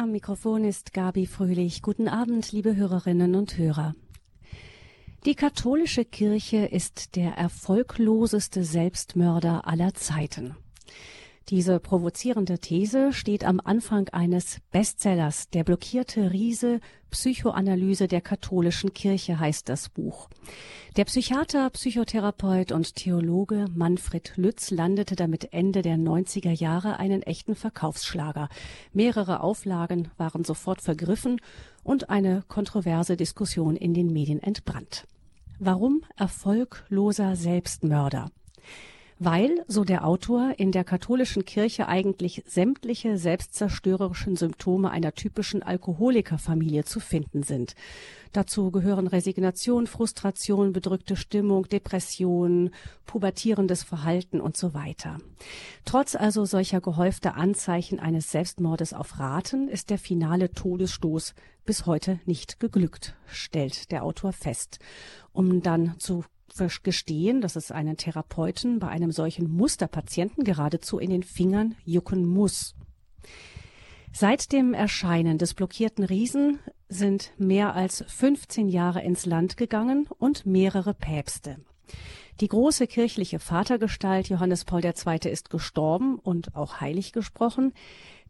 Am Mikrofon ist Gabi Fröhlich. Guten Abend, liebe Hörerinnen und Hörer. Die katholische Kirche ist der erfolgloseste Selbstmörder aller Zeiten. Diese provozierende These steht am Anfang eines Bestsellers. Der blockierte Riese Psychoanalyse der katholischen Kirche heißt das Buch. Der Psychiater, Psychotherapeut und Theologe Manfred Lütz landete damit Ende der 90er Jahre einen echten Verkaufsschlager. Mehrere Auflagen waren sofort vergriffen und eine kontroverse Diskussion in den Medien entbrannt. Warum erfolgloser Selbstmörder? Weil, so der Autor, in der katholischen Kirche eigentlich sämtliche selbstzerstörerischen Symptome einer typischen Alkoholikerfamilie zu finden sind. Dazu gehören Resignation, Frustration, bedrückte Stimmung, Depression, pubertierendes Verhalten und so weiter. Trotz also solcher gehäufter Anzeichen eines Selbstmordes auf Raten ist der finale Todesstoß bis heute nicht geglückt, stellt der Autor fest. Um dann zu gestehen, dass es einen Therapeuten bei einem solchen Musterpatienten geradezu in den Fingern jucken muss. Seit dem Erscheinen des blockierten Riesen sind mehr als 15 Jahre ins Land gegangen und mehrere Päpste. Die große kirchliche Vatergestalt Johannes Paul II. ist gestorben und auch heilig gesprochen.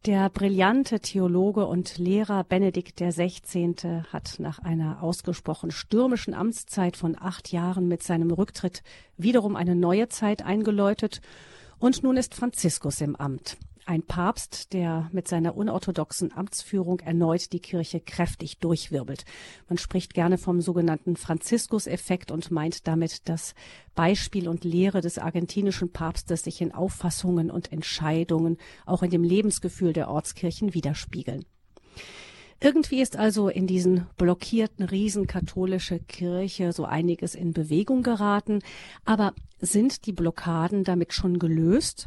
Der brillante Theologe und Lehrer Benedikt XVI. hat nach einer ausgesprochen stürmischen Amtszeit von acht Jahren mit seinem Rücktritt wiederum eine neue Zeit eingeläutet und nun ist Franziskus im Amt ein Papst, der mit seiner unorthodoxen Amtsführung erneut die Kirche kräftig durchwirbelt. Man spricht gerne vom sogenannten Franziskus-Effekt und meint damit, dass Beispiel und Lehre des argentinischen Papstes sich in Auffassungen und Entscheidungen auch in dem Lebensgefühl der Ortskirchen widerspiegeln. Irgendwie ist also in diesen blockierten Riesen katholische Kirche so einiges in Bewegung geraten. Aber sind die Blockaden damit schon gelöst?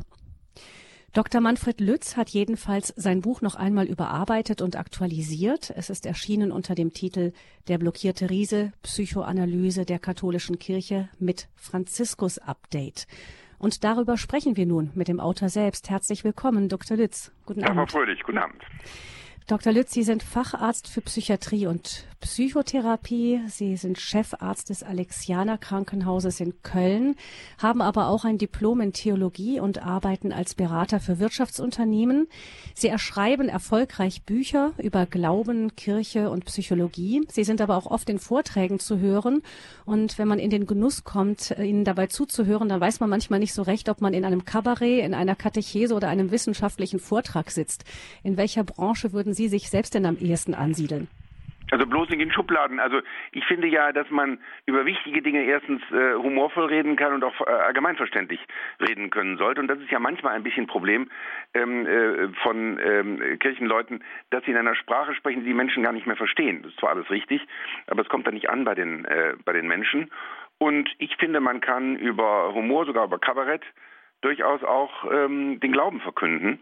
Dr. Manfred Lütz hat jedenfalls sein Buch noch einmal überarbeitet und aktualisiert. Es ist erschienen unter dem Titel Der blockierte Riese, Psychoanalyse der katholischen Kirche mit Franziskus Update. Und darüber sprechen wir nun mit dem Autor selbst. Herzlich willkommen, Dr. Lütz. Guten Abend. Ja, Frau Fröhlich, guten Abend. Dr. Lütz, Sie sind Facharzt für Psychiatrie und Psychotherapie. Sie sind Chefarzt des Alexianer Krankenhauses in Köln, haben aber auch ein Diplom in Theologie und arbeiten als Berater für Wirtschaftsunternehmen. Sie erschreiben erfolgreich Bücher über Glauben, Kirche und Psychologie. Sie sind aber auch oft in Vorträgen zu hören. Und wenn man in den Genuss kommt, ihnen dabei zuzuhören, dann weiß man manchmal nicht so recht, ob man in einem Kabarett, in einer Katechese oder einem wissenschaftlichen Vortrag sitzt. In welcher Branche würden würden Sie sich selbst denn am ehesten ansiedeln? Also bloß in den Schubladen. Also ich finde ja, dass man über wichtige Dinge erstens äh, humorvoll reden kann und auch äh, allgemeinverständlich reden können sollte. Und das ist ja manchmal ein bisschen ein Problem ähm, äh, von ähm, Kirchenleuten, dass sie in einer Sprache sprechen, die die Menschen gar nicht mehr verstehen. Das ist zwar alles richtig, aber es kommt da nicht an bei den, äh, bei den Menschen. Und ich finde, man kann über Humor, sogar über Kabarett, durchaus auch ähm, den Glauben verkünden.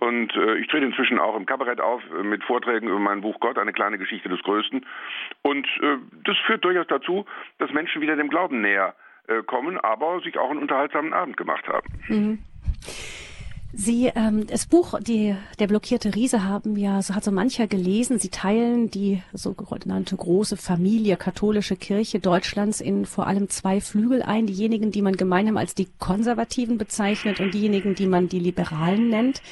Und äh, ich trete inzwischen auch im Kabarett auf äh, mit Vorträgen über mein Buch Gott, eine kleine Geschichte des Größten. Und äh, das führt durchaus dazu, dass Menschen wieder dem Glauben näher äh, kommen, aber sich auch einen unterhaltsamen Abend gemacht haben. Mhm. Sie, ähm, das Buch, die, der blockierte Riese haben ja, so hat so mancher gelesen. Sie teilen die sogenannte große Familie katholische Kirche Deutschlands in vor allem zwei Flügel ein. Diejenigen, die man gemeinhin als die Konservativen bezeichnet und diejenigen, die man die Liberalen nennt.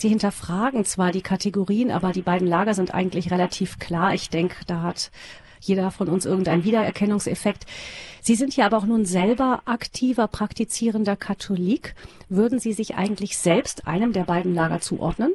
Sie hinterfragen zwar die Kategorien, aber die beiden Lager sind eigentlich relativ klar. Ich denke, da hat jeder von uns irgendeinen Wiedererkennungseffekt. Sie sind ja aber auch nun selber aktiver, praktizierender Katholik. Würden Sie sich eigentlich selbst einem der beiden Lager zuordnen?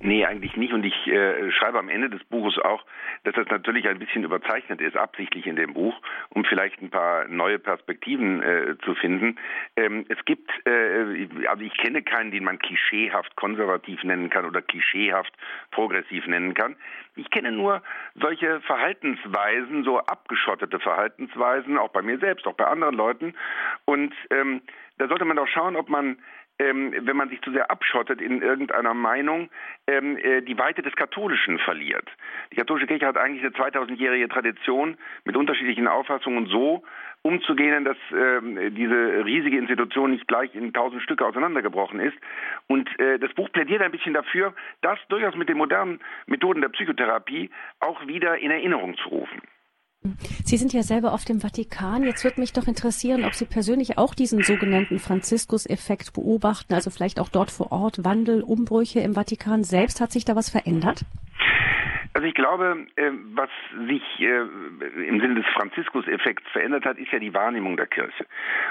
Nee, eigentlich nicht. Und ich äh, schreibe am Ende des Buches auch, dass das natürlich ein bisschen überzeichnet ist, absichtlich in dem Buch, um vielleicht ein paar neue Perspektiven äh, zu finden. Ähm, es gibt, äh, also ich kenne keinen, den man klischeehaft konservativ nennen kann oder klischeehaft progressiv nennen kann. Ich kenne nur solche Verhaltensweisen, so abgeschottete Verhaltensweisen, auch bei mir selbst, auch bei anderen Leuten. Und ähm, da sollte man doch schauen, ob man ähm, wenn man sich zu sehr abschottet in irgendeiner Meinung, ähm, äh, die Weite des Katholischen verliert. Die katholische Kirche hat eigentlich eine 2000-jährige Tradition mit unterschiedlichen Auffassungen so umzugehen, dass äh, diese riesige Institution nicht gleich in tausend Stücke auseinandergebrochen ist. Und äh, das Buch plädiert ein bisschen dafür, das durchaus mit den modernen Methoden der Psychotherapie auch wieder in Erinnerung zu rufen. Sie sind ja selber auf dem Vatikan. Jetzt würde mich doch interessieren, ob Sie persönlich auch diesen sogenannten Franziskus-Effekt beobachten, also vielleicht auch dort vor Ort Wandel, Umbrüche im Vatikan selbst. Hat sich da was verändert? Also ich glaube, äh, was sich äh, im Sinne des Franziskus-Effekts verändert hat, ist ja die Wahrnehmung der Kirche.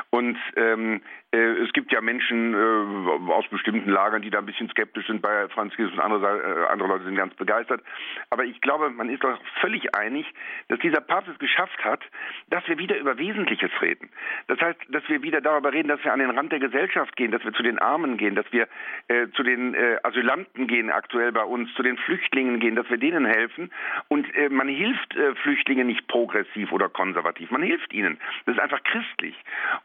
Und ähm, äh, es gibt ja Menschen äh, aus bestimmten Lagern, die da ein bisschen skeptisch sind bei Franziskus und andere, äh, andere Leute sind ganz begeistert. Aber ich glaube, man ist doch völlig einig, dass dieser Papst es geschafft hat, dass wir wieder über Wesentliches reden. Das heißt, dass wir wieder darüber reden, dass wir an den Rand der Gesellschaft gehen, dass wir zu den Armen gehen, dass wir äh, zu den äh, Asylanten gehen aktuell bei uns, zu den Flüchtlingen gehen, dass wir denen helfen. Und äh, man hilft äh, Flüchtlingen nicht progressiv oder konservativ. Man hilft ihnen. Das ist einfach christlich.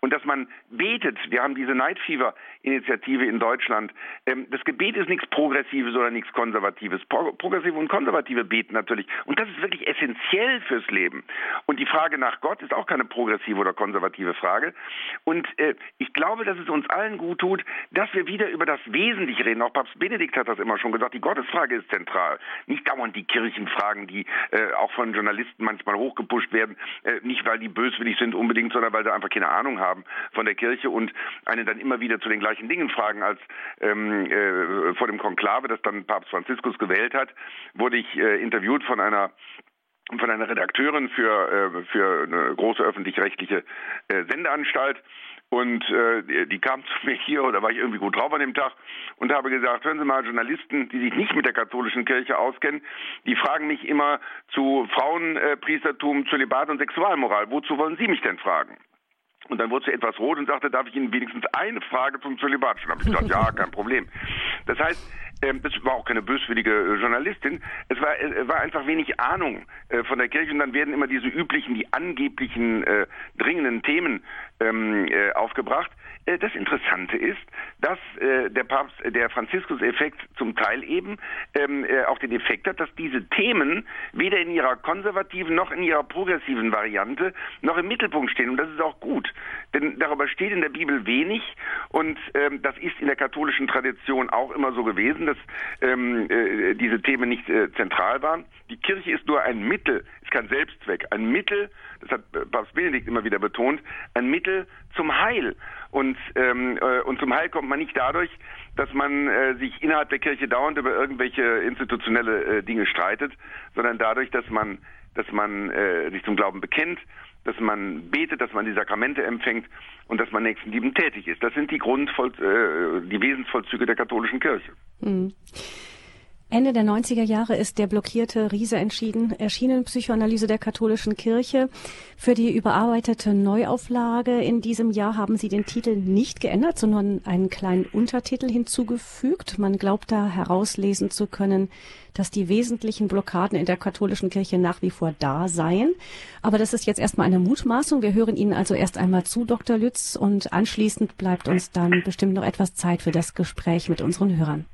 Und dass man betet, wir haben diese Night Fever Initiative in Deutschland. Ähm, das Gebet ist nichts Progressives oder nichts Konservatives. Pro Progressive und Konservative beten natürlich. Und das ist wirklich essentiell fürs Leben. Und die Frage nach Gott ist auch keine progressive oder konservative Frage. Und äh, ich glaube, dass es uns allen gut tut, dass wir wieder über das Wesentliche reden. Auch Papst Benedikt hat das immer schon gesagt. Die Gottesfrage ist zentral. Nicht dauernd die Kirchenfragen, die äh, auch von Journalisten manchmal hochgepusht werden. Äh, nicht, weil die böswillig sind unbedingt, sondern weil sie einfach keine Ahnung haben von der Kirche und einen dann immer wieder zu den gleichen Dingen fragen als ähm, äh, vor dem Konklave, das dann Papst Franziskus gewählt hat, wurde ich äh, interviewt von einer von einer Redakteurin für, äh, für eine große öffentlich-rechtliche äh, Sendeanstalt. Und äh, die, kam zu mir hier, oder war ich irgendwie gut drauf an dem Tag, und habe gesagt, hören Sie mal, Journalisten, die sich nicht mit der katholischen Kirche auskennen, die fragen mich immer zu Frauenpriestertum, Zölibat und Sexualmoral. Wozu wollen Sie mich denn fragen? Und dann wurde sie etwas rot und sagte, darf ich Ihnen wenigstens eine Frage zum Zölibat stellen? habe ich gesagt, ja, kein Problem. Das heißt, ähm, das war auch keine böswillige äh, Journalistin. Es war, äh, war einfach wenig Ahnung äh, von der Kirche und dann werden immer diese üblichen, die angeblichen äh, dringenden Themen ähm, äh, aufgebracht. Äh, das Interessante ist, dass äh, der Papst, äh, der Franziskus-Effekt zum Teil eben ähm, auch den Effekt hat, dass diese Themen weder in ihrer konservativen noch in ihrer progressiven Variante noch im Mittelpunkt stehen. Und das ist auch gut, denn darüber steht in der Bibel wenig und ähm, das ist in der katholischen Tradition auch immer so gewesen, dass ähm, äh, diese Themen nicht zentral waren. Die Kirche ist nur ein Mittel, ist kein Selbstzweck, ein Mittel, das hat Papst Benedikt immer wieder betont, ein Mittel zum Heil. Und, ähm, äh, und zum Heil kommt man nicht dadurch, dass man äh, sich innerhalb der Kirche dauernd über irgendwelche institutionelle äh, Dinge streitet, sondern dadurch, dass man, dass man äh, sich zum Glauben bekennt, dass man betet, dass man die Sakramente empfängt und dass man nächstenliebend tätig ist. Das sind die Grundvoll, äh, die Wesensvollzüge der katholischen Kirche. Mhm. Ende der 90er Jahre ist der blockierte Riese entschieden, erschienen Psychoanalyse der katholischen Kirche. Für die überarbeitete Neuauflage in diesem Jahr haben sie den Titel nicht geändert, sondern einen kleinen Untertitel hinzugefügt. Man glaubt da herauslesen zu können, dass die wesentlichen Blockaden in der katholischen Kirche nach wie vor da seien. Aber das ist jetzt erstmal eine Mutmaßung. Wir hören Ihnen also erst einmal zu, Dr. Lütz, und anschließend bleibt uns dann bestimmt noch etwas Zeit für das Gespräch mit unseren Hörern.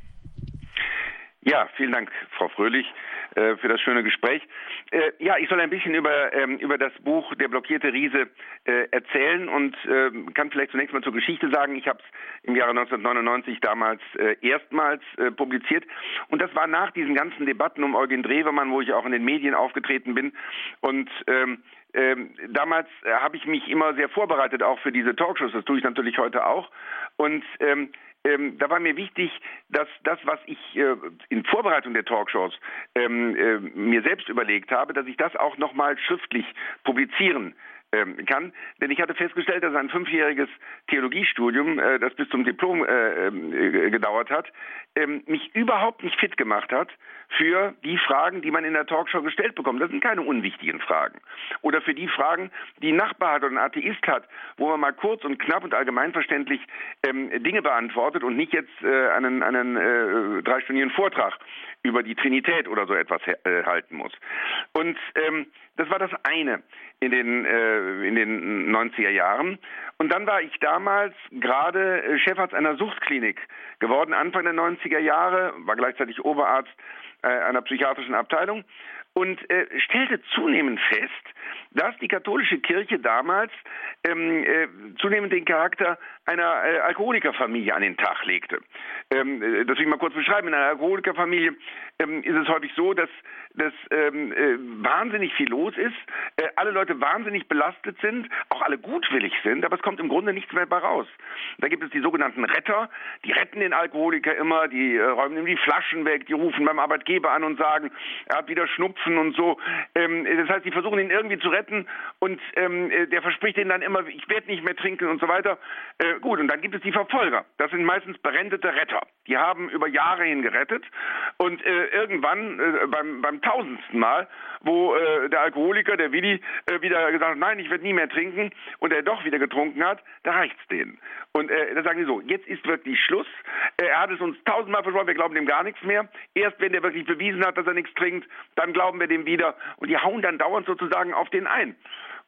Ja, vielen Dank, Frau Fröhlich, äh, für das schöne Gespräch. Äh, ja, ich soll ein bisschen über, ähm, über das Buch Der blockierte Riese äh, erzählen und ähm, kann vielleicht zunächst mal zur Geschichte sagen. Ich habe es im Jahre 1999 damals erstmals publiziert und das war nach diesen ganzen Debatten um Eugen Drewermann, wo ich auch in den Medien aufgetreten bin und ähm, ähm, damals äh, habe ich mich immer sehr vorbereitet, auch für diese Talkshows. Das tue ich natürlich heute auch. Und ähm, ähm, da war mir wichtig, dass das, was ich äh, in Vorbereitung der Talkshows ähm, äh, mir selbst überlegt habe, dass ich das auch nochmal schriftlich publizieren ähm, kann. Denn ich hatte festgestellt, dass ein fünfjähriges Theologiestudium, äh, das bis zum Diplom äh, äh, gedauert hat, ähm, mich überhaupt nicht fit gemacht hat für die Fragen, die man in der Talkshow gestellt bekommt. Das sind keine unwichtigen Fragen. Oder für die Fragen, die ein Nachbar hat oder ein Atheist hat, wo man mal kurz und knapp und allgemeinverständlich ähm, Dinge beantwortet und nicht jetzt äh, einen, einen äh, dreistündigen Vortrag über die Trinität oder so etwas äh, halten muss. Und ähm, das war das eine in den, äh, in den 90er Jahren. Und dann war ich damals gerade äh, Chefarzt einer Suchtklinik geworden, Anfang der 90er Jahre, war gleichzeitig Oberarzt einer psychiatrischen Abteilung und äh, stellte zunehmend fest, dass die katholische Kirche damals ähm, äh, zunehmend den Charakter einer äh, Alkoholikerfamilie an den Tag legte. Ähm, äh, das will ich mal kurz beschreiben. In einer Alkoholikerfamilie ähm, ist es häufig so, dass, dass ähm, äh, wahnsinnig viel los ist, äh, alle Leute wahnsinnig belastet sind, auch alle gutwillig sind, aber es kommt im Grunde nichts mehr bei raus. Da gibt es die sogenannten Retter, die retten den Alkoholiker immer, die äh, räumen ihm die Flaschen weg, die rufen beim Arbeitgeber an und sagen, er hat wieder Schnupfen und so. Ähm, das heißt, die versuchen ihn irgendwie zu retten und ähm, äh, der verspricht ihnen dann immer, ich werde nicht mehr trinken und so weiter. Äh, gut, und dann gibt es die Verfolger. Das sind meistens berendete Retter. Die haben über Jahre hin gerettet und äh, irgendwann äh, beim, beim tausendsten Mal, wo äh, der Alkoholiker, der Willi, äh, wieder gesagt hat, nein, ich werde nie mehr trinken und er doch wieder getrunken hat, da reicht's denen. Und da sagen die so, jetzt ist wirklich Schluss. Er hat es uns tausendmal versprochen, wir glauben dem gar nichts mehr. Erst wenn der wirklich bewiesen hat, dass er nichts trinkt, dann glauben wir dem wieder. Und die hauen dann dauernd sozusagen auf den ein.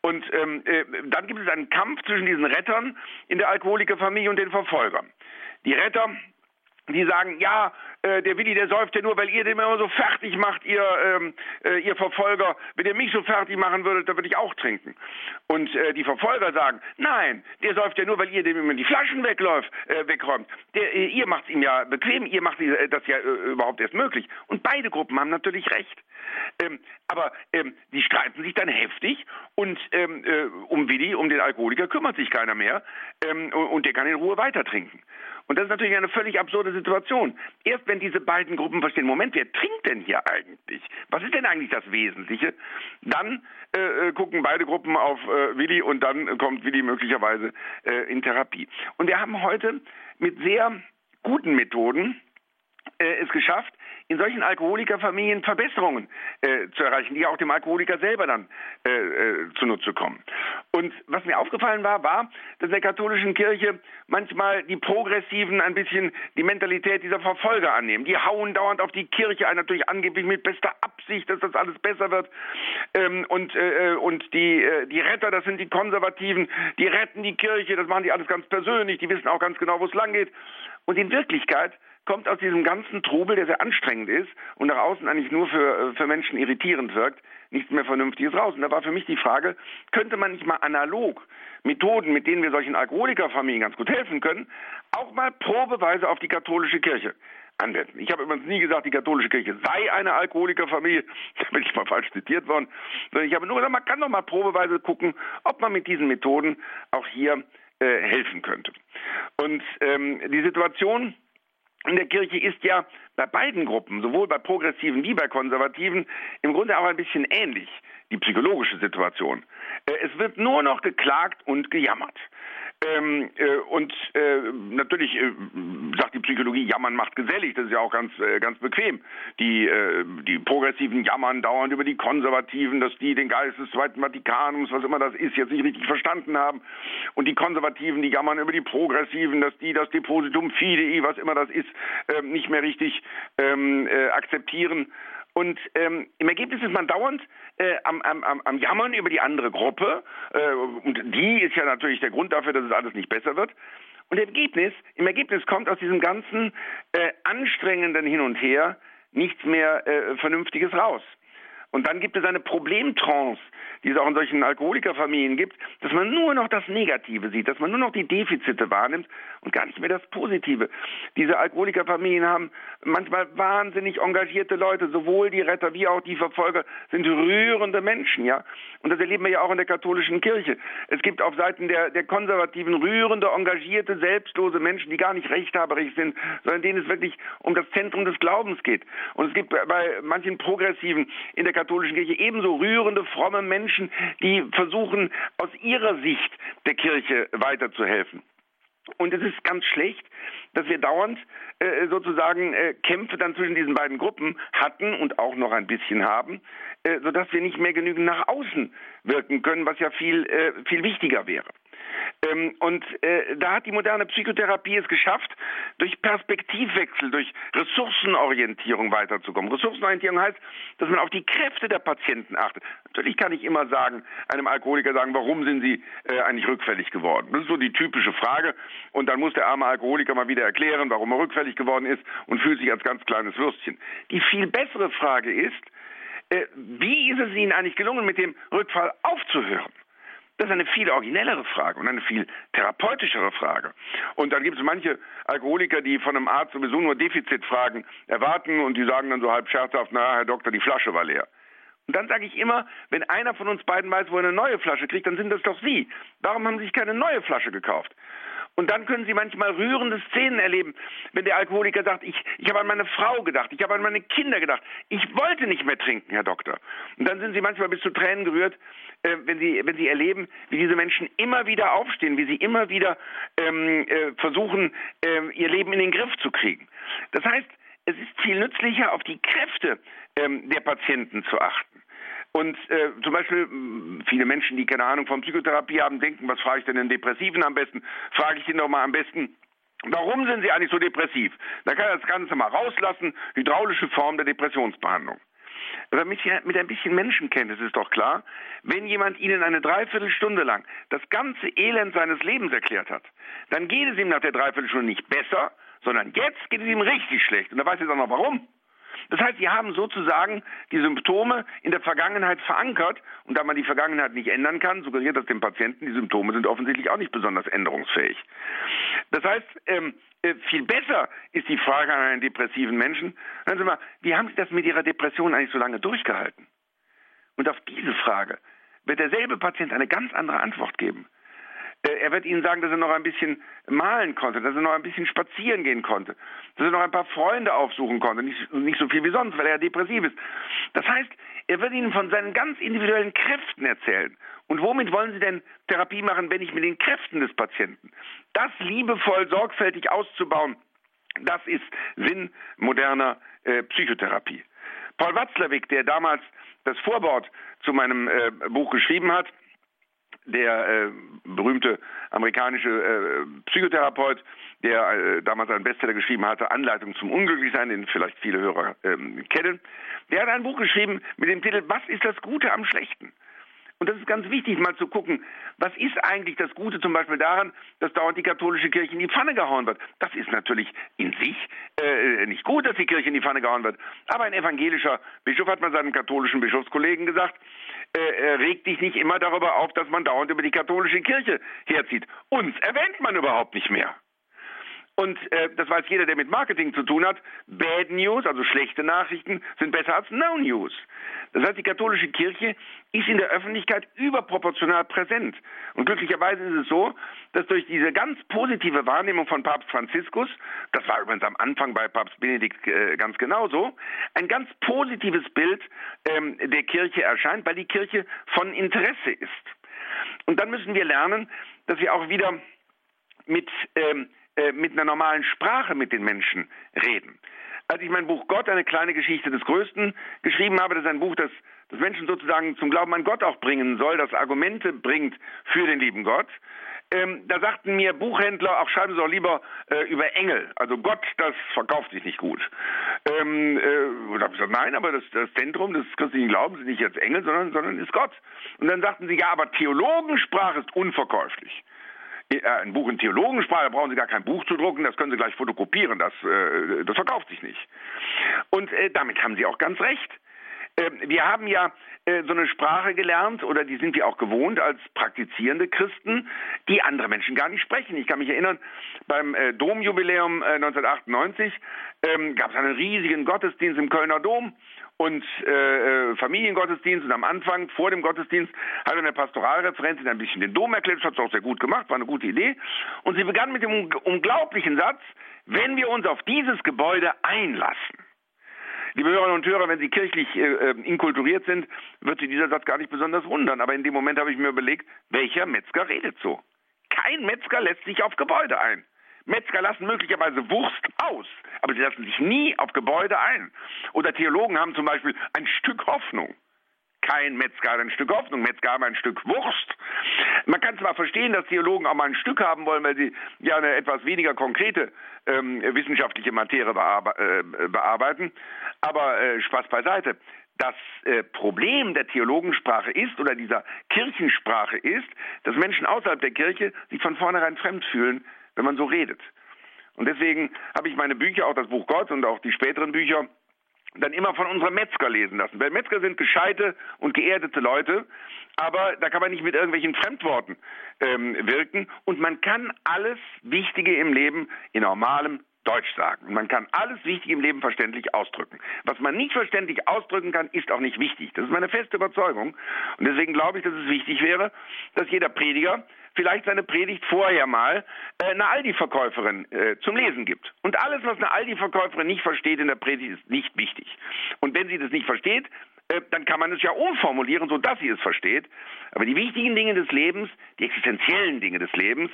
Und ähm, äh, dann gibt es einen Kampf zwischen diesen Rettern in der Alkoholikerfamilie und den Verfolgern. Die Retter die sagen, ja, äh, der Willi, der säuft ja nur, weil ihr den immer so fertig macht, ihr, ähm, äh, ihr Verfolger. Wenn ihr mich so fertig machen würdet, dann würde ich auch trinken. Und äh, die Verfolger sagen, nein, der säuft ja nur, weil ihr dem immer die Flaschen wegläuft, äh, wegräumt. Der, äh, ihr macht es ihm ja bequem, ihr macht äh, das ja äh, überhaupt erst möglich. Und beide Gruppen haben natürlich recht. Ähm, aber ähm, die streiten sich dann heftig und ähm, äh, um Willi, um den Alkoholiker kümmert sich keiner mehr ähm, und der kann in Ruhe weiter trinken. Und das ist natürlich eine völlig absurde Situation. Erst wenn diese beiden Gruppen verstehen, Moment, wer trinkt denn hier eigentlich? Was ist denn eigentlich das Wesentliche? Dann äh, äh, gucken beide Gruppen auf äh, Willi und dann kommt Willi möglicherweise äh, in Therapie. Und wir haben heute mit sehr guten Methoden äh, es geschafft, in solchen Alkoholikerfamilien Verbesserungen äh, zu erreichen, die auch dem Alkoholiker selber dann äh, äh, zunutze kommen. Und was mir aufgefallen war, war, dass in der katholischen Kirche manchmal die Progressiven ein bisschen die Mentalität dieser Verfolger annehmen. Die hauen dauernd auf die Kirche ein, natürlich angeblich mit bester Absicht, dass das alles besser wird. Ähm, und äh, und die, äh, die Retter, das sind die Konservativen, die retten die Kirche, das machen die alles ganz persönlich, die wissen auch ganz genau, wo es lang geht. Und in Wirklichkeit kommt aus diesem ganzen Trubel, der sehr anstrengend ist und nach außen eigentlich nur für, äh, für Menschen irritierend wirkt, nichts mehr Vernünftiges raus. Und da war für mich die Frage, könnte man nicht mal analog Methoden, mit denen wir solchen Alkoholikerfamilien ganz gut helfen können, auch mal probeweise auf die katholische Kirche anwenden. Ich habe übrigens nie gesagt, die katholische Kirche sei eine Alkoholikerfamilie. Da bin ich mal falsch zitiert worden. Sondern ich habe nur gesagt, man kann doch mal probeweise gucken, ob man mit diesen Methoden auch hier äh, helfen könnte. Und ähm, die Situation in der Kirche ist ja bei beiden Gruppen, sowohl bei Progressiven wie bei Konservativen, im Grunde auch ein bisschen ähnlich, die psychologische Situation. Äh, es wird nur noch geklagt und gejammert. Ähm, äh, und äh, natürlich äh, sagt die Psychologie, jammern macht gesellig, das ist ja auch ganz, äh, ganz bequem. Die, äh, die Progressiven jammern dauernd über die Konservativen, dass die den Geist des Zweiten Vatikanums, was immer das ist, jetzt nicht richtig verstanden haben. Und die Konservativen, die jammern über die Progressiven, dass die das Depositum Fidei, was immer das ist, äh, nicht mehr richtig ähm, äh, akzeptieren. Und ähm, im Ergebnis ist man dauernd äh, am, am, am Jammern über die andere Gruppe. Äh, und die ist ja natürlich der Grund dafür, dass es alles nicht besser wird. Und im Ergebnis, im Ergebnis kommt aus diesem ganzen äh, anstrengenden Hin und Her nichts mehr äh, Vernünftiges raus. Und dann gibt es eine Problemtrance, die es auch in solchen Alkoholikerfamilien gibt, dass man nur noch das Negative sieht, dass man nur noch die Defizite wahrnimmt und gar nicht mehr das Positive. Diese Alkoholikerfamilien haben manchmal wahnsinnig engagierte Leute, sowohl die Retter wie auch die Verfolger sind rührende Menschen, ja. Und das erleben wir ja auch in der katholischen Kirche. Es gibt auf Seiten der, der Konservativen rührende, engagierte, selbstlose Menschen, die gar nicht rechthaberig sind, sondern denen es wirklich um das Zentrum des Glaubens geht. Und es gibt bei manchen Progressiven in der katholischen Kirche ebenso rührende, fromme Menschen, die versuchen, aus ihrer Sicht der Kirche weiterzuhelfen. Und es ist ganz schlecht, dass wir dauernd äh, sozusagen äh, Kämpfe dann zwischen diesen beiden Gruppen hatten und auch noch ein bisschen haben, äh, sodass wir nicht mehr genügend nach außen wirken können, was ja viel, äh, viel wichtiger wäre. Ähm, und äh, da hat die moderne Psychotherapie es geschafft, durch Perspektivwechsel, durch Ressourcenorientierung weiterzukommen. Ressourcenorientierung heißt, dass man auf die Kräfte der Patienten achtet. Natürlich kann ich immer sagen, einem Alkoholiker sagen, warum sind Sie äh, eigentlich rückfällig geworden? Das ist so die typische Frage. Und dann muss der arme Alkoholiker mal wieder erklären, warum er rückfällig geworden ist und fühlt sich als ganz kleines Würstchen. Die viel bessere Frage ist, äh, wie ist es Ihnen eigentlich gelungen, mit dem Rückfall aufzuhören? Das ist eine viel originellere Frage und eine viel therapeutischere Frage. Und dann gibt es manche Alkoholiker, die von einem Arzt sowieso nur Defizitfragen erwarten und die sagen dann so halb scherzhaft, na, Herr Doktor, die Flasche war leer. Und dann sage ich immer, wenn einer von uns beiden weiß, wo er eine neue Flasche kriegt, dann sind das doch Sie. Warum haben Sie sich keine neue Flasche gekauft? Und dann können Sie manchmal rührende Szenen erleben, wenn der Alkoholiker sagt, ich, ich habe an meine Frau gedacht, ich habe an meine Kinder gedacht, ich wollte nicht mehr trinken, Herr Doktor. Und dann sind Sie manchmal bis zu Tränen gerührt, äh, wenn, Sie, wenn Sie erleben, wie diese Menschen immer wieder aufstehen, wie sie immer wieder ähm, äh, versuchen, äh, ihr Leben in den Griff zu kriegen. Das heißt, es ist viel nützlicher, auf die Kräfte ähm, der Patienten zu achten. Und äh, zum Beispiel viele Menschen, die keine Ahnung von Psychotherapie haben, denken, was frage ich denn den Depressiven am besten? Frage ich ihn doch mal am besten, warum sind sie eigentlich so depressiv? Da kann er das Ganze mal rauslassen, hydraulische Form der Depressionsbehandlung. Aber mit, mit ein bisschen Menschenkenntnis ist doch klar, wenn jemand Ihnen eine Dreiviertelstunde lang das ganze Elend seines Lebens erklärt hat, dann geht es ihm nach der Dreiviertelstunde nicht besser, sondern jetzt geht es ihm richtig schlecht. Und er weiß jetzt auch noch warum. Das heißt, sie haben sozusagen die Symptome in der Vergangenheit verankert und da man die Vergangenheit nicht ändern kann, suggeriert das dem Patienten, die Symptome sind offensichtlich auch nicht besonders änderungsfähig. Das heißt, ähm, äh, viel besser ist die Frage an einen depressiven Menschen, hören Sie mal, wie haben Sie das mit Ihrer Depression eigentlich so lange durchgehalten? Und auf diese Frage wird derselbe Patient eine ganz andere Antwort geben. Äh, er wird Ihnen sagen, dass er noch ein bisschen malen konnte, dass er noch ein bisschen spazieren gehen konnte, dass er noch ein paar Freunde aufsuchen konnte, nicht, nicht so viel wie sonst, weil er depressiv ist. Das heißt, er wird Ihnen von seinen ganz individuellen Kräften erzählen. Und womit wollen Sie denn Therapie machen, wenn nicht mit den Kräften des Patienten? Das liebevoll, sorgfältig auszubauen, das ist Sinn moderner äh, Psychotherapie. Paul Watzlawick, der damals das Vorwort zu meinem äh, Buch geschrieben hat, der äh, berühmte amerikanische äh, Psychotherapeut, der äh, damals einen Bestseller geschrieben hatte, Anleitung zum Unglücklichsein, den vielleicht viele Hörer ähm, kennen, der hat ein Buch geschrieben mit dem Titel Was ist das Gute am Schlechten? Und das ist ganz wichtig, mal zu gucken, was ist eigentlich das Gute zum Beispiel daran, dass dauernd die katholische Kirche in die Pfanne gehauen wird. Das ist natürlich in sich äh, nicht gut, dass die Kirche in die Pfanne gehauen wird. Aber ein evangelischer Bischof hat mal seinem katholischen Bischofskollegen gesagt, äh, äh, regt dich nicht immer darüber auf, dass man dauernd über die katholische Kirche herzieht. Uns erwähnt man überhaupt nicht mehr. Und äh, das weiß jeder, der mit Marketing zu tun hat. Bad News, also schlechte Nachrichten, sind besser als No News. Das heißt, die katholische Kirche ist in der Öffentlichkeit überproportional präsent. Und glücklicherweise ist es so, dass durch diese ganz positive Wahrnehmung von Papst Franziskus, das war übrigens am Anfang bei Papst Benedikt äh, ganz genauso, ein ganz positives Bild ähm, der Kirche erscheint, weil die Kirche von Interesse ist. Und dann müssen wir lernen, dass wir auch wieder mit ähm, äh, mit einer normalen Sprache mit den Menschen reden. Als ich mein Buch Gott, eine kleine Geschichte des Größten, geschrieben habe, das ist ein Buch, das, das Menschen sozusagen zum Glauben an Gott auch bringen soll, das Argumente bringt für den lieben Gott, ähm, da sagten mir Buchhändler, auch schreiben Sie doch lieber äh, über Engel. Also Gott, das verkauft sich nicht gut. Ähm, äh, da habe ich gesagt, nein, aber das, das Zentrum des christlichen Glaubens sind nicht jetzt Engel, sondern, sondern ist Gott. Und dann sagten sie, ja, aber Theologensprache ist unverkäuflich. Äh, ein Buch in Theologensprache, da brauchen Sie gar kein Buch zu drucken, das können Sie gleich fotokopieren, das, äh, das verkauft sich nicht. Und äh, damit haben Sie auch ganz recht. Äh, wir haben ja äh, so eine Sprache gelernt, oder die sind wir auch gewohnt als praktizierende Christen, die andere Menschen gar nicht sprechen. Ich kann mich erinnern, beim äh, Domjubiläum 1998 ähm, gab es einen riesigen Gottesdienst im Kölner Dom und äh, äh, Familiengottesdienst und am Anfang vor dem Gottesdienst hat eine Pastoralreferentin ein bisschen den Dom erklärt, das hat sie auch sehr gut gemacht, war eine gute Idee. Und sie begann mit dem unglaublichen Satz, wenn wir uns auf dieses Gebäude einlassen. Liebe Hörerinnen und Hörer, wenn Sie kirchlich äh, äh, inkulturiert sind, wird Sie dieser Satz gar nicht besonders wundern. Aber in dem Moment habe ich mir überlegt, welcher Metzger redet so? Kein Metzger lässt sich auf Gebäude ein. Metzger lassen möglicherweise Wurst aus, aber sie lassen sich nie auf Gebäude ein. Oder Theologen haben zum Beispiel ein Stück Hoffnung. Kein Metzger hat ein Stück Hoffnung, Metzger haben ein Stück Wurst. Man kann zwar verstehen, dass Theologen auch mal ein Stück haben wollen, weil sie ja eine etwas weniger konkrete ähm, wissenschaftliche Materie bearbe äh, bearbeiten, aber äh, Spaß beiseite. Das äh, Problem der Theologensprache ist oder dieser Kirchensprache ist, dass Menschen außerhalb der Kirche sich von vornherein fremd fühlen, wenn man so redet. Und deswegen habe ich meine Bücher, auch das Buch Gott und auch die späteren Bücher, dann immer von unserem Metzger lesen lassen. Weil Metzger sind gescheite und geerdete Leute, aber da kann man nicht mit irgendwelchen Fremdworten ähm, wirken und man kann alles Wichtige im Leben in normalem Deutsch sagen. Und man kann alles Wichtige im Leben verständlich ausdrücken. Was man nicht verständlich ausdrücken kann, ist auch nicht wichtig. Das ist meine feste Überzeugung. Und deswegen glaube ich, dass es wichtig wäre, dass jeder Prediger vielleicht seine Predigt vorher mal äh, einer Aldi-Verkäuferin äh, zum Lesen gibt. Und alles, was eine Aldi-Verkäuferin nicht versteht in der Predigt, ist nicht wichtig. Und wenn sie das nicht versteht, äh, dann kann man es ja umformulieren, sodass sie es versteht. Aber die wichtigen Dinge des Lebens, die existenziellen Dinge des Lebens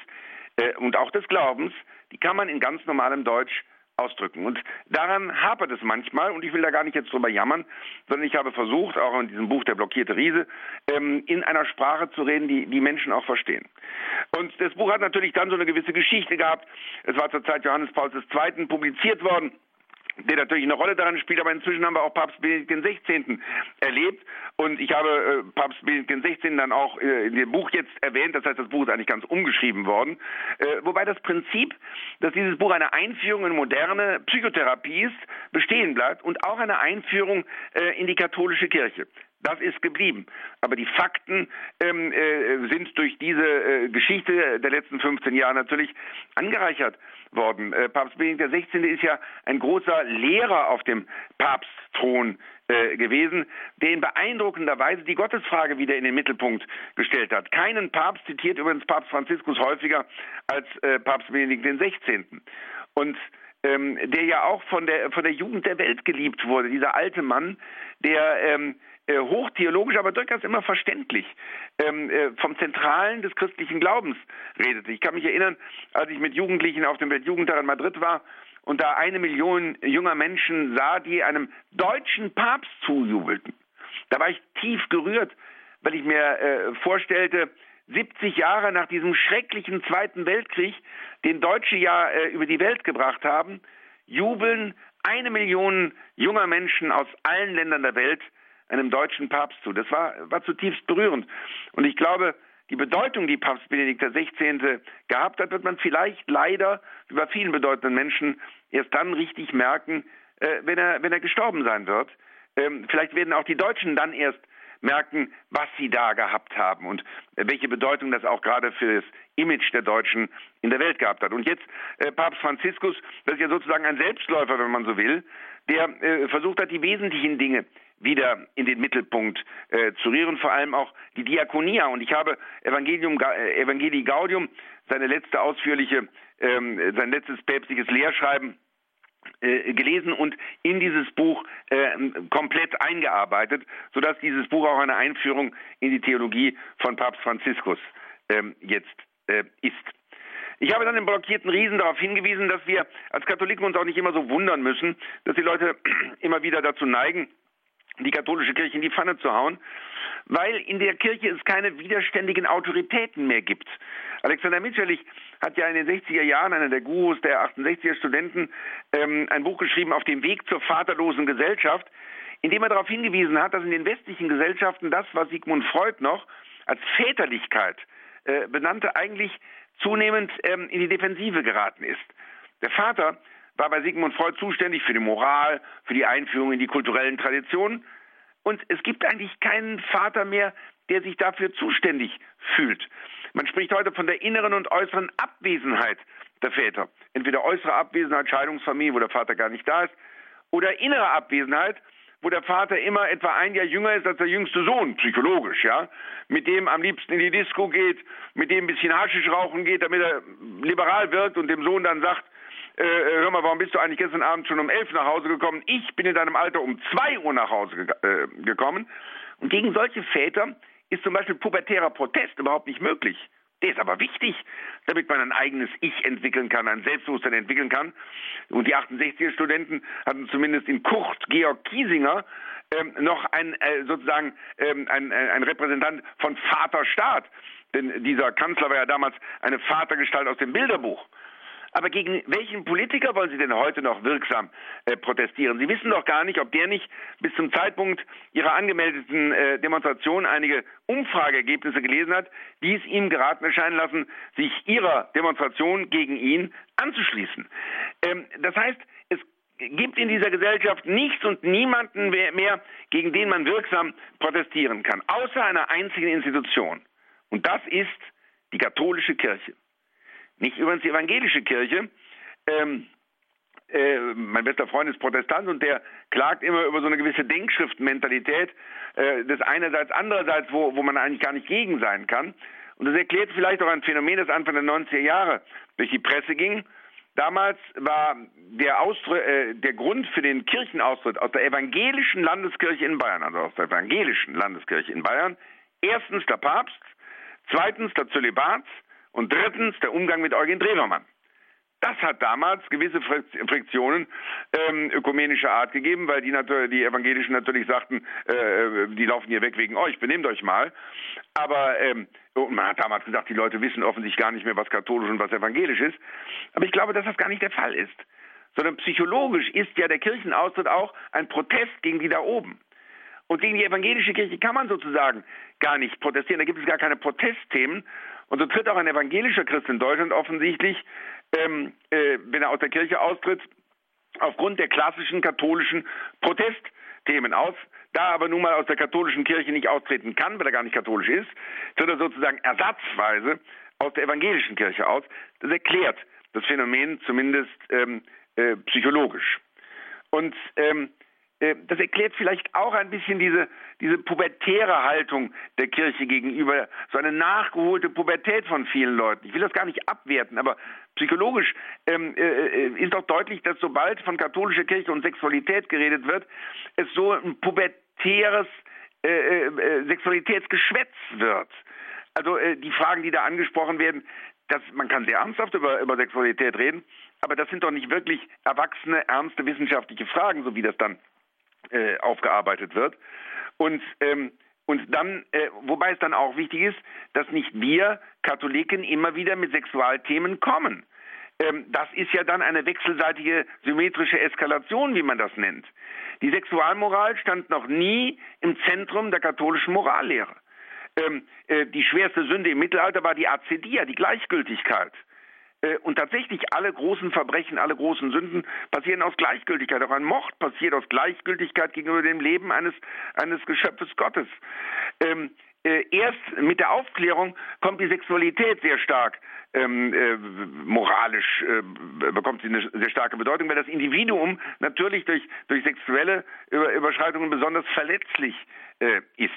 äh, und auch des Glaubens, die kann man in ganz normalem Deutsch ausdrücken. Und daran hapert es manchmal, und ich will da gar nicht jetzt drüber jammern, sondern ich habe versucht, auch in diesem Buch Der blockierte Riese, ähm, in einer Sprache zu reden, die die Menschen auch verstehen. Und das Buch hat natürlich dann so eine gewisse Geschichte gehabt. Es war zur Zeit Johannes Pauls II. publiziert worden der natürlich eine Rolle daran spielt, aber inzwischen haben wir auch Papst Benedikt XVI. erlebt und ich habe äh, Papst Benedikt XVI. dann auch äh, in dem Buch jetzt erwähnt, das heißt, das Buch ist eigentlich ganz umgeschrieben worden, äh, wobei das Prinzip, dass dieses Buch eine Einführung in moderne Psychotherapie ist, bestehen bleibt und auch eine Einführung äh, in die katholische Kirche. Das ist geblieben. Aber die Fakten ähm, äh, sind durch diese äh, Geschichte der letzten 15 Jahre natürlich angereichert worden. Äh, Papst Benedikt XVI. ist ja ein großer Lehrer auf dem Papstthron äh, gewesen, der in beeindruckender Weise die Gottesfrage wieder in den Mittelpunkt gestellt hat. Keinen Papst zitiert übrigens Papst Franziskus häufiger als äh, Papst Benedikt XVI. Und ähm, der ja auch von der von der Jugend der Welt geliebt wurde, dieser alte Mann, der ähm, äh, hochtheologisch, aber durchaus immer verständlich ähm, äh, vom Zentralen des christlichen Glaubens redete. Ich kann mich erinnern, als ich mit Jugendlichen auf dem Weltjugendtag in Madrid war und da eine Million junger Menschen sah, die einem deutschen Papst zujubelten. Da war ich tief gerührt, weil ich mir äh, vorstellte, 70 Jahre nach diesem schrecklichen Zweiten Weltkrieg, den Deutsche ja äh, über die Welt gebracht haben, jubeln eine Million junger Menschen aus allen Ländern der Welt einem deutschen Papst zu. Das war, war zutiefst berührend. Und ich glaube, die Bedeutung, die Papst Benedikt XVI. gehabt hat, wird man vielleicht leider über vielen bedeutenden Menschen erst dann richtig merken, äh, wenn, er, wenn er gestorben sein wird. Ähm, vielleicht werden auch die Deutschen dann erst merken, was sie da gehabt haben und welche Bedeutung das auch gerade für das Image der Deutschen in der Welt gehabt hat. Und jetzt äh, Papst Franziskus, das ist ja sozusagen ein Selbstläufer, wenn man so will, der äh, versucht hat, die wesentlichen Dinge wieder in den Mittelpunkt äh, zu rühren, vor allem auch die Diakonia. Und ich habe Evangelium, äh, Evangelii Gaudium, seine letzte ausführliche, ähm, sein letztes päpstliches Lehrschreiben äh, gelesen und in dieses Buch äh, komplett eingearbeitet, sodass dieses Buch auch eine Einführung in die Theologie von Papst Franziskus ähm, jetzt äh, ist. Ich habe dann im blockierten Riesen darauf hingewiesen, dass wir als Katholiken uns auch nicht immer so wundern müssen, dass die Leute immer wieder dazu neigen, die katholische Kirche in die Pfanne zu hauen, weil in der Kirche es keine widerständigen Autoritäten mehr gibt. Alexander Mitscherlich hat ja in den 60er Jahren, einer der Gurus der 68er Studenten, ähm, ein Buch geschrieben auf dem Weg zur vaterlosen Gesellschaft, in dem er darauf hingewiesen hat, dass in den westlichen Gesellschaften das, was Sigmund Freud noch als Väterlichkeit äh, benannte, eigentlich zunehmend ähm, in die Defensive geraten ist. Der Vater war bei Sigmund Freud zuständig für die Moral, für die Einführung in die kulturellen Traditionen. Und es gibt eigentlich keinen Vater mehr, der sich dafür zuständig fühlt. Man spricht heute von der inneren und äußeren Abwesenheit der Väter. Entweder äußere Abwesenheit, Scheidungsfamilie, wo der Vater gar nicht da ist, oder innere Abwesenheit, wo der Vater immer etwa ein Jahr jünger ist als der jüngste Sohn, psychologisch, ja, mit dem am liebsten in die Disco geht, mit dem ein bisschen Haschisch rauchen geht, damit er liberal wirkt und dem Sohn dann sagt, äh, äh, hör mal, warum bist du eigentlich gestern Abend schon um elf nach Hause gekommen? Ich bin in deinem Alter um zwei Uhr nach Hause ge äh, gekommen. Und gegen solche Väter ist zum Beispiel pubertärer Protest überhaupt nicht möglich. Der ist aber wichtig, damit man ein eigenes Ich entwickeln kann, ein Selbstbewusstsein entwickeln kann. Und die 68er Studenten hatten zumindest in Kurt Georg Kiesinger ähm, noch ein äh, sozusagen ähm, ein, ein Repräsentant von Vaterstaat, denn dieser Kanzler war ja damals eine Vatergestalt aus dem Bilderbuch. Aber gegen welchen Politiker wollen Sie denn heute noch wirksam äh, protestieren? Sie wissen doch gar nicht, ob der nicht bis zum Zeitpunkt Ihrer angemeldeten äh, Demonstration einige Umfrageergebnisse gelesen hat, die es ihm geraten erscheinen lassen, sich Ihrer Demonstration gegen ihn anzuschließen. Ähm, das heißt, es gibt in dieser Gesellschaft nichts und niemanden mehr, gegen den man wirksam protestieren kann, außer einer einzigen Institution. Und das ist die katholische Kirche. Nicht übrigens die evangelische Kirche. Ähm, äh, mein bester Freund ist Protestant und der klagt immer über so eine gewisse Denkschriftmentalität äh, des einerseits, andererseits, wo, wo man eigentlich gar nicht gegen sein kann. Und das erklärt vielleicht auch ein Phänomen, das Anfang der 90er Jahre durch die Presse ging. Damals war der, Austr äh, der Grund für den Kirchenaustritt aus der evangelischen Landeskirche in Bayern, also aus der evangelischen Landeskirche in Bayern, erstens der Papst, zweitens der Zölibat, und drittens der Umgang mit Eugen Drewermann. Das hat damals gewisse Friktionen ähm, ökumenischer Art gegeben, weil die, die Evangelischen natürlich sagten, äh, die laufen hier weg wegen euch, benehmt euch mal. Aber ähm, man hat damals gesagt, die Leute wissen offensichtlich gar nicht mehr, was katholisch und was evangelisch ist. Aber ich glaube, dass das gar nicht der Fall ist. Sondern psychologisch ist ja der Kirchenaustritt auch ein Protest gegen die da oben. Und gegen die evangelische Kirche kann man sozusagen gar nicht protestieren. Da gibt es gar keine Protestthemen, und so tritt auch ein evangelischer Christ in Deutschland offensichtlich, ähm, äh, wenn er aus der Kirche austritt, aufgrund der klassischen katholischen Protestthemen aus. Da er aber nun mal aus der katholischen Kirche nicht austreten kann, weil er gar nicht katholisch ist, tritt er sozusagen ersatzweise aus der evangelischen Kirche aus. Das erklärt das Phänomen zumindest ähm, äh, psychologisch. Und ähm, äh, das erklärt vielleicht auch ein bisschen diese, diese pubertäre Haltung der Kirche gegenüber, so eine nachgeholte Pubertät von vielen Leuten. Ich will das gar nicht abwerten, aber psychologisch ähm, äh, äh ist doch deutlich, dass sobald von katholischer Kirche und Sexualität geredet wird, es so ein pubertäres äh, äh, äh Sexualitätsgeschwätz wird. Also die Fragen, die da angesprochen werden, das, man kann sehr ernsthaft über, über Sexualität reden, aber das sind doch nicht wirklich erwachsene, ernste wissenschaftliche Fragen, so wie das dann äh, aufgearbeitet wird. Und ähm, und dann, äh, wobei es dann auch wichtig ist, dass nicht wir Katholiken immer wieder mit Sexualthemen kommen. Ähm, das ist ja dann eine wechselseitige symmetrische Eskalation, wie man das nennt. Die Sexualmoral stand noch nie im Zentrum der katholischen Morallehre. Ähm, äh, die schwerste Sünde im Mittelalter war die Acedia, die Gleichgültigkeit. Äh, und tatsächlich alle großen Verbrechen, alle großen Sünden passieren aus Gleichgültigkeit. Auch ein Mord passiert aus Gleichgültigkeit gegenüber dem Leben eines, eines Geschöpfes Gottes. Ähm, äh, erst mit der Aufklärung kommt die Sexualität sehr stark ähm, äh, moralisch äh, bekommt sie eine sehr starke Bedeutung, weil das Individuum natürlich durch, durch sexuelle Über Überschreitungen besonders verletzlich äh, ist.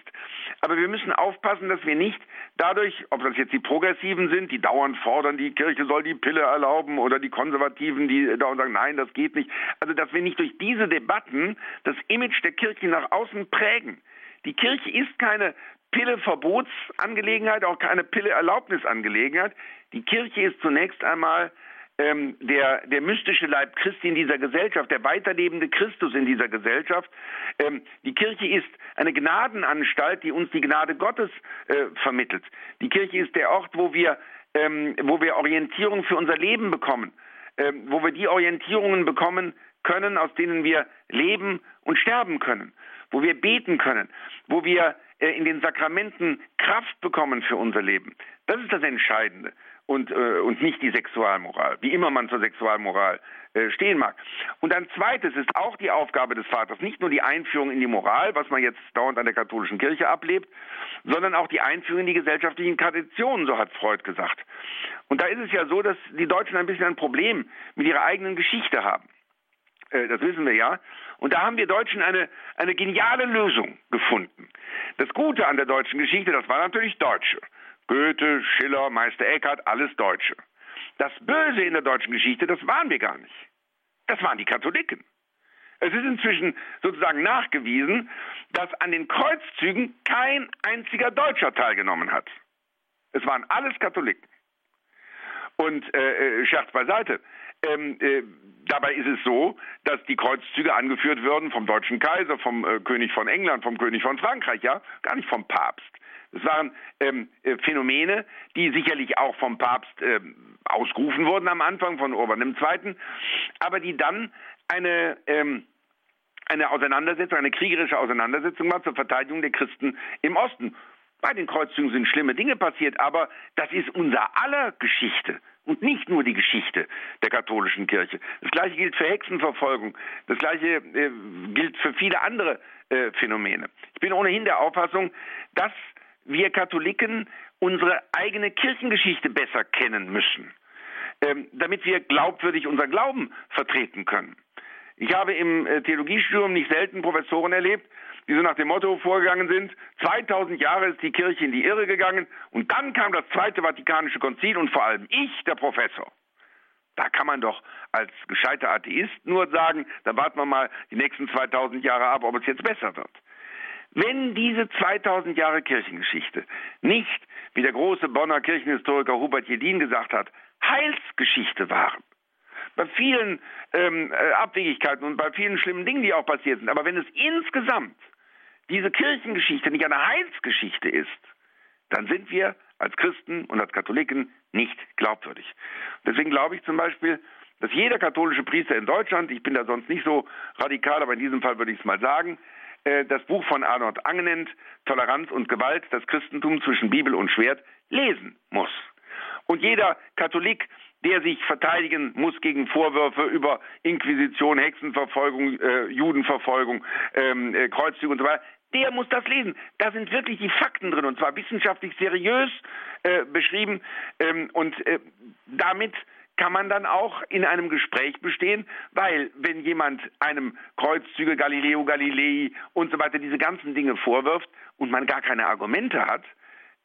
Aber wir müssen aufpassen, dass wir nicht dadurch, ob das jetzt die Progressiven sind, die dauernd fordern, die Kirche soll die Pille erlauben, oder die Konservativen, die dauernd sagen, nein, das geht nicht. Also, dass wir nicht durch diese Debatten das Image der Kirche nach außen prägen. Die Kirche ist keine Pille-Verbotsangelegenheit, auch keine Pille-Erlaubnisangelegenheit. Die Kirche ist zunächst einmal ähm, der, der mystische Leib Christi in dieser Gesellschaft, der weiterlebende Christus in dieser Gesellschaft. Ähm, die Kirche ist eine Gnadenanstalt, die uns die Gnade Gottes äh, vermittelt. Die Kirche ist der Ort, wo wir, ähm, wo wir Orientierung für unser Leben bekommen, ähm, wo wir die Orientierungen bekommen können, aus denen wir leben und sterben können, wo wir beten können, wo wir äh, in den Sakramenten Kraft bekommen für unser Leben. Das ist das Entscheidende und, äh, und nicht die Sexualmoral, wie immer man zur Sexualmoral äh, stehen mag. Und ein zweites ist auch die Aufgabe des Vaters, nicht nur die Einführung in die Moral, was man jetzt dauernd an der katholischen Kirche ablebt, sondern auch die Einführung in die gesellschaftlichen Traditionen, so hat Freud gesagt. Und da ist es ja so, dass die Deutschen ein bisschen ein Problem mit ihrer eigenen Geschichte haben. Äh, das wissen wir ja. Und da haben wir Deutschen eine, eine geniale Lösung gefunden. Das Gute an der deutschen Geschichte, das war natürlich Deutsche. Goethe, Schiller, Meister Eckhart, alles Deutsche. Das Böse in der deutschen Geschichte, das waren wir gar nicht. Das waren die Katholiken. Es ist inzwischen sozusagen nachgewiesen, dass an den Kreuzzügen kein einziger Deutscher teilgenommen hat. Es waren alles Katholiken. Und äh, äh Scherz beiseite. Ähm, äh, dabei ist es so, dass die Kreuzzüge angeführt würden vom deutschen Kaiser, vom äh, König von England, vom König von Frankreich, ja, gar nicht vom Papst. Das waren ähm, äh, Phänomene, die sicherlich auch vom Papst ähm, ausgerufen wurden am Anfang von Urban II., aber die dann eine ähm, eine Auseinandersetzung, eine kriegerische Auseinandersetzung war zur Verteidigung der Christen im Osten. Bei den Kreuzzügen sind schlimme Dinge passiert, aber das ist unser aller Geschichte und nicht nur die Geschichte der katholischen Kirche. Das gleiche gilt für Hexenverfolgung, das gleiche äh, gilt für viele andere äh, Phänomene. Ich bin ohnehin der Auffassung, dass wir Katholiken unsere eigene Kirchengeschichte besser kennen müssen, ähm, damit wir glaubwürdig unseren Glauben vertreten können. Ich habe im äh, Theologiestudium nicht selten Professoren erlebt, die so nach dem Motto vorgegangen sind, 2000 Jahre ist die Kirche in die Irre gegangen und dann kam das Zweite Vatikanische Konzil und vor allem ich, der Professor. Da kann man doch als gescheiter Atheist nur sagen, dann warten wir mal die nächsten 2000 Jahre ab, ob es jetzt besser wird. Wenn diese 2000 Jahre Kirchengeschichte nicht, wie der große Bonner Kirchenhistoriker Hubert Jedin gesagt hat, Heilsgeschichte waren, bei vielen ähm, äh, Abwegigkeiten und bei vielen schlimmen Dingen, die auch passiert sind, aber wenn es insgesamt diese Kirchengeschichte nicht eine Heilsgeschichte ist, dann sind wir als Christen und als Katholiken nicht glaubwürdig. Deswegen glaube ich zum Beispiel, dass jeder katholische Priester in Deutschland, ich bin da sonst nicht so radikal, aber in diesem Fall würde ich es mal sagen, äh, das Buch von Arnold Angenent, Toleranz und Gewalt, das Christentum zwischen Bibel und Schwert, lesen muss. Und jeder Katholik, der sich verteidigen muss gegen Vorwürfe über Inquisition, Hexenverfolgung, äh, Judenverfolgung, ähm, äh, Kreuzzüge und so weiter, der muss das lesen. Da sind wirklich die Fakten drin und zwar wissenschaftlich seriös äh, beschrieben ähm, und äh, damit kann man dann auch in einem Gespräch bestehen, weil wenn jemand einem Kreuzzüge Galileo Galilei und so weiter diese ganzen Dinge vorwirft und man gar keine Argumente hat,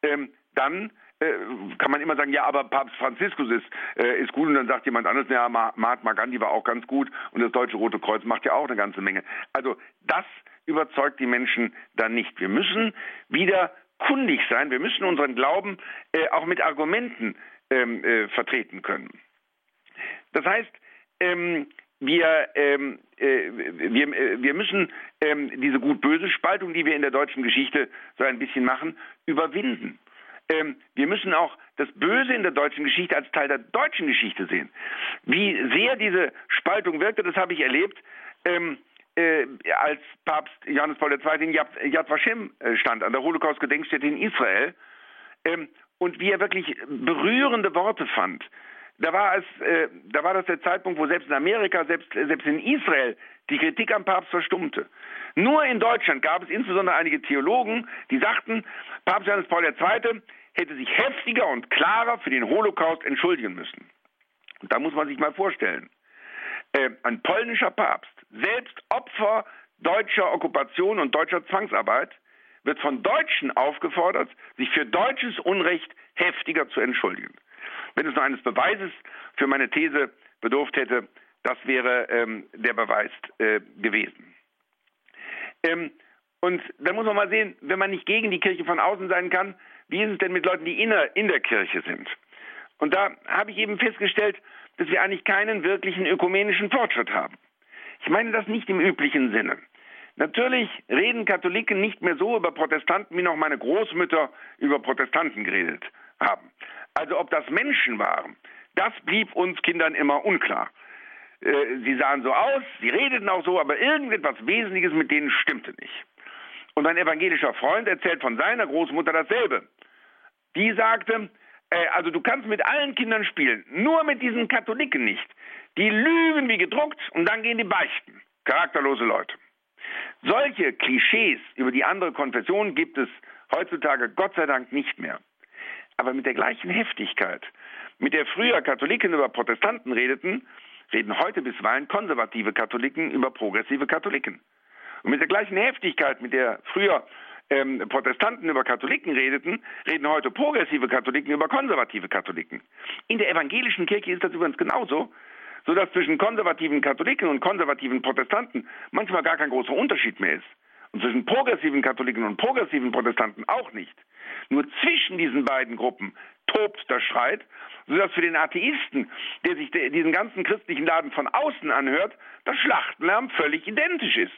ähm, dann äh, kann man immer sagen, ja, aber Papst Franziskus ist, äh, ist gut und dann sagt jemand anderes, ja, Mahatma Gandhi war auch ganz gut und das Deutsche Rote Kreuz macht ja auch eine ganze Menge. Also das überzeugt die Menschen dann nicht. Wir müssen wieder kundig sein, wir müssen unseren Glauben äh, auch mit Argumenten ähm, äh, vertreten können. Das heißt, ähm, wir, ähm, äh, wir, äh, wir müssen ähm, diese gut-böse Spaltung, die wir in der deutschen Geschichte so ein bisschen machen, überwinden. Ähm, wir müssen auch das Böse in der deutschen Geschichte als Teil der deutschen Geschichte sehen. Wie sehr diese Spaltung wirkte, das habe ich erlebt, ähm, äh, als Papst Johannes Paul II. in Yad, Yad Vashem äh, stand, an der Holocaust-Gedenkstätte in Israel, ähm, und wie er wirklich berührende Worte fand da war es, äh, da war das der Zeitpunkt, wo selbst in Amerika, selbst, selbst in Israel die Kritik am Papst verstummte. Nur in Deutschland gab es insbesondere einige Theologen, die sagten, Papst Johannes Paul II. hätte sich heftiger und klarer für den Holocaust entschuldigen müssen. Und da muss man sich mal vorstellen, äh, ein polnischer Papst, selbst Opfer deutscher Okkupation und deutscher Zwangsarbeit, wird von Deutschen aufgefordert, sich für deutsches Unrecht heftiger zu entschuldigen. Wenn es nur eines Beweises für meine These bedurft hätte, das wäre ähm, der Beweis äh, gewesen. Ähm, und da muss man mal sehen, wenn man nicht gegen die Kirche von außen sein kann, wie ist es denn mit Leuten, die in der, in der Kirche sind? Und da habe ich eben festgestellt, dass wir eigentlich keinen wirklichen ökumenischen Fortschritt haben. Ich meine das nicht im üblichen Sinne. Natürlich reden Katholiken nicht mehr so über Protestanten, wie noch meine Großmütter über Protestanten geredet haben. Also ob das Menschen waren, das blieb uns Kindern immer unklar. Äh, sie sahen so aus, sie redeten auch so, aber irgendetwas Wesentliches mit denen stimmte nicht. Und ein evangelischer Freund erzählt von seiner Großmutter dasselbe. Die sagte, äh, also du kannst mit allen Kindern spielen, nur mit diesen Katholiken nicht. Die lügen wie gedruckt und dann gehen die beichten. Charakterlose Leute. Solche Klischees über die andere Konfession gibt es heutzutage Gott sei Dank nicht mehr aber mit der gleichen Heftigkeit, mit der früher Katholiken über Protestanten redeten, reden heute bisweilen konservative Katholiken über progressive Katholiken. Und mit der gleichen Heftigkeit, mit der früher ähm, Protestanten über Katholiken redeten, reden heute progressive Katholiken über konservative Katholiken. In der evangelischen Kirche ist das übrigens genauso, so dass zwischen konservativen Katholiken und konservativen Protestanten manchmal gar kein großer Unterschied mehr ist. und zwischen progressiven Katholiken und progressiven Protestanten auch nicht. Nur zwischen diesen beiden Gruppen tobt der Streit, sodass für den Atheisten, der sich diesen ganzen christlichen Laden von außen anhört, das Schlachtenlärm völlig identisch ist.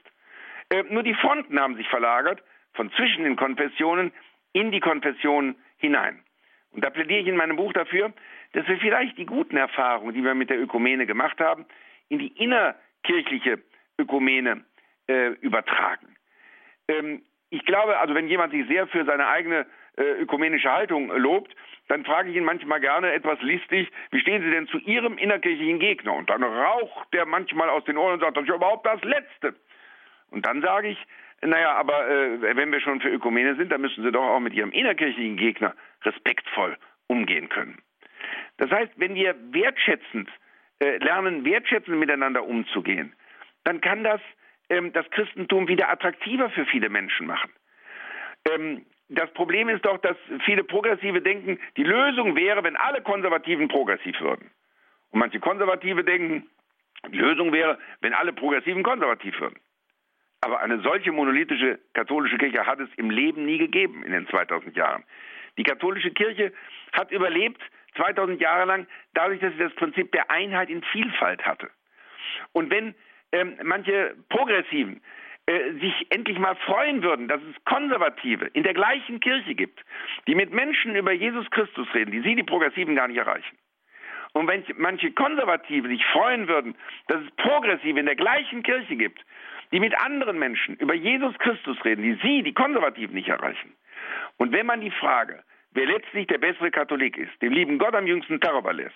Äh, nur die Fronten haben sich verlagert von zwischen den Konfessionen in die Konfessionen hinein. Und da plädiere ich in meinem Buch dafür, dass wir vielleicht die guten Erfahrungen, die wir mit der Ökumene gemacht haben, in die innerkirchliche Ökumene äh, übertragen. Ähm, ich glaube, also wenn jemand sich sehr für seine eigene äh, ökumenische Haltung lobt, dann frage ich ihn manchmal gerne etwas listig, wie stehen Sie denn zu Ihrem innerkirchlichen Gegner? Und dann raucht der manchmal aus den Ohren und sagt, das ist ja überhaupt das Letzte. Und dann sage ich, naja, aber äh, wenn wir schon für Ökumene sind, dann müssen Sie doch auch mit Ihrem innerkirchlichen Gegner respektvoll umgehen können. Das heißt, wenn wir wertschätzend äh, lernen, wertschätzend miteinander umzugehen, dann kann das ähm, das Christentum wieder attraktiver für viele Menschen machen. Ähm, das Problem ist doch, dass viele Progressive denken, die Lösung wäre, wenn alle Konservativen progressiv würden. Und manche Konservative denken, die Lösung wäre, wenn alle Progressiven konservativ würden. Aber eine solche monolithische katholische Kirche hat es im Leben nie gegeben in den 2000 Jahren. Die katholische Kirche hat überlebt 2000 Jahre lang dadurch, dass sie das Prinzip der Einheit in Vielfalt hatte. Und wenn ähm, manche Progressiven äh, sich endlich mal freuen würden, dass es Konservative in der gleichen Kirche gibt, die mit Menschen über Jesus Christus reden, die sie, die Progressiven, gar nicht erreichen. Und wenn manche Konservative sich freuen würden, dass es Progressive in der gleichen Kirche gibt, die mit anderen Menschen über Jesus Christus reden, die sie, die Konservativen, nicht erreichen. Und wenn man die Frage, wer letztlich der bessere Katholik ist, dem lieben Gott am jüngsten Tag überlässt,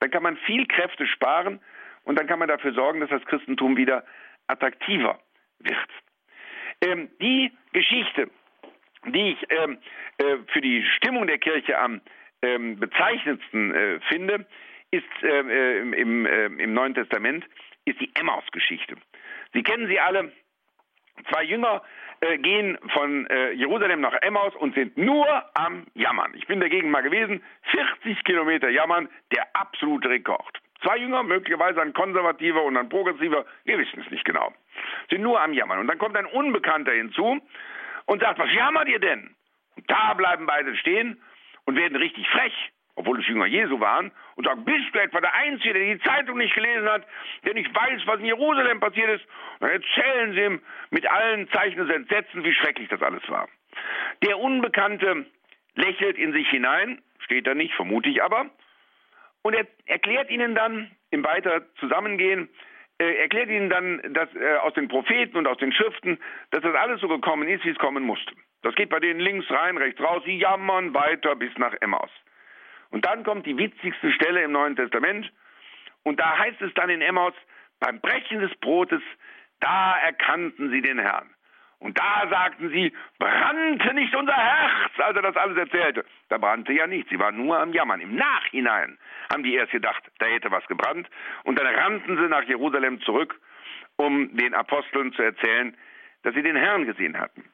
dann kann man viel Kräfte sparen und dann kann man dafür sorgen, dass das Christentum wieder attraktiver wird. Ähm, die Geschichte, die ich ähm, äh, für die Stimmung der Kirche am ähm, bezeichnendsten äh, finde, ist äh, äh im, äh, im, Neuen Testament, ist die Emmaus-Geschichte. Sie kennen sie alle. Zwei Jünger äh, gehen von äh, Jerusalem nach Emmaus und sind nur am Jammern. Ich bin dagegen mal gewesen. 40 Kilometer Jammern, der absolute Rekord. Zwei Jünger, möglicherweise ein konservativer und ein progressiver, wir wissen es nicht genau, sind nur am Jammern. Und dann kommt ein Unbekannter hinzu und sagt, was jammert ihr denn? Und da bleiben beide stehen und werden richtig frech obwohl es Jünger Jesu waren, und sagen, bist du etwa der Einzige, der die Zeitung nicht gelesen hat, der nicht weiß, was in Jerusalem passiert ist? Und dann erzählen sie ihm mit allen Zeichen des Entsetzens, wie schrecklich das alles war. Der Unbekannte lächelt in sich hinein, steht da nicht, vermute ich aber, und er erklärt ihnen dann im weiter Zusammengehen, äh, erklärt ihnen dann dass, äh, aus den Propheten und aus den Schriften, dass das alles so gekommen ist, wie es kommen musste. Das geht bei denen links rein, rechts raus, sie jammern weiter bis nach Emmaus. Und dann kommt die witzigste Stelle im Neuen Testament. Und da heißt es dann in Emmaus, beim Brechen des Brotes, da erkannten sie den Herrn. Und da sagten sie, brannte nicht unser Herz, als er das alles erzählte. Da brannte ja nichts, sie waren nur am Jammern. Im Nachhinein haben die erst gedacht, da hätte was gebrannt. Und dann rannten sie nach Jerusalem zurück, um den Aposteln zu erzählen, dass sie den Herrn gesehen hatten.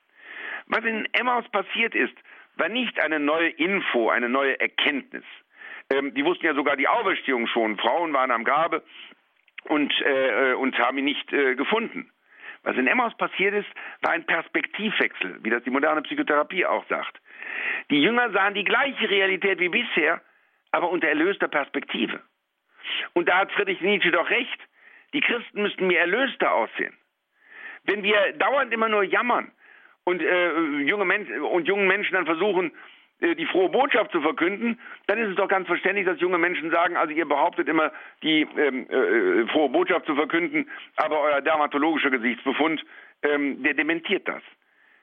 Was in Emmaus passiert ist, war nicht eine neue Info, eine neue Erkenntnis. Ähm, die wussten ja sogar die Auferstehung schon. Frauen waren am Grabe und, äh, und haben ihn nicht äh, gefunden. Was in Emmaus passiert ist, war ein Perspektivwechsel, wie das die moderne Psychotherapie auch sagt. Die Jünger sahen die gleiche Realität wie bisher, aber unter erlöster Perspektive. Und da hat Friedrich Nietzsche doch recht. Die Christen müssten mir erlöster aussehen. Wenn wir dauernd immer nur jammern, und äh, junge Menschen und jungen Menschen dann versuchen, äh, die frohe Botschaft zu verkünden, dann ist es doch ganz verständlich, dass junge Menschen sagen, also ihr behauptet immer, die ähm, äh, frohe Botschaft zu verkünden, aber euer dermatologischer Gesichtsbefund, ähm, der dementiert das.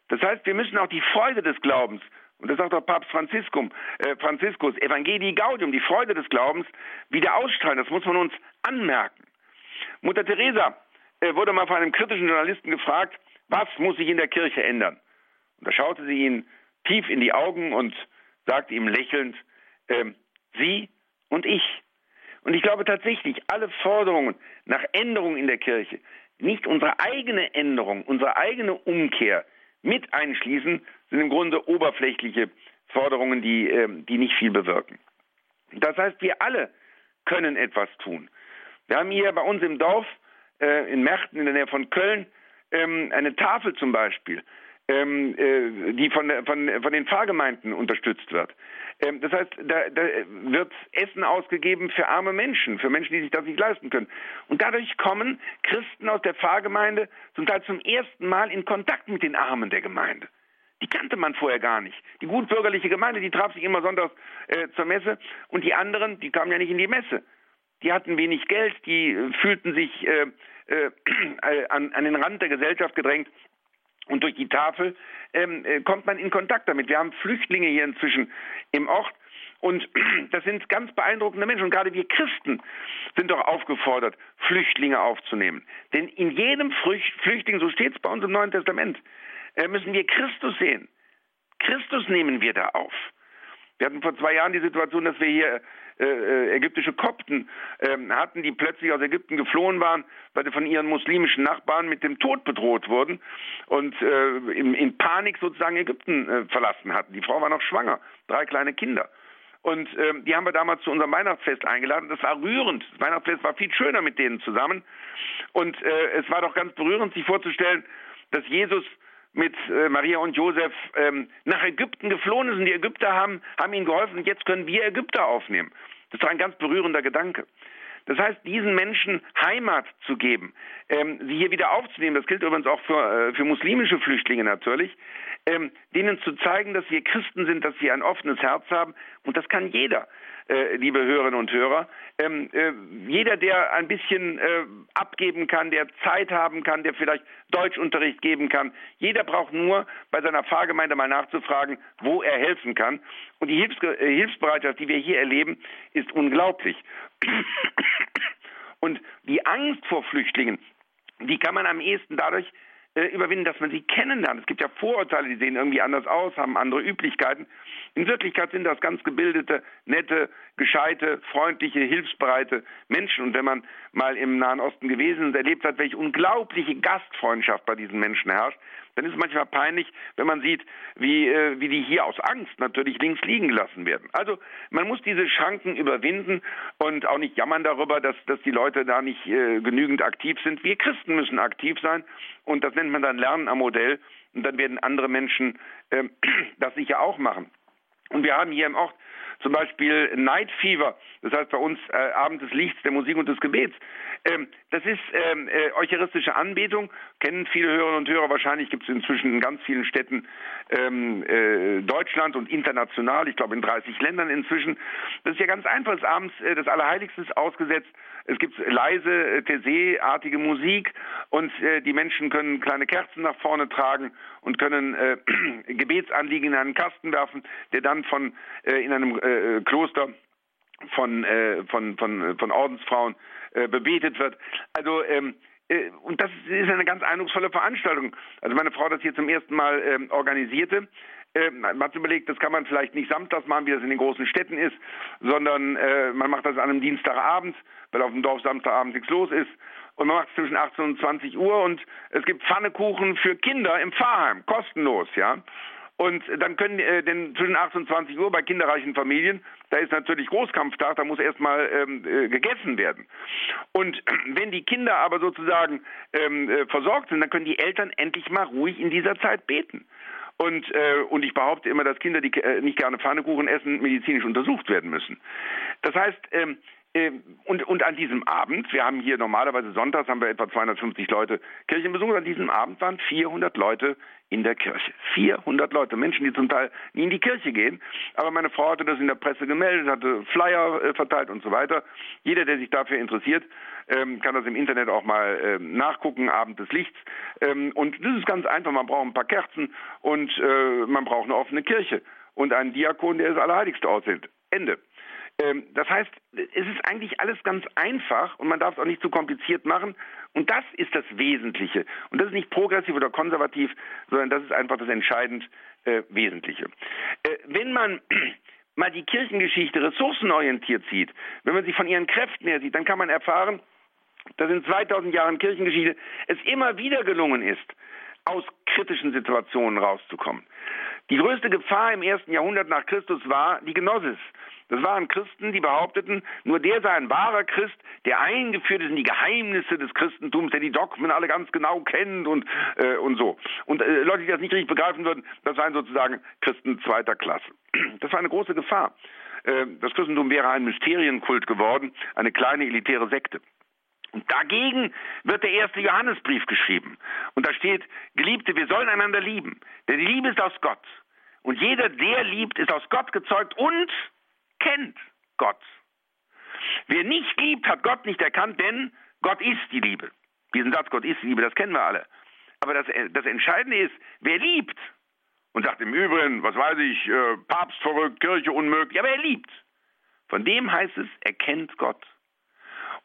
Das heißt, wir müssen auch die Freude des Glaubens, und das sagt auch Papst Franziskum, äh, Franziskus, Evangelii Gaudium, die Freude des Glaubens, wieder ausstrahlen. Das muss man uns anmerken. Mutter Teresa äh, wurde mal von einem kritischen Journalisten gefragt, was muss sich in der Kirche ändern? Und da schaute sie ihn tief in die Augen und sagte ihm lächelnd, äh, Sie und ich. Und ich glaube tatsächlich, alle Forderungen nach Änderungen in der Kirche, nicht unsere eigene Änderung, unsere eigene Umkehr mit einschließen, sind im Grunde oberflächliche Forderungen, die, äh, die nicht viel bewirken. Das heißt, wir alle können etwas tun. Wir haben hier bei uns im Dorf äh, in Merchten in der Nähe von Köln ähm, eine Tafel zum Beispiel, ähm, äh, die von, von, von den Pfarrgemeinden unterstützt wird. Ähm, das heißt, da, da wird Essen ausgegeben für arme Menschen, für Menschen, die sich das nicht leisten können. Und dadurch kommen Christen aus der Pfarrgemeinde zum Teil zum ersten Mal in Kontakt mit den Armen der Gemeinde. Die kannte man vorher gar nicht. Die gutbürgerliche Gemeinde, die traf sich immer sonntags äh, zur Messe und die anderen, die kamen ja nicht in die Messe. Die hatten wenig Geld, die äh, fühlten sich äh, äh, an, an den Rand der Gesellschaft gedrängt und durch die Tafel ähm, äh, kommt man in Kontakt damit. Wir haben Flüchtlinge hier inzwischen im Ort. Und das sind ganz beeindruckende Menschen. Und gerade wir Christen sind doch aufgefordert, Flüchtlinge aufzunehmen. Denn in jedem Flüchtling, so steht es bei uns im Neuen Testament, äh, müssen wir Christus sehen. Christus nehmen wir da auf. Wir hatten vor zwei Jahren die Situation, dass wir hier äh, äh, ägyptische Kopten äh, hatten, die plötzlich aus Ägypten geflohen waren, weil sie von ihren muslimischen Nachbarn mit dem Tod bedroht wurden und äh, in, in, Panik sozusagen Ägypten äh, verlassen hatten. Die Frau war noch schwanger, drei kleine Kinder. Und ähm, die haben wir damals zu unserem Weihnachtsfest eingeladen. Das war rührend. Das Weihnachtsfest war viel schöner mit denen zusammen. Und äh, es war doch ganz berührend, sich vorzustellen, dass Jesus mit äh, Maria und Josef ähm, nach Ägypten geflohen ist und die Ägypter haben, haben ihnen geholfen und jetzt können wir Ägypter aufnehmen. Das ist ein ganz berührender Gedanke. Das heißt, diesen Menschen Heimat zu geben, ähm, sie hier wieder aufzunehmen, das gilt übrigens auch für, äh, für muslimische Flüchtlinge natürlich, ähm, denen zu zeigen, dass wir Christen sind, dass sie ein offenes Herz haben und das kann jeder liebe Hörerinnen und Hörer. Ähm, äh, jeder, der ein bisschen äh, abgeben kann, der Zeit haben kann, der vielleicht Deutschunterricht geben kann, jeder braucht nur bei seiner Pfarrgemeinde mal nachzufragen, wo er helfen kann. Und die Hilfs äh, Hilfsbereitschaft, die wir hier erleben, ist unglaublich. Und die Angst vor Flüchtlingen, die kann man am ehesten dadurch äh, überwinden, dass man sie kennenlernt. Es gibt ja Vorurteile, die sehen irgendwie anders aus, haben andere Üblichkeiten. In Wirklichkeit sind das ganz gebildete, nette, gescheite, freundliche, hilfsbereite Menschen. Und wenn man mal im Nahen Osten gewesen und erlebt hat, welche unglaubliche Gastfreundschaft bei diesen Menschen herrscht, dann ist es manchmal peinlich, wenn man sieht, wie, äh, wie die hier aus Angst natürlich links liegen gelassen werden. Also man muss diese Schranken überwinden und auch nicht jammern darüber, dass, dass die Leute da nicht äh, genügend aktiv sind. Wir Christen müssen aktiv sein und das nennt man dann Lernen am Modell und dann werden andere Menschen äh, das sicher auch machen. Und wir haben hier im Ort zum Beispiel Night Fever, das heißt bei uns äh, Abend des Lichts, der Musik und des Gebets. Ähm, das ist ähm, äh, eucharistische Anbetung, kennen viele Hörerinnen und Hörer wahrscheinlich, gibt es inzwischen in ganz vielen Städten ähm, äh, Deutschland und international, ich glaube in 30 Ländern inzwischen. Das ist ja ganz einfach, das abends äh, das Allerheiligste ist ausgesetzt, es gibt leise, äh, Tese-artige Musik und äh, die Menschen können kleine Kerzen nach vorne tragen und können äh, Gebetsanliegen in einen Kasten werfen, der dann von äh, in einem äh, Kloster von, äh, von, von, von Ordensfrauen äh, bebetet wird. Also ähm, äh, und das ist eine ganz eindrucksvolle Veranstaltung. Also meine Frau das hier zum ersten Mal ähm, organisierte. Äh, man hat überlegt, das kann man vielleicht nicht samstags machen, wie das in den großen Städten ist, sondern äh, man macht das an einem Dienstagabend, weil auf dem Dorf Samstagabend nichts los ist. Und man macht es zwischen 18 und 20 Uhr und es gibt Pfannekuchen für Kinder im Pfarrheim, kostenlos, ja. Und dann können äh, denn zwischen 18 und 20 Uhr bei kinderreichen Familien, da ist natürlich Großkampftag, da muss erstmal ähm, äh, gegessen werden. Und äh, wenn die Kinder aber sozusagen ähm, äh, versorgt sind, dann können die Eltern endlich mal ruhig in dieser Zeit beten. Und, äh, und ich behaupte immer, dass Kinder, die äh, nicht gerne Pfannekuchen essen, medizinisch untersucht werden müssen. Das heißt, ähm, und, und an diesem Abend, wir haben hier normalerweise sonntags haben wir etwa 250 Leute Kirchenbesuch, an diesem Abend waren 400 Leute in der Kirche. 400 Leute, Menschen, die zum Teil nie in die Kirche gehen. Aber meine Frau hatte das in der Presse gemeldet, hatte Flyer äh, verteilt und so weiter. Jeder, der sich dafür interessiert, ähm, kann das im Internet auch mal ähm, nachgucken, Abend des Lichts. Ähm, und das ist ganz einfach, man braucht ein paar Kerzen und äh, man braucht eine offene Kirche und einen Diakon, der das Allerheiligste aushält. Ende. Ähm, das heißt, es ist eigentlich alles ganz einfach und man darf es auch nicht zu kompliziert machen. Und das ist das Wesentliche. Und das ist nicht progressiv oder konservativ, sondern das ist einfach das entscheidend äh, Wesentliche. Äh, wenn man mal die Kirchengeschichte ressourcenorientiert sieht, wenn man sie von ihren Kräften her sieht, dann kann man erfahren, dass in 2000 Jahren Kirchengeschichte es immer wieder gelungen ist, aus kritischen Situationen rauszukommen. Die größte Gefahr im ersten Jahrhundert nach Christus war die Gnosis. Das waren Christen, die behaupteten, nur der sei ein wahrer Christ, der eingeführt ist in die Geheimnisse des Christentums, der die Dogmen alle ganz genau kennt und, äh, und so. Und äh, Leute, die das nicht richtig begreifen würden, das seien sozusagen Christen zweiter Klasse. Das war eine große Gefahr. Äh, das Christentum wäre ein Mysterienkult geworden, eine kleine elitäre Sekte. Und dagegen wird der erste Johannesbrief geschrieben. Und da steht, Geliebte, wir sollen einander lieben, denn die Liebe ist aus Gott. Und jeder, der liebt, ist aus Gott gezeugt und kennt Gott. Wer nicht liebt, hat Gott nicht erkannt, denn Gott ist die Liebe. Diesen Satz, Gott ist die Liebe, das kennen wir alle. Aber das, das Entscheidende ist, wer liebt und sagt im Übrigen, was weiß ich, äh, Papst verrückt, Kirche unmöglich, aber er liebt. Von dem heißt es, er kennt Gott.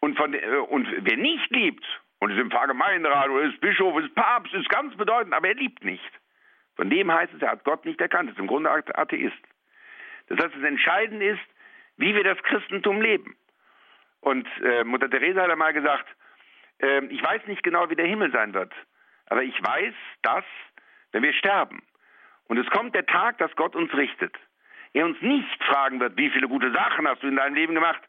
Und, von, äh, und wer nicht liebt und ist im Pfarrgemeinderat oder ist Bischof, ist Papst, ist ganz bedeutend, aber er liebt nicht. Von dem heißt es, er hat Gott nicht erkannt, ist im Grunde Atheist. Das heißt, das Entscheidende ist, wie wir das Christentum leben. Und äh, Mutter Teresa hat einmal gesagt, äh, ich weiß nicht genau, wie der Himmel sein wird, aber ich weiß, dass, wenn wir sterben, und es kommt der Tag, dass Gott uns richtet, er uns nicht fragen wird, wie viele gute Sachen hast du in deinem Leben gemacht,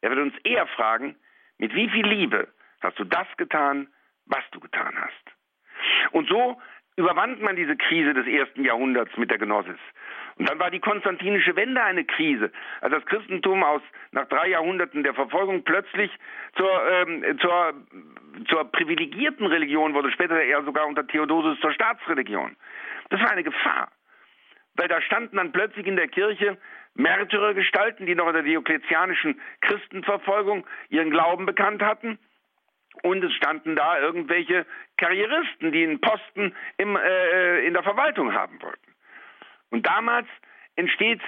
er wird uns eher fragen, mit wie viel Liebe hast du das getan, was du getan hast. Und so überwand man diese Krise des ersten Jahrhunderts mit der Gnosis. Und dann war die konstantinische Wende eine Krise, als das Christentum aus nach drei Jahrhunderten der Verfolgung plötzlich zur, ähm, zur, zur privilegierten Religion wurde, später eher sogar unter Theodosius zur Staatsreligion. Das war eine Gefahr, weil da standen dann plötzlich in der Kirche Märtyrergestalten, die noch in der diokletianischen Christenverfolgung ihren Glauben bekannt hatten und es standen da irgendwelche Karrieristen, die einen Posten im, äh, in der Verwaltung haben wollten. Und damals entsteht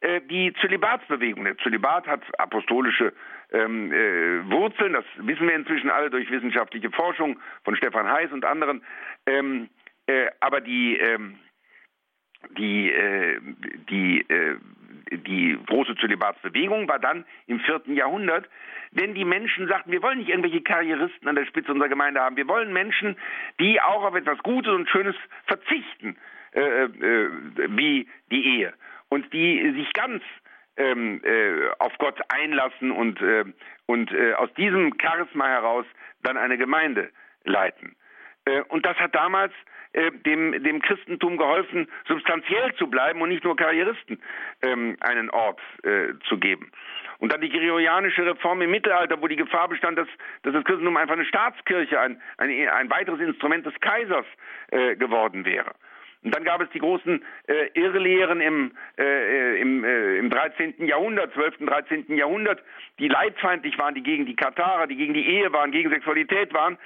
äh, die Zölibatsbewegung. Der Zölibat hat apostolische ähm, äh, Wurzeln, das wissen wir inzwischen alle durch wissenschaftliche Forschung von Stefan Heiß und anderen. Ähm, äh, aber die, ähm, die, äh, die, äh, die große Zölibatsbewegung war dann im vierten Jahrhundert, denn die Menschen sagten, wir wollen nicht irgendwelche Karrieristen an der Spitze unserer Gemeinde haben, wir wollen Menschen, die auch auf etwas Gutes und Schönes verzichten äh, äh, wie die Ehe und die sich ganz ähm, äh, auf Gott einlassen und, äh, und äh, aus diesem Charisma heraus dann eine Gemeinde leiten. Und das hat damals äh, dem, dem Christentum geholfen, substanziell zu bleiben und nicht nur Karrieristen ähm, einen Ort äh, zu geben. Und dann die gregorianische Reform im Mittelalter, wo die Gefahr bestand, dass, dass das Christentum einfach eine Staatskirche, ein, ein, ein weiteres Instrument des Kaisers äh, geworden wäre. Und dann gab es die großen äh, Irrlehren im, äh, im, äh, im 13. Jahrhundert, 12., 13. Jahrhundert, die leidfeindlich waren, die gegen die Katarer, die gegen die Ehe waren, gegen Sexualität waren.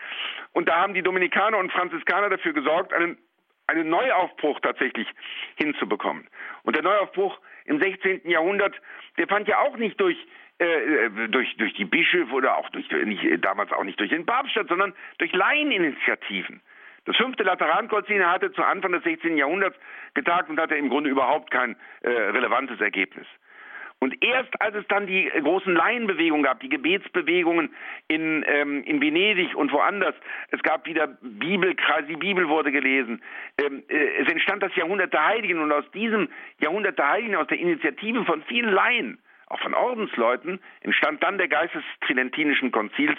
Und da haben die Dominikaner und Franziskaner dafür gesorgt, einen, einen Neuaufbruch tatsächlich hinzubekommen. Und der Neuaufbruch im 16. Jahrhundert, der fand ja auch nicht durch äh, äh, durch, durch die Bischöfe oder auch durch, nicht, damals auch nicht durch den Papst statt, sondern durch Laieninitiativen. Das fünfte Laterankonzil hatte zu Anfang des 16. Jahrhunderts getagt und hatte im Grunde überhaupt kein äh, relevantes Ergebnis. Und erst als es dann die großen Laienbewegungen gab, die Gebetsbewegungen in, ähm, in Venedig und woanders, es gab wieder Bibelkreise, die Bibel wurde gelesen, ähm, äh, es entstand das Jahrhundert der Heiligen und aus diesem Jahrhundert der Heiligen, aus der Initiative von vielen Laien, auch von Ordensleuten, entstand dann der Geist des Tridentinischen Konzils,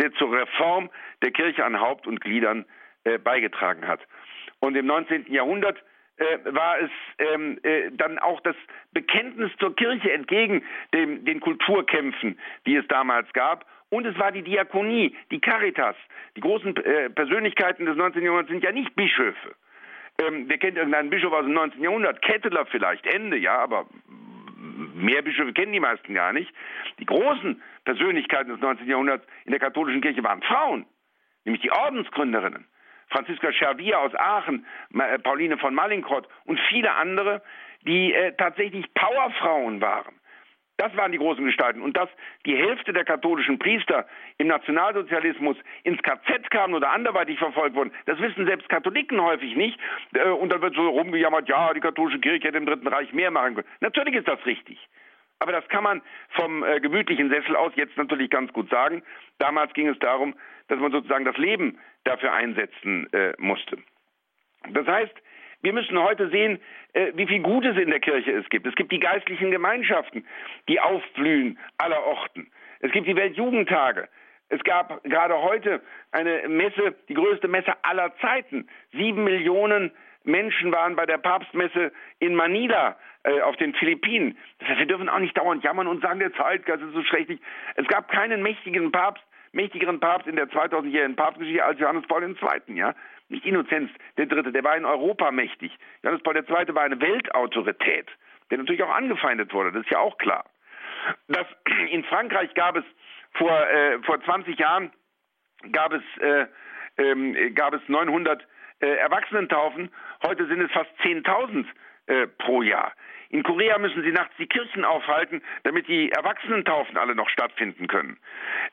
der zur Reform der Kirche an Haupt und Gliedern äh, beigetragen hat. Und im 19. Jahrhundert äh, war es ähm, äh, dann auch das Bekenntnis zur Kirche entgegen dem, den Kulturkämpfen, die es damals gab. Und es war die Diakonie, die Caritas. Die großen äh, Persönlichkeiten des 19. Jahrhunderts sind ja nicht Bischöfe. Ähm, wer kennt irgendeinen Bischof aus dem 19. Jahrhundert? Ketteler vielleicht, Ende, ja, aber mehr Bischöfe kennen die meisten gar nicht. Die großen Persönlichkeiten des 19. Jahrhunderts in der katholischen Kirche waren Frauen, nämlich die Ordensgründerinnen. Franziska Schervier aus Aachen, äh, Pauline von Mallinckrodt und viele andere, die äh, tatsächlich Powerfrauen waren. Das waren die großen Gestalten. Und dass die Hälfte der katholischen Priester im Nationalsozialismus ins KZ kamen oder anderweitig verfolgt wurden, das wissen selbst Katholiken häufig nicht. Äh, und dann wird so rumgejammert, ja, die katholische Kirche hätte im Dritten Reich mehr machen können. Natürlich ist das richtig. Aber das kann man vom äh, gemütlichen Sessel aus jetzt natürlich ganz gut sagen. Damals ging es darum, dass man sozusagen das Leben dafür einsetzen äh, musste. Das heißt, Wir müssen heute sehen, äh, wie viel Gutes in der Kirche es gibt. Es gibt die geistlichen Gemeinschaften, die aufblühen aller Orten. Es gibt die Weltjugendtage. Es gab gerade heute eine Messe, die größte Messe aller Zeiten. Sieben Millionen Menschen waren bei der Papstmesse in Manila äh, auf den Philippinen. Das heißt, wir dürfen auch nicht dauernd jammern und sagen, der Zeitgeist ist so schrecklich. Es gab keinen mächtigen Papst, mächtigeren Papst in der 2000-jährigen Papstgeschichte als Johannes Paul II. Ja? Nicht Innozenz der Dritte, der war in Europa mächtig. Johannes Paul II. war eine Weltautorität, der natürlich auch angefeindet wurde, das ist ja auch klar. Das, in Frankreich gab es vor, äh, vor 20 Jahren gab es, äh, ähm, gab es 900 äh, Erwachsenentaufen, heute sind es fast 10.000 äh, pro Jahr. In Korea müssen sie nachts die Kirchen aufhalten, damit die Erwachsenentaufen alle noch stattfinden können.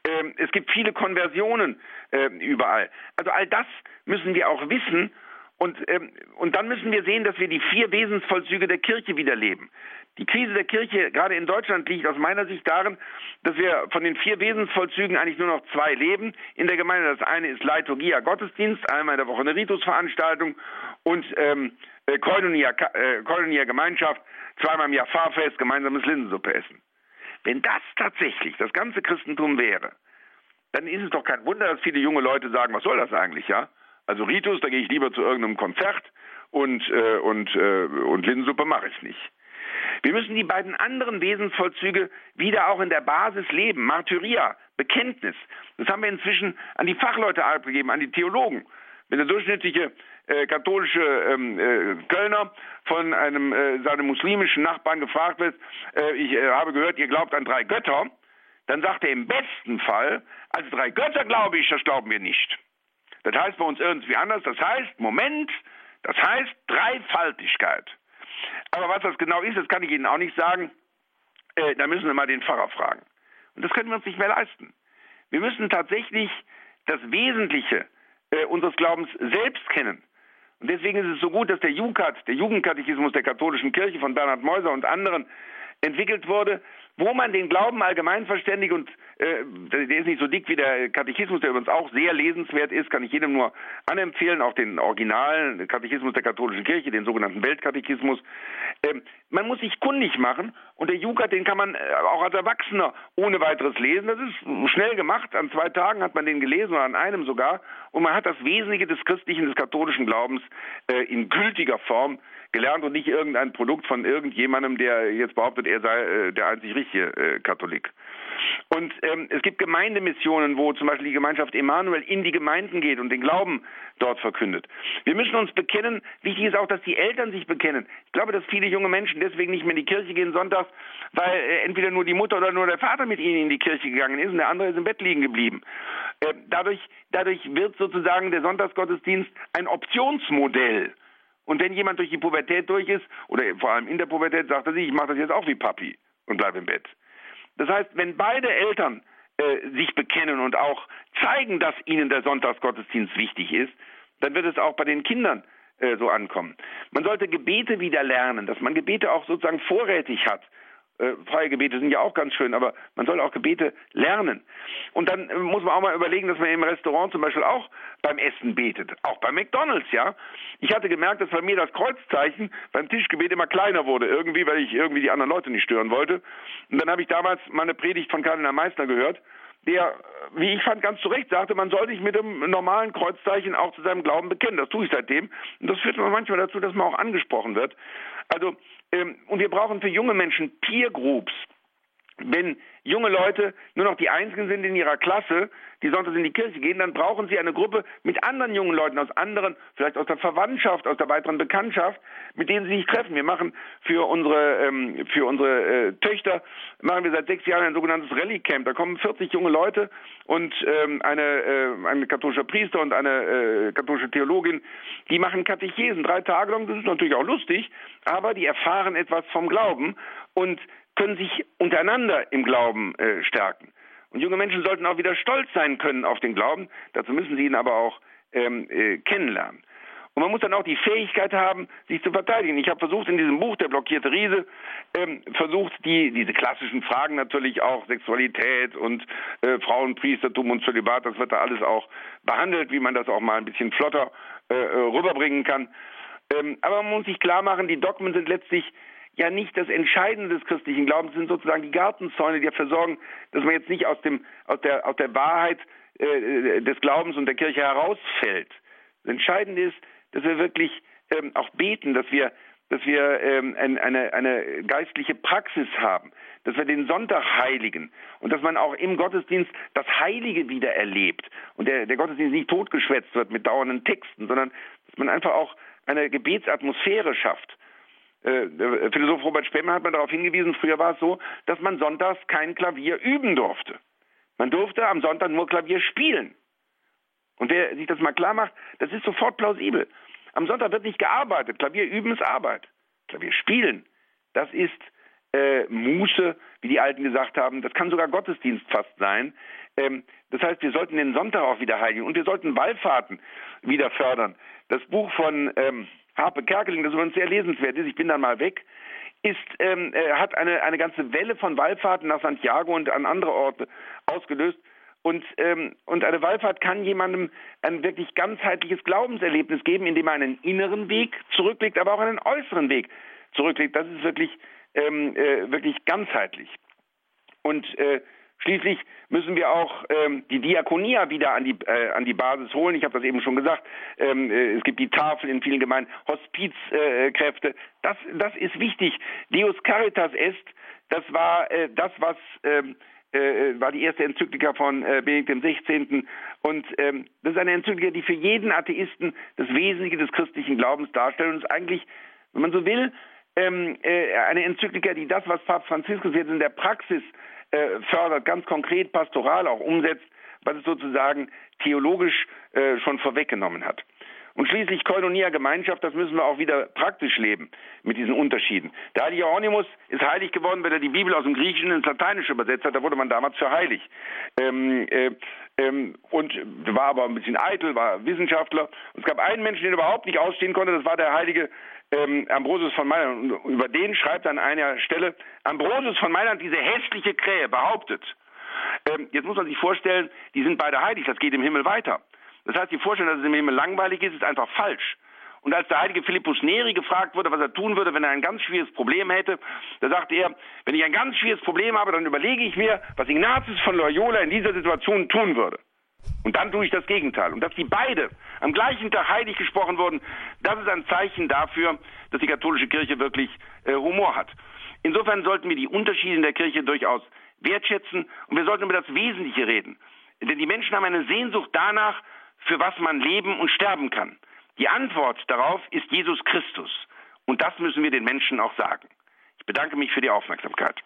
Ähm, es gibt viele Konversionen äh, überall. Also all das müssen wir auch wissen und, ähm, und dann müssen wir sehen, dass wir die vier Wesensvollzüge der Kirche wiederleben. Die Krise der Kirche, gerade in Deutschland, liegt aus meiner Sicht darin, dass wir von den vier Wesensvollzügen eigentlich nur noch zwei leben in der Gemeinde. Das eine ist Liturgia Gottesdienst, einmal in der Woche eine Ritusveranstaltung und ähm, äh, Koinonia, äh, Koinonia Gemeinschaft, zweimal im Jahr Fahrfest, gemeinsames Linsensuppe essen. Wenn das tatsächlich das ganze Christentum wäre, dann ist es doch kein Wunder, dass viele junge Leute sagen, was soll das eigentlich, ja? Also Ritus, da gehe ich lieber zu irgendeinem Konzert und, äh, und, äh, und Linsensuppe mache ich nicht. Wir müssen die beiden anderen Wesensvollzüge wieder auch in der Basis leben. Martyria, Bekenntnis. Das haben wir inzwischen an die Fachleute abgegeben, an die Theologen. Wenn der durchschnittliche äh, katholische ähm, äh, Kölner von einem äh, seinem muslimischen Nachbarn gefragt wird, äh, ich äh, habe gehört, ihr glaubt an drei Götter, dann sagt er im besten Fall, also drei Götter glaube ich, das glauben wir nicht. Das heißt bei uns irgendwie anders. Das heißt, Moment, das heißt Dreifaltigkeit. Aber was das genau ist, das kann ich Ihnen auch nicht sagen. Äh, da müssen wir mal den Pfarrer fragen. Und das können wir uns nicht mehr leisten. Wir müssen tatsächlich das Wesentliche äh, unseres Glaubens selbst kennen. Und deswegen ist es so gut, dass der der Jugendkatechismus der katholischen Kirche von Bernhard Meuser und anderen entwickelt wurde, wo man den Glauben allgemein verständigt und äh, der ist nicht so dick wie der Katechismus, der übrigens auch sehr lesenswert ist, kann ich jedem nur anempfehlen, auch den originalen Katechismus der katholischen Kirche, den sogenannten Weltkatechismus. Ähm, man muss sich kundig machen und der Jukat, den kann man äh, auch als Erwachsener ohne weiteres lesen. Das ist schnell gemacht. An zwei Tagen hat man den gelesen oder an einem sogar und man hat das Wesentliche des christlichen, des katholischen Glaubens äh, in gültiger Form gelernt und nicht irgendein Produkt von irgendjemandem, der jetzt behauptet, er sei äh, der einzig richtige äh, Katholik. Und ähm, es gibt Gemeindemissionen, wo zum Beispiel die Gemeinschaft Emanuel in die Gemeinden geht und den Glauben dort verkündet. Wir müssen uns bekennen. Wichtig ist auch, dass die Eltern sich bekennen. Ich glaube, dass viele junge Menschen deswegen nicht mehr in die Kirche gehen sonntags, weil äh, entweder nur die Mutter oder nur der Vater mit ihnen in die Kirche gegangen ist und der andere ist im Bett liegen geblieben. Äh, dadurch, dadurch wird sozusagen der Sonntagsgottesdienst ein Optionsmodell. Und wenn jemand durch die Pubertät durch ist, oder vor allem in der Pubertät, sagt er sich, ich mache das jetzt auch wie Papi und bleibe im Bett. Das heißt, wenn beide Eltern äh, sich bekennen und auch zeigen, dass ihnen der Sonntagsgottesdienst wichtig ist, dann wird es auch bei den Kindern äh, so ankommen. Man sollte Gebete wieder lernen, dass man Gebete auch sozusagen vorrätig hat äh, freie Gebete sind ja auch ganz schön, aber man soll auch Gebete lernen. Und dann äh, muss man auch mal überlegen, dass man im Restaurant zum Beispiel auch beim Essen betet, auch bei McDonalds, ja. Ich hatte gemerkt, dass bei mir das Kreuzzeichen beim Tischgebet immer kleiner wurde, irgendwie, weil ich irgendwie die anderen Leute nicht stören wollte. Und dann habe ich damals mal eine Predigt von Kardinal Meissner gehört, der, wie ich fand, ganz zu Recht sagte, man soll sich mit dem normalen Kreuzzeichen auch zu seinem Glauben bekennen. Das tue ich seitdem. Und das führt manchmal dazu, dass man auch angesprochen wird. Also ähm, und wir brauchen für junge Menschen Peer Groups. Wenn junge Leute nur noch die Einzigen sind in ihrer Klasse, die sonntags in die Kirche gehen, dann brauchen sie eine Gruppe mit anderen jungen Leuten aus anderen, vielleicht aus der Verwandtschaft, aus der weiteren Bekanntschaft, mit denen sie sich treffen. Wir machen für unsere ähm, für unsere äh, Töchter machen wir seit sechs Jahren ein sogenanntes Rallye Camp. Da kommen 40 junge Leute und ähm, eine äh, ein katholischer Priester und eine äh, katholische Theologin, die machen Katechesen drei Tage lang. Das ist natürlich auch lustig, aber die erfahren etwas vom Glauben und können sich untereinander im Glauben äh, stärken. Und junge Menschen sollten auch wieder stolz sein können auf den Glauben. Dazu müssen sie ihn aber auch ähm, äh, kennenlernen. Und man muss dann auch die Fähigkeit haben, sich zu verteidigen. Ich habe versucht in diesem Buch, der blockierte Riese, ähm, versucht, die, diese klassischen Fragen natürlich auch, Sexualität und äh, Frauenpriestertum und Zölibat, das wird da alles auch behandelt, wie man das auch mal ein bisschen flotter äh, äh rüberbringen kann. Ähm, aber man muss sich klar machen, die Dogmen sind letztlich ja nicht das Entscheidende des christlichen Glaubens, sind sozusagen die Gartenzäune, die dafür sorgen, dass man jetzt nicht aus, dem, aus, der, aus der Wahrheit äh, des Glaubens und der Kirche herausfällt. Das Entscheidende ist, dass wir wirklich ähm, auch beten, dass wir, dass wir ähm, ein, eine, eine geistliche Praxis haben, dass wir den Sonntag heiligen und dass man auch im Gottesdienst das Heilige wieder erlebt und der, der Gottesdienst nicht totgeschwätzt wird mit dauernden Texten, sondern dass man einfach auch eine Gebetsatmosphäre schafft. Äh, der Philosoph Robert Spemmer hat mir darauf hingewiesen, früher war es so, dass man sonntags kein Klavier üben durfte. Man durfte am Sonntag nur Klavier spielen. Und wer sich das mal klar macht, das ist sofort plausibel. Am Sonntag wird nicht gearbeitet. Klavier üben ist Arbeit. Klavier spielen, das ist äh, Muße, wie die Alten gesagt haben. Das kann sogar Gottesdienst fast sein. Ähm, das heißt, wir sollten den Sonntag auch wieder heiligen und wir sollten Wallfahrten wieder fördern. Das Buch von ähm, Harpe Kerkeling, das übrigens sehr lesenswert ist, ich bin dann mal weg, ist, ähm, äh, hat eine, eine ganze Welle von Wallfahrten nach Santiago und an andere Orte ausgelöst. Und, ähm, und eine Wallfahrt kann jemandem ein wirklich ganzheitliches Glaubenserlebnis geben, indem er einen inneren Weg zurücklegt, aber auch einen äußeren Weg zurücklegt. Das ist wirklich, ähm, äh, wirklich ganzheitlich. Und äh, Schließlich müssen wir auch ähm, die Diakonia wieder an die, äh, an die Basis holen. Ich habe das eben schon gesagt. Ähm, äh, es gibt die Tafel in vielen Gemeinden, Hospizkräfte. Äh, das, das ist wichtig. Deus Caritas est, das war äh, das, was ähm, äh, war die erste Enzyklika von äh, Benedikt XVI. Und ähm, das ist eine Enzyklika, die für jeden Atheisten das Wesentliche des christlichen Glaubens darstellt und ist eigentlich, wenn man so will, ähm, äh, eine Enzyklika, die das, was Papst Franziskus jetzt in der Praxis äh, fördert, ganz konkret pastoral auch umsetzt, was es sozusagen theologisch äh, schon vorweggenommen hat. Und schließlich Koinonia Gemeinschaft, das müssen wir auch wieder praktisch leben mit diesen Unterschieden. Der heilige Hieronymus ist heilig geworden, wenn er die Bibel aus dem Griechischen ins Lateinische übersetzt hat, da wurde man damals für heilig. Ähm, äh, ähm, und war aber ein bisschen eitel, war Wissenschaftler. Und es gab einen Menschen, den er überhaupt nicht ausstehen konnte, das war der heilige ähm, Ambrosius von Mailand. Und über den schreibt an einer Stelle, Ambrosius von Mailand, diese hässliche Krähe, behauptet. Ähm, jetzt muss man sich vorstellen, die sind beide heilig, das geht im Himmel weiter. Das heißt, die Vorstellung, dass es im Himmel langweilig ist, ist einfach falsch. Und als der heilige Philippus Neri gefragt wurde, was er tun würde, wenn er ein ganz schwieriges Problem hätte, da sagte er, wenn ich ein ganz schwieriges Problem habe, dann überlege ich mir, was Ignatius von Loyola in dieser Situation tun würde. Und dann tue ich das Gegenteil. Und dass die beide am gleichen Tag heilig gesprochen wurden, das ist ein Zeichen dafür, dass die katholische Kirche wirklich äh, Humor hat. Insofern sollten wir die Unterschiede in der Kirche durchaus wertschätzen und wir sollten über das Wesentliche reden. Denn die Menschen haben eine Sehnsucht danach, für was man leben und sterben kann. Die Antwort darauf ist Jesus Christus. Und das müssen wir den Menschen auch sagen. Ich bedanke mich für die Aufmerksamkeit.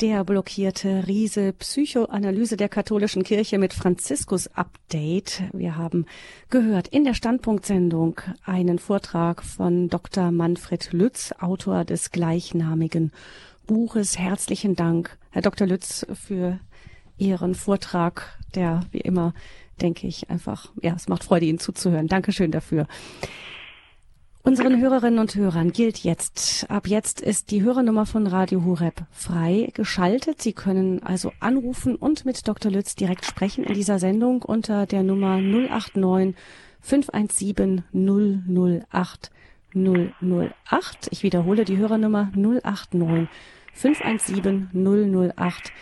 Der blockierte Riese Psychoanalyse der katholischen Kirche mit Franziskus Update. Wir haben gehört in der Standpunktsendung einen Vortrag von Dr. Manfred Lütz, Autor des gleichnamigen Buches. Herzlichen Dank, Herr Dr. Lütz, für Ihren Vortrag, der wie immer, denke ich, einfach, ja, es macht Freude, Ihnen zuzuhören. Dankeschön dafür. Unseren Hörerinnen und Hörern gilt jetzt, ab jetzt ist die Hörernummer von Radio Horeb frei geschaltet. Sie können also anrufen und mit Dr. Lütz direkt sprechen in dieser Sendung unter der Nummer 089 517 008 008. Ich wiederhole die Hörernummer 089 517 008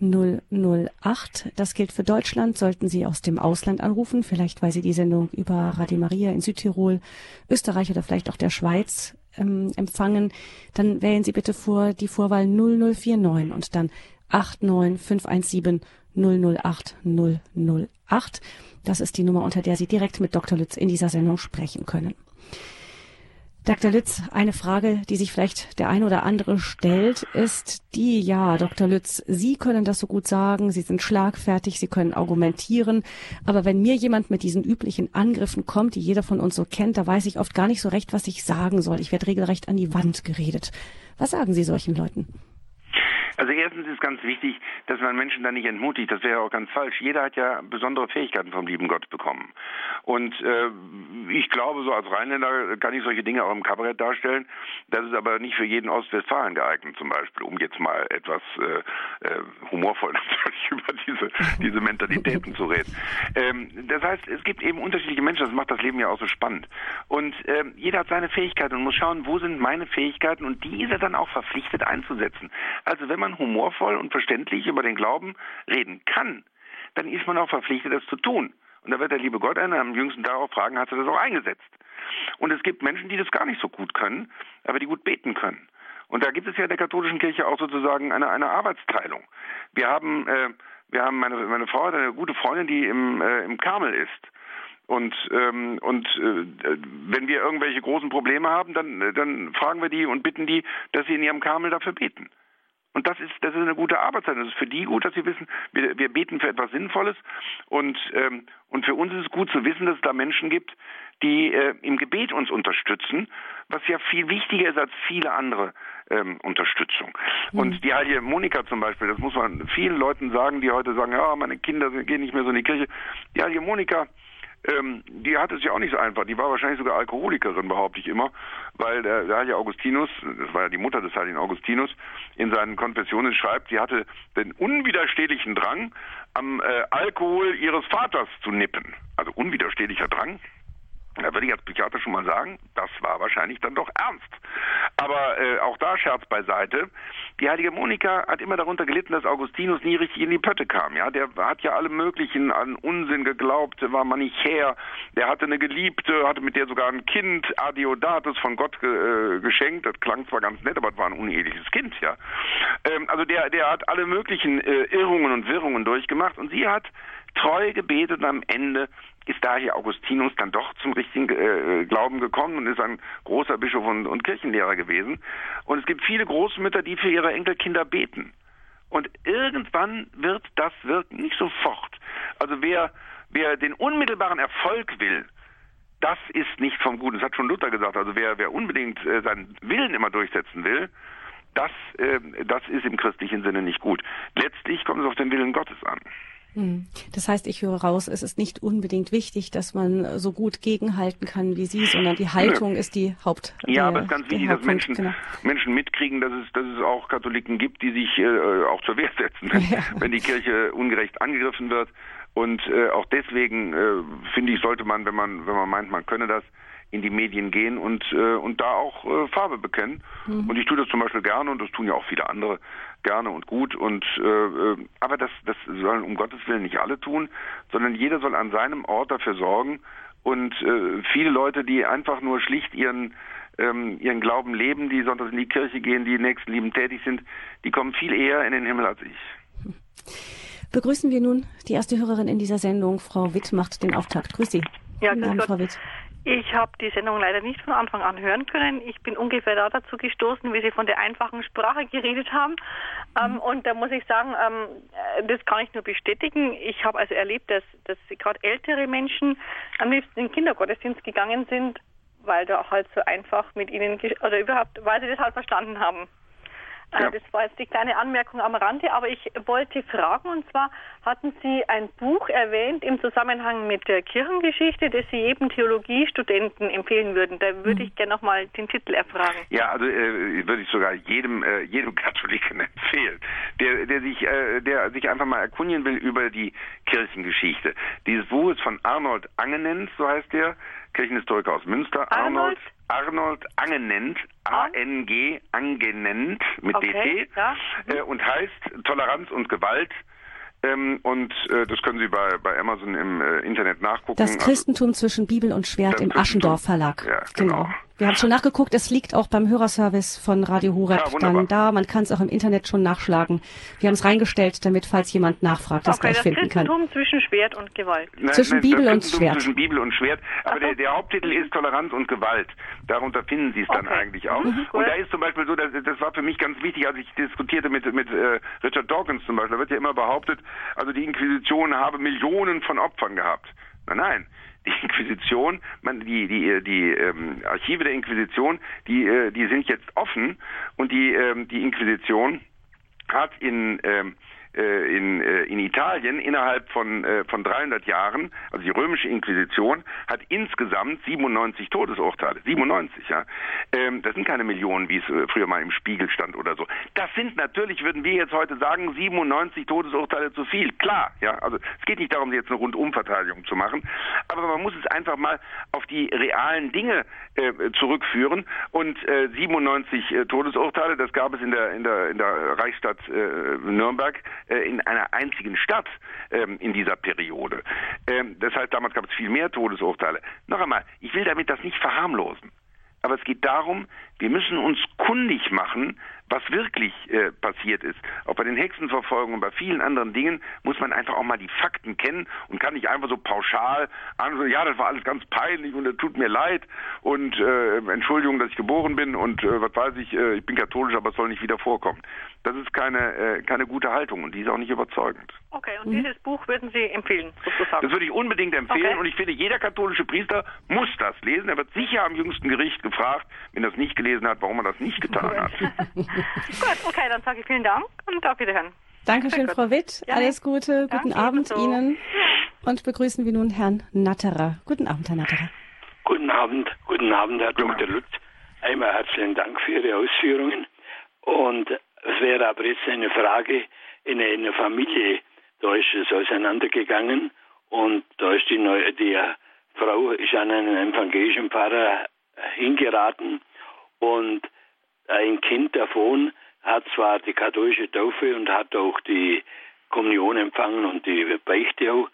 008. Das gilt für Deutschland. Sollten Sie aus dem Ausland anrufen, vielleicht weil Sie die Sendung über Radio Maria in Südtirol, Österreich oder vielleicht auch der Schweiz ähm, empfangen, dann wählen Sie bitte vor die Vorwahl 0049 und dann 89517 008 008. Das ist die Nummer, unter der Sie direkt mit Dr. Lütz in dieser Sendung sprechen können. Dr. Lütz, eine Frage, die sich vielleicht der eine oder andere stellt, ist die, ja, Dr. Lütz, Sie können das so gut sagen, Sie sind schlagfertig, Sie können argumentieren, aber wenn mir jemand mit diesen üblichen Angriffen kommt, die jeder von uns so kennt, da weiß ich oft gar nicht so recht, was ich sagen soll. Ich werde regelrecht an die Wand geredet. Was sagen Sie solchen Leuten? Also erstens ist ganz wichtig, dass man Menschen da nicht entmutigt. Das wäre auch ganz falsch. Jeder hat ja besondere Fähigkeiten vom lieben Gott bekommen. Und äh, ich glaube, so als Rheinländer kann ich solche Dinge auch im Kabarett darstellen. Das ist aber nicht für jeden Ostwestfalen geeignet, zum Beispiel, um jetzt mal etwas äh, äh, humorvoll natürlich über diese, diese Mentalitäten zu reden. Ähm, das heißt, es gibt eben unterschiedliche Menschen. Das macht das Leben ja auch so spannend. Und äh, jeder hat seine Fähigkeiten und muss schauen, wo sind meine Fähigkeiten und diese dann auch verpflichtet einzusetzen. Also wenn man humorvoll und verständlich über den Glauben reden kann, dann ist man auch verpflichtet, das zu tun. Und da wird der liebe Gott einen am jüngsten darauf fragen, hat er das auch eingesetzt? Und es gibt Menschen, die das gar nicht so gut können, aber die gut beten können. Und da gibt es ja in der katholischen Kirche auch sozusagen eine, eine Arbeitsteilung. Wir haben, äh, wir haben meine, meine Frau hat eine gute Freundin, die im, äh, im Karmel ist. Und, ähm, und äh, wenn wir irgendwelche großen Probleme haben, dann, dann fragen wir die und bitten die, dass sie in ihrem Karmel dafür beten. Und das ist, das ist eine gute Arbeitszeit. Das ist für die gut, dass sie wissen, wir, wir beten für etwas Sinnvolles. Und, ähm, und für uns ist es gut zu wissen, dass es da Menschen gibt, die äh, im Gebet uns unterstützen, was ja viel wichtiger ist als viele andere ähm, Unterstützung. Mhm. Und die heilige Monika zum Beispiel, das muss man vielen Leuten sagen, die heute sagen, ja, meine Kinder gehen nicht mehr so in die Kirche. Die heilige Monika, ähm, die hat es ja auch nicht so einfach. Die war wahrscheinlich sogar Alkoholikerin, behaupte ich immer, weil der, der heilige Augustinus, das war ja die Mutter des heiligen Augustinus, in seinen Konfessionen schreibt, sie hatte den unwiderstehlichen Drang, am äh, Alkohol ihres Vaters zu nippen. Also unwiderstehlicher Drang. Da würde ich als Psychiater schon mal sagen, das war wahrscheinlich dann doch ernst. Aber äh, auch da Scherz beiseite. Die heilige Monika hat immer darunter gelitten, dass Augustinus nie richtig in die Pötte kam. Ja, der hat ja alle möglichen an Unsinn geglaubt, war manichär. Der hatte eine Geliebte, hatte mit der sogar ein Kind, Adiodatus von Gott ge äh, geschenkt. Das klang zwar ganz nett, aber es war ein uneheliches Kind. Ja, ähm, also der der hat alle möglichen äh, Irrungen und Wirrungen durchgemacht und sie hat treu gebetet und am Ende ist daher Augustinus dann doch zum richtigen äh, Glauben gekommen und ist ein großer Bischof und, und Kirchenlehrer gewesen. Und es gibt viele Großmütter, die für ihre Enkelkinder beten. Und irgendwann wird das wirken, nicht sofort. Also wer, wer den unmittelbaren Erfolg will, das ist nicht vom Guten. Das hat schon Luther gesagt. Also wer, wer unbedingt äh, seinen Willen immer durchsetzen will, das, äh, das ist im christlichen Sinne nicht gut. Letztlich kommt es auf den Willen Gottes an. Hm. Das heißt, ich höre raus, es ist nicht unbedingt wichtig, dass man so gut gegenhalten kann wie Sie, sondern die Haltung Nö. ist die Haupt. Ja, der, aber es ist ganz wichtig, dass Menschen, genau. Menschen mitkriegen, dass es, dass es auch Katholiken gibt, die sich äh, auch zur Wehr setzen, wenn, ja. wenn die Kirche ungerecht angegriffen wird. Und äh, auch deswegen äh, finde ich, sollte man, wenn man, wenn man meint, man könne das, in die Medien gehen und äh, und da auch äh, Farbe bekennen. Mhm. Und ich tue das zum Beispiel gerne und das tun ja auch viele andere gerne und gut. Und äh, äh, aber das das sollen um Gottes willen nicht alle tun, sondern jeder soll an seinem Ort dafür sorgen. Und äh, viele Leute, die einfach nur schlicht ihren ähm, ihren Glauben leben, die sonntags in die Kirche gehen, die Nächstenlieben tätig sind, die kommen viel eher in den Himmel als ich. Begrüßen wir nun die erste Hörerin in dieser Sendung. Frau Witt macht den Auftakt. Grüß Sie. Ja, grüß Frau Witt. Ich habe die Sendung leider nicht von Anfang an hören können. Ich bin ungefähr da dazu gestoßen, wie Sie von der einfachen Sprache geredet haben. Ähm, mhm. und da muss ich sagen, ähm, äh, das kann ich nur bestätigen. Ich habe also erlebt, dass, dass gerade ältere Menschen am liebsten in den Kindergottesdienst gegangen sind, weil da halt so einfach mit ihnen, oder überhaupt, weil sie das halt verstanden haben. Äh, ja. Das war jetzt die kleine Anmerkung am Rande, aber ich wollte fragen, und zwar hatten Sie ein Buch erwähnt im Zusammenhang mit der Kirchengeschichte, das Sie jedem Theologiestudenten empfehlen würden. Da würde ich gerne nochmal den Titel erfragen. Ja, also äh, würde ich sogar jedem, äh, jedem Katholiken empfehlen, der, der, sich, äh, der sich einfach mal erkundigen will über die Kirchengeschichte. Dieses Buch ist von Arnold Angenens, so heißt der, Kirchenhistoriker aus Münster. Arnold, Arnold Angenent, A-N-G, Angenent mit okay, DT, ja. äh, und heißt Toleranz und Gewalt. Ähm, und äh, das können Sie bei, bei Amazon im äh, Internet nachgucken. Das Christentum also, zwischen Bibel und Schwert im Aschendorf Verlag. Ja, genau. genau. Wir haben schon nachgeguckt, es liegt auch beim Hörerservice von Radio Horeb ja, dann da. Man kann es auch im Internet schon nachschlagen. Wir haben es reingestellt, damit, falls jemand nachfragt, das okay, gleich das finden kann. Christentum zwischen Schwert und Gewalt. Nein, zwischen nein, Bibel und Schwert. Zwischen Bibel und Schwert. Aber der, der, Haupttitel ist Toleranz und Gewalt. Darunter finden Sie es dann okay. eigentlich auch. Mhm, und da ist zum Beispiel so, dass, das war für mich ganz wichtig, als ich diskutierte mit, mit äh, Richard Dawkins zum Beispiel. Da wird ja immer behauptet, also die Inquisition habe Millionen von Opfern gehabt. Nein, nein. Die Inquisition, man, die die die ähm, Archive der Inquisition, die äh, die sind jetzt offen und die ähm, die Inquisition hat in ähm, äh, in, äh, in Italien innerhalb von, äh, von 300 Jahren, also die römische Inquisition, hat insgesamt 97 Todesurteile. 97, ja. Ähm, das sind keine Millionen, wie es früher mal im Spiegel stand oder so. Das sind natürlich, würden wir jetzt heute sagen, 97 Todesurteile zu viel. Klar, ja. Also es geht nicht darum, jetzt eine Rundumverteidigung zu machen, aber man muss es einfach mal auf die realen Dinge äh, zurückführen. Und äh, 97 äh, Todesurteile, das gab es in der in der in der Reichsstadt Nürnberg äh, in einer einzigen Stadt ähm, in dieser Periode. Ähm, das heißt, damals gab es viel mehr Todesurteile. Noch einmal, ich will damit das nicht verharmlosen. Aber es geht darum, wir müssen uns kundig machen, was wirklich äh, passiert ist. Auch bei den Hexenverfolgungen und bei vielen anderen Dingen muss man einfach auch mal die Fakten kennen und kann nicht einfach so pauschal an, ja, das war alles ganz peinlich und es tut mir leid und äh, Entschuldigung, dass ich geboren bin und äh, was weiß ich, äh, ich bin katholisch, aber es soll nicht wieder vorkommen. Das ist keine, äh, keine gute Haltung und die ist auch nicht überzeugend. Okay, und mhm. dieses Buch würden Sie empfehlen, sozusagen? Das würde ich unbedingt empfehlen okay. und ich finde, jeder katholische Priester muss das lesen. Er wird sicher am jüngsten Gericht gefragt, wenn er es nicht gelesen hat, warum er das nicht getan hat. Gut, okay, dann sage ich vielen Dank und auf Wiederhören. Dankeschön, Frau Witt. Ja, Alles Gute. Guten Abend so. Ihnen. Und begrüßen wir nun Herrn Natterer. Guten Abend, Herr Natterer. Guten Abend. Guten Abend, Herr Dr. Lutz. Einmal herzlichen Dank für Ihre Ausführungen. Und es wäre aber jetzt eine Frage in einer Familie, da ist es auseinandergegangen und da ist die, neue, die Frau ist an einen evangelischen Pfarrer hingeraten und ein Kind davon hat zwar die katholische Taufe und hat auch die Kommunion empfangen und die Beichte auch,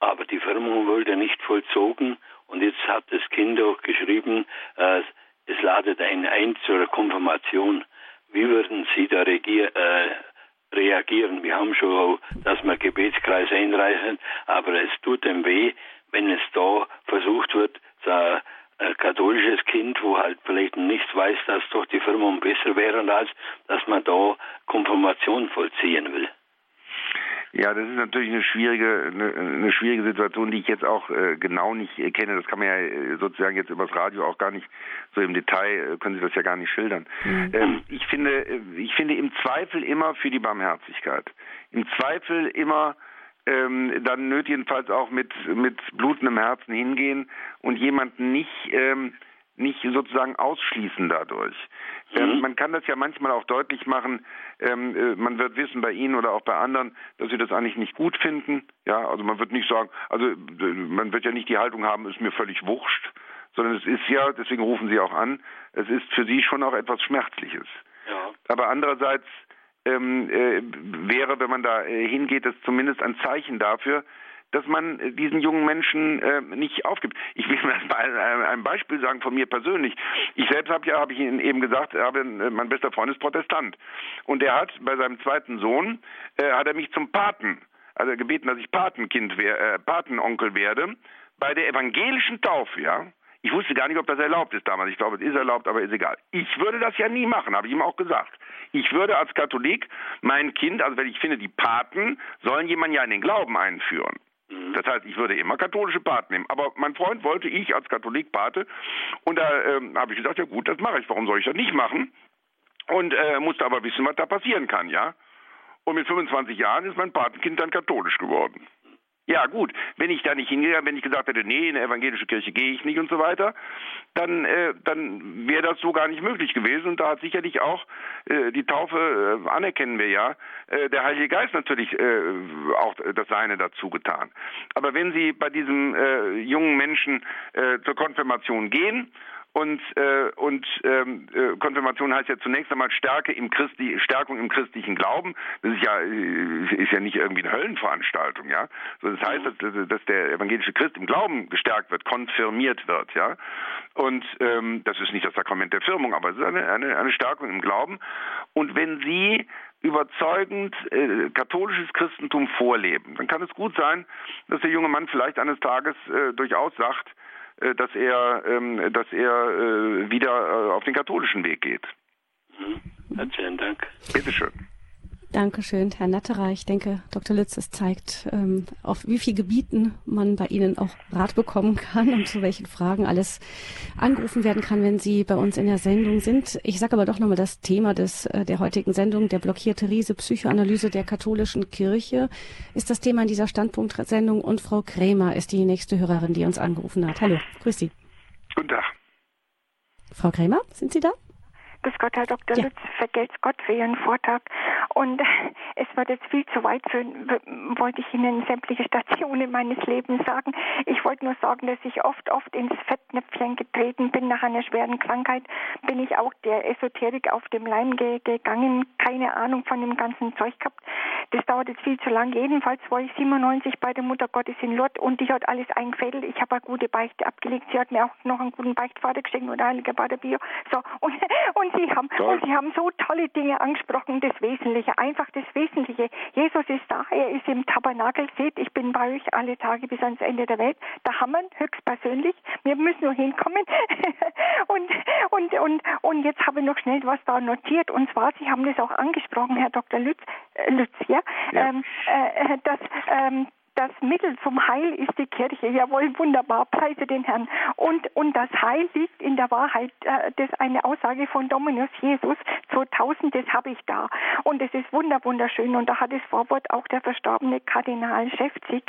aber die Firmung wurde nicht vollzogen und jetzt hat das Kind auch geschrieben, äh, es ladet einen ein zur Konfirmation. Wie würden Sie da regier, äh, reagieren? Wir haben schon auch, dass wir Gebetskreis einreichen, aber es tut dem weh, wenn es da versucht wird, so ein katholisches Kind, wo halt vielleicht nicht weiß, dass doch die Firmung besser wäre, als dass man da Konfirmation vollziehen will. Ja, das ist natürlich eine schwierige, eine, eine schwierige Situation, die ich jetzt auch äh, genau nicht äh, kenne. Das kann man ja äh, sozusagen jetzt übers Radio auch gar nicht so im Detail äh, können Sie das ja gar nicht schildern. Mhm. Ähm, ich finde, äh, ich finde im Zweifel immer für die Barmherzigkeit. Im Zweifel immer ähm, dann nötigenfalls auch mit mit blutendem Herzen hingehen und jemanden nicht ähm, nicht sozusagen ausschließen dadurch. Ähm, mhm. man kann das ja manchmal auch deutlich machen. Ähm, äh, man wird wissen bei Ihnen oder auch bei anderen, dass Sie das eigentlich nicht gut finden. Ja, also man wird nicht sagen, also äh, man wird ja nicht die Haltung haben, ist mir völlig wurscht, sondern es ist ja, deswegen rufen Sie auch an, es ist für Sie schon auch etwas Schmerzliches. Ja. Aber andererseits ähm, äh, wäre, wenn man da äh, hingeht, das zumindest ein Zeichen dafür, dass man äh, diesen jungen Menschen äh, nicht aufgibt. Ich will mal ein, Beispiel sagen von mir persönlich. Ich selbst habe ja, habe ich Ihnen eben gesagt, habe, äh, mein bester Freund ist Protestant und er hat bei seinem zweiten Sohn äh, hat er mich zum Paten, also gebeten, dass ich Patenkind, wär, äh, Patenonkel werde bei der evangelischen Taufe, ja. Ich wusste gar nicht, ob das erlaubt ist damals. Ich glaube, es ist erlaubt, aber ist egal. Ich würde das ja nie machen, habe ich ihm auch gesagt. Ich würde als Katholik mein Kind, also wenn ich finde, die Paten sollen jemanden ja in den Glauben einführen. Mhm. Das heißt, ich würde immer katholische Paten nehmen. Aber mein Freund wollte ich als Katholik Pate. Und da ähm, habe ich gesagt, ja gut, das mache ich. Warum soll ich das nicht machen? Und äh, musste aber wissen, was da passieren kann, ja. Und mit 25 Jahren ist mein Patenkind dann katholisch geworden. Ja gut, wenn ich da nicht hingegangen, wenn ich gesagt hätte, nee, in eine evangelische Kirche gehe ich nicht und so weiter, dann, äh, dann wäre das so gar nicht möglich gewesen. Und da hat sicherlich auch äh, die Taufe, äh, anerkennen wir ja, äh, der Heilige Geist natürlich äh, auch das Seine dazu getan. Aber wenn Sie bei diesem äh, jungen Menschen äh, zur Konfirmation gehen und, äh, und ähm, äh, Konfirmation heißt ja zunächst einmal Stärke im Christi, Stärkung im christlichen Glauben. Das ist ja, äh, ist ja nicht irgendwie eine Höllenveranstaltung, ja. So, das heißt, dass, dass der evangelische Christ im Glauben gestärkt wird, konfirmiert wird, ja. Und ähm, das ist nicht das Sakrament der Firmung, aber es ist eine, eine, eine Stärkung im Glauben. Und wenn Sie überzeugend äh, katholisches Christentum vorleben, dann kann es gut sein, dass der junge Mann vielleicht eines Tages äh, durchaus sagt, dass er, ähm, dass er äh, wieder äh, auf den katholischen Weg geht. Mhm. Herzlichen Dank. Bitteschön. Dankeschön, Herr Natterer. Ich denke, Dr. Lütz, es zeigt, ähm, auf wie vielen Gebieten man bei Ihnen auch Rat bekommen kann und zu welchen Fragen alles angerufen werden kann, wenn Sie bei uns in der Sendung sind. Ich sage aber doch nochmal das Thema des, äh, der heutigen Sendung, der blockierte Riese, Psychoanalyse der katholischen Kirche, ist das Thema in dieser Standpunktsendung und Frau Krämer ist die nächste Hörerin, die uns angerufen hat. Hallo, grüß Sie. Guten Tag. Frau Krämer, sind Sie da? Grüß Gott, Herr Dr. Ja. Lütz, vergelt's Gott für Ihren Vortrag. Und es wird jetzt viel zu weit führen, wollte ich Ihnen sämtliche Stationen meines Lebens sagen. Ich wollte nur sagen, dass ich oft, oft ins Fettnäpfchen getreten bin. Nach einer schweren Krankheit bin ich auch der Esoterik auf dem Leim ge gegangen. Keine Ahnung von dem ganzen Zeug gehabt. Das dauert jetzt viel zu lang. Jedenfalls war ich 97 bei der Mutter Gottes in Lourdes und ich hat alles eingefädelt. Ich habe eine gute Beichte abgelegt. Sie hat mir auch noch einen guten Beichtvater geschenkt oder Heiliger Pater Bio. So, und, und Sie haben, und Sie haben so tolle Dinge angesprochen, das Wesentliche, einfach das Wesentliche. Jesus ist da, er ist im Tabernakel, seht, ich bin bei euch alle Tage bis ans Ende der Welt. Da haben wir höchstpersönlich. Wir müssen nur hinkommen. und, und, und, und jetzt habe ich noch schnell was da notiert. Und zwar, Sie haben das auch angesprochen, Herr Dr. Lütz, äh, Lütz ja, ja. Ähm, äh, dass ähm, das Mittel zum Heil ist die Kirche. Jawohl, wunderbar, preise den Herrn. Und, und das Heil liegt in der Wahrheit. Äh, das ist eine Aussage von Dominus Jesus 2000, das habe ich da. Und es ist wunder, wunderschön. Und da hat das Vorwort auch der verstorbene Kardinal Schäfzig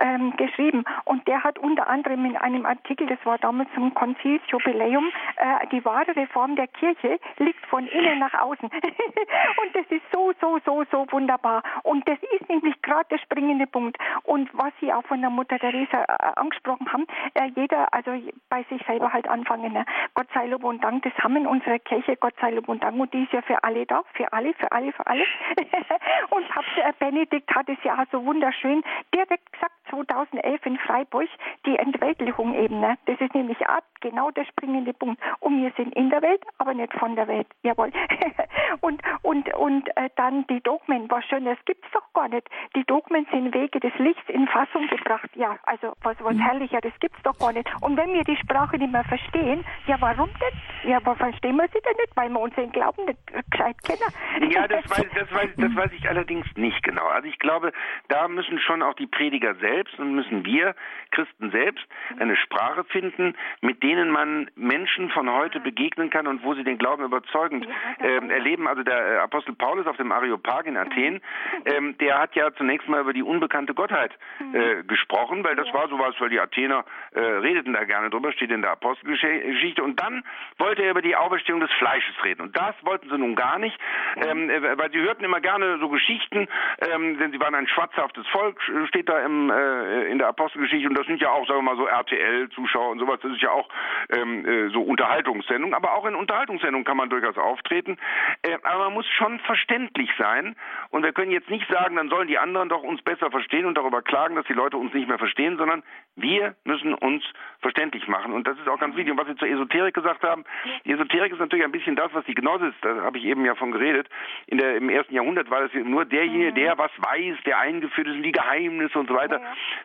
ähm, geschrieben. Und der hat unter anderem in einem Artikel, das war damals zum Konzilsjubiläum, äh, die wahre Reform der Kirche liegt von innen nach außen. und das ist so, so, so, so wunderbar. Und das ist nämlich gerade der springende Punkt. Und was Sie auch von der Mutter Teresa äh, angesprochen haben, äh, jeder, also bei sich selber halt anfangen. Ne? Gott sei Lob und Dank, das haben in unserer Kirche, Gott sei Lob und Dank, und die ist ja für alle da, für alle, für alle, für alle. und Papst äh, Benedikt hat es ja auch so wunderschön direkt gesagt, 2011 in Freiburg, die Entweltlichung eben. Ne? Das ist nämlich auch genau der springende Punkt. Und wir sind in der Welt, aber nicht von der Welt. Jawohl. und und, und äh, dann die Dogmen, was schön, das gibt's doch gar nicht. Die Dogmen sind Wege des Lichts Licht in Fassung gebracht. Ja, also was, was mhm. herrlicheres gibt's doch gar nicht. Und wenn wir die Sprache nicht mehr verstehen, ja, warum denn? Ja, aber verstehen wir sie denn nicht? Weil wir unseren Glauben nicht gescheit kennen. Ja, das weiß, das, weiß, das weiß ich allerdings nicht genau. Also ich glaube, da müssen schon auch die Prediger selbst und müssen wir Christen selbst eine Sprache finden, mit denen man Menschen von heute begegnen kann und wo sie den Glauben überzeugend äh, erleben. Also der äh, Apostel Paulus auf dem Areopag in Athen, ähm, der hat ja zunächst mal über die unbekannte Gottheit Wahrheit äh, gesprochen, weil das war sowas, weil die Athener äh, redeten da gerne drüber, steht in der Apostelgeschichte. Und dann wollte er über die Auferstehung des Fleisches reden. Und das wollten sie nun gar nicht, ähm, äh, weil sie hörten immer gerne so Geschichten, ähm, denn sie waren ein schwatzhaftes Volk, steht da im, äh, in der Apostelgeschichte. Und das sind ja auch, sagen wir mal, so RTL-Zuschauer und sowas. Das ist ja auch ähm, äh, so Unterhaltungssendung. Aber auch in Unterhaltungssendungen kann man durchaus auftreten. Äh, aber man muss schon verständlich sein. Und wir können jetzt nicht sagen, dann sollen die anderen doch uns besser verstehen und darüber klagen, dass die Leute uns nicht mehr verstehen, sondern wir müssen uns verständlich machen. Und das ist auch ganz wichtig. Und was Sie zur Esoterik gesagt haben, die Esoterik ist natürlich ein bisschen das, was die Gnosis, da habe ich eben ja von geredet, in der, im ersten Jahrhundert war das nur derjenige, mhm. der was weiß, der eingeführt ist in die Geheimnisse und so weiter.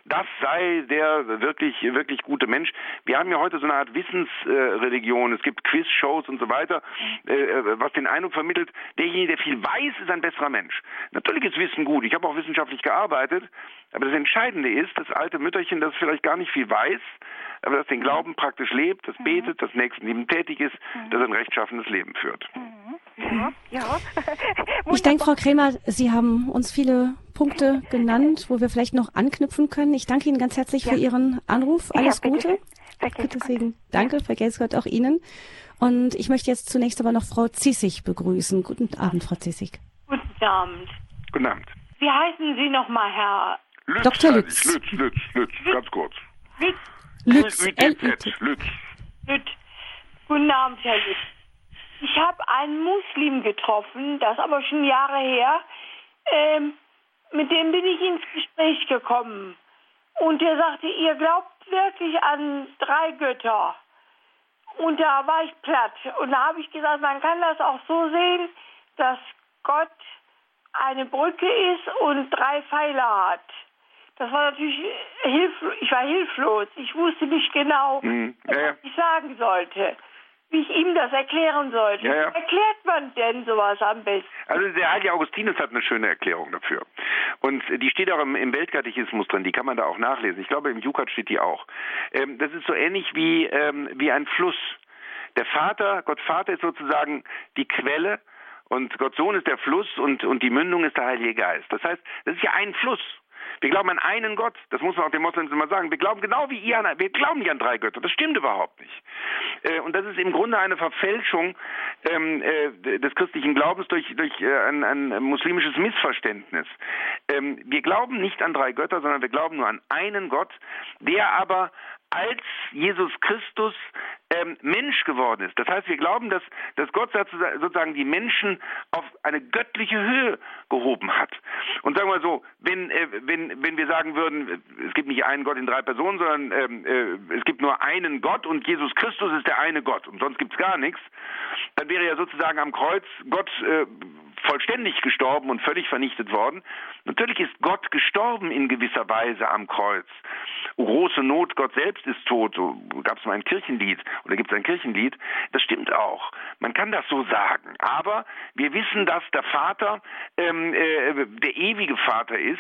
Das sei der wirklich, wirklich gute Mensch. Wir haben ja heute so eine Art Wissensreligion. es gibt Quizshows und so weiter, äh, äh, was den Eindruck vermittelt, derjenige, der viel weiß, ist ein besserer Mensch. Natürlich ist Wissen gut. Ich habe auch wissenschaftlich gearbeitet, aber das Entscheidende ist, das alte Mütterchen, das vielleicht gar nicht viel weiß, aber das den Glauben praktisch lebt, das mhm. betet, das Nächstenlieben tätig ist, mhm. das ein rechtschaffenes Leben führt. Ja, ja. ich denke, Frau Krämer, Sie haben uns viele Punkte genannt, wo wir vielleicht noch anknüpfen können. Ich danke Ihnen ganz herzlich ja. für Ihren Anruf. Alles ja, bitte. Gute. Bitte Segen. Danke, vergelt's Gott auch Ihnen. Und ich möchte jetzt zunächst aber noch Frau Zissig begrüßen. Guten Abend, Frau Zissig. Guten Abend. Guten Abend. Wie heißen Sie nochmal, Herr Lütz, Dr. Lütz. Lütz, Lütz, Lütz, ganz kurz. Lütz. Lütz. Lütz. Lütz. Lütz. Guten Abend, Herr Lütz. Ich habe einen Muslim getroffen, das ist aber schon Jahre her. Ähm, mit dem bin ich ins Gespräch gekommen. Und der sagte, ihr glaubt wirklich an drei Götter. Und da war ich platt. Und da habe ich gesagt, man kann das auch so sehen, dass Gott eine Brücke ist und drei Pfeiler hat. Das war natürlich hilflos. Ich war hilflos. Ich wusste nicht genau, mhm. ja, ja. was ich sagen sollte. Wie ich ihm das erklären sollte. Ja, ja. Wie erklärt man denn sowas am besten? Also der heilige Augustinus hat eine schöne Erklärung dafür. Und die steht auch im, im Weltkatechismus drin, die kann man da auch nachlesen. Ich glaube, im Jukat steht die auch. Ähm, das ist so ähnlich wie, ähm, wie ein Fluss. Der Vater, Gott Vater ist sozusagen die Quelle und Gott Sohn ist der Fluss und, und die Mündung ist der Heilige Geist. Das heißt, das ist ja ein Fluss. Wir glauben an einen Gott. Das muss man auch den Moslems immer sagen. Wir glauben genau wie ihr an, wir glauben nicht an drei Götter. Das stimmt überhaupt nicht. Äh, und das ist im Grunde eine Verfälschung ähm, äh, des christlichen Glaubens durch, durch äh, ein, ein, muslimisches Missverständnis. Ähm, wir glauben nicht an drei Götter, sondern wir glauben nur an einen Gott, der aber als Jesus Christus ähm, Mensch geworden ist. Das heißt, wir glauben, dass, dass Gott sozusagen die Menschen auf eine göttliche Höhe gehoben hat. Und sagen wir so, wenn, äh, wenn, wenn wir sagen würden, es gibt nicht einen Gott in drei Personen, sondern ähm, äh, es gibt nur einen Gott und Jesus Christus ist der eine Gott und sonst gibt es gar nichts, dann wäre ja sozusagen am Kreuz Gott äh, vollständig gestorben und völlig vernichtet worden. Natürlich ist Gott gestorben in gewisser Weise am Kreuz. große Not, Gott selbst ist tot. So gab es mal ein Kirchenlied oder gibt es ein Kirchenlied. Das stimmt auch. Man kann das so sagen. Aber wir wissen, dass der Vater ähm, äh, der ewige Vater ist,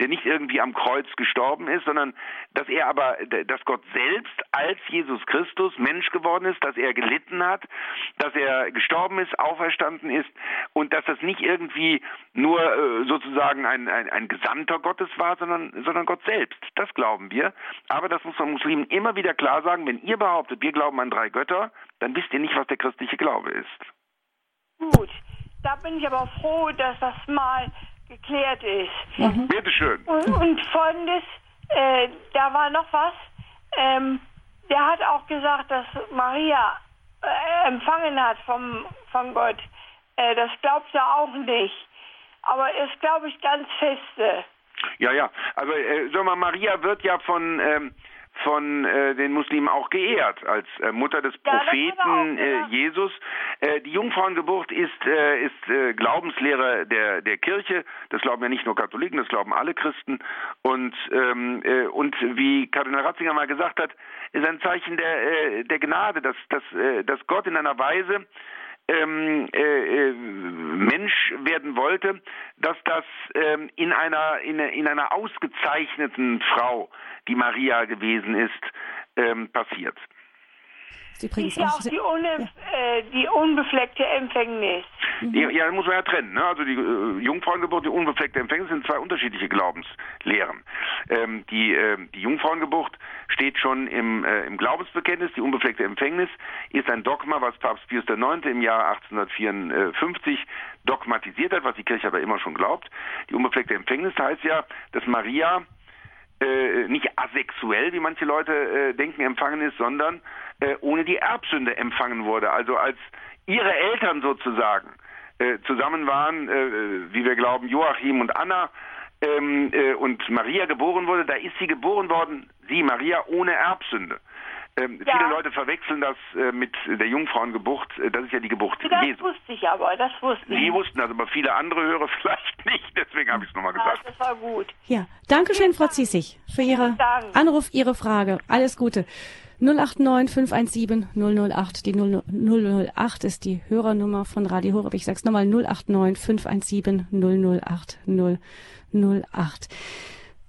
der nicht irgendwie am Kreuz gestorben ist, sondern dass er aber, dass Gott selbst als Jesus Christus Mensch geworden ist, dass er gelitten hat, dass er gestorben ist, auferstanden ist und dass das nicht irgendwie nur äh, sozusagen ein, ein, ein Gesandter Gottes war, sondern, sondern Gott selbst. Das glauben wir. Aber das muss man Muslimen immer wieder klar sagen, wenn ihr behauptet, wir glauben an drei Götter, dann wisst ihr nicht, was der christliche Glaube ist. Gut, da bin ich aber froh, dass das mal geklärt ist. Mhm. Bitte schön. Und, und folgendes, äh, da war noch was. Ähm, der hat auch gesagt, dass Maria äh, empfangen hat vom, von Gott. Äh, das glaubt er auch nicht. Aber es glaube ich ganz feste. Ja, ja. Also, äh, sag mal, Maria wird ja von ähm, von äh, den Muslimen auch geehrt als äh, Mutter des Propheten ja, äh, Jesus. Äh, die Jungfrauengeburt ist, äh, ist äh, Glaubenslehre der, der Kirche. Das glauben ja nicht nur Katholiken, das glauben alle Christen. Und, ähm, äh, und wie Kardinal Ratzinger mal gesagt hat, ist ein Zeichen der, äh, der Gnade, dass, dass, äh, dass Gott in einer Weise ähm, äh, äh, Mensch werden wollte, dass das ähm, in einer in, in einer ausgezeichneten Frau, die Maria gewesen ist, ähm, passiert. Sie bringen ist ja auch die, ohne, ja. äh, die unbefleckte Empfängnis. Mhm. Ja, ja, muss man ja trennen. Ne? Also die äh, Jungfrauengeburt, die unbefleckte Empfängnis sind zwei unterschiedliche Glaubenslehren. Ähm, die, äh, die Jungfrauengeburt steht schon im, äh, im Glaubensbekenntnis. Die unbefleckte Empfängnis ist ein Dogma, was Papst Pius IX. im Jahr 1854 dogmatisiert hat, was die Kirche aber immer schon glaubt. Die unbefleckte Empfängnis heißt ja, dass Maria äh, nicht asexuell, wie manche Leute äh, denken, empfangen ist, sondern äh, ohne die Erbsünde empfangen wurde. Also als ihre Eltern sozusagen äh, zusammen waren, äh, wie wir glauben, Joachim und Anna, ähm, äh, und Maria geboren wurde, da ist sie geboren worden, sie Maria ohne Erbsünde. Ähm, ja. Viele Leute verwechseln das äh, mit der Jungfrauengeburt. Äh, das ist ja die Geburt das Jesu. Das wusste ich aber, das wusste ich. Sie wussten das, aber viele andere Hörer vielleicht nicht. Deswegen habe ich es nochmal gesagt. Ja, das war gut. Ja, danke schön, Frau Ziesig, für Ihren Anruf, Ihre Frage. Alles Gute. 089 517 008. Die 008 ist die Hörernummer von Radio Horeb. Ich sag's nochmal 089 517 008 008.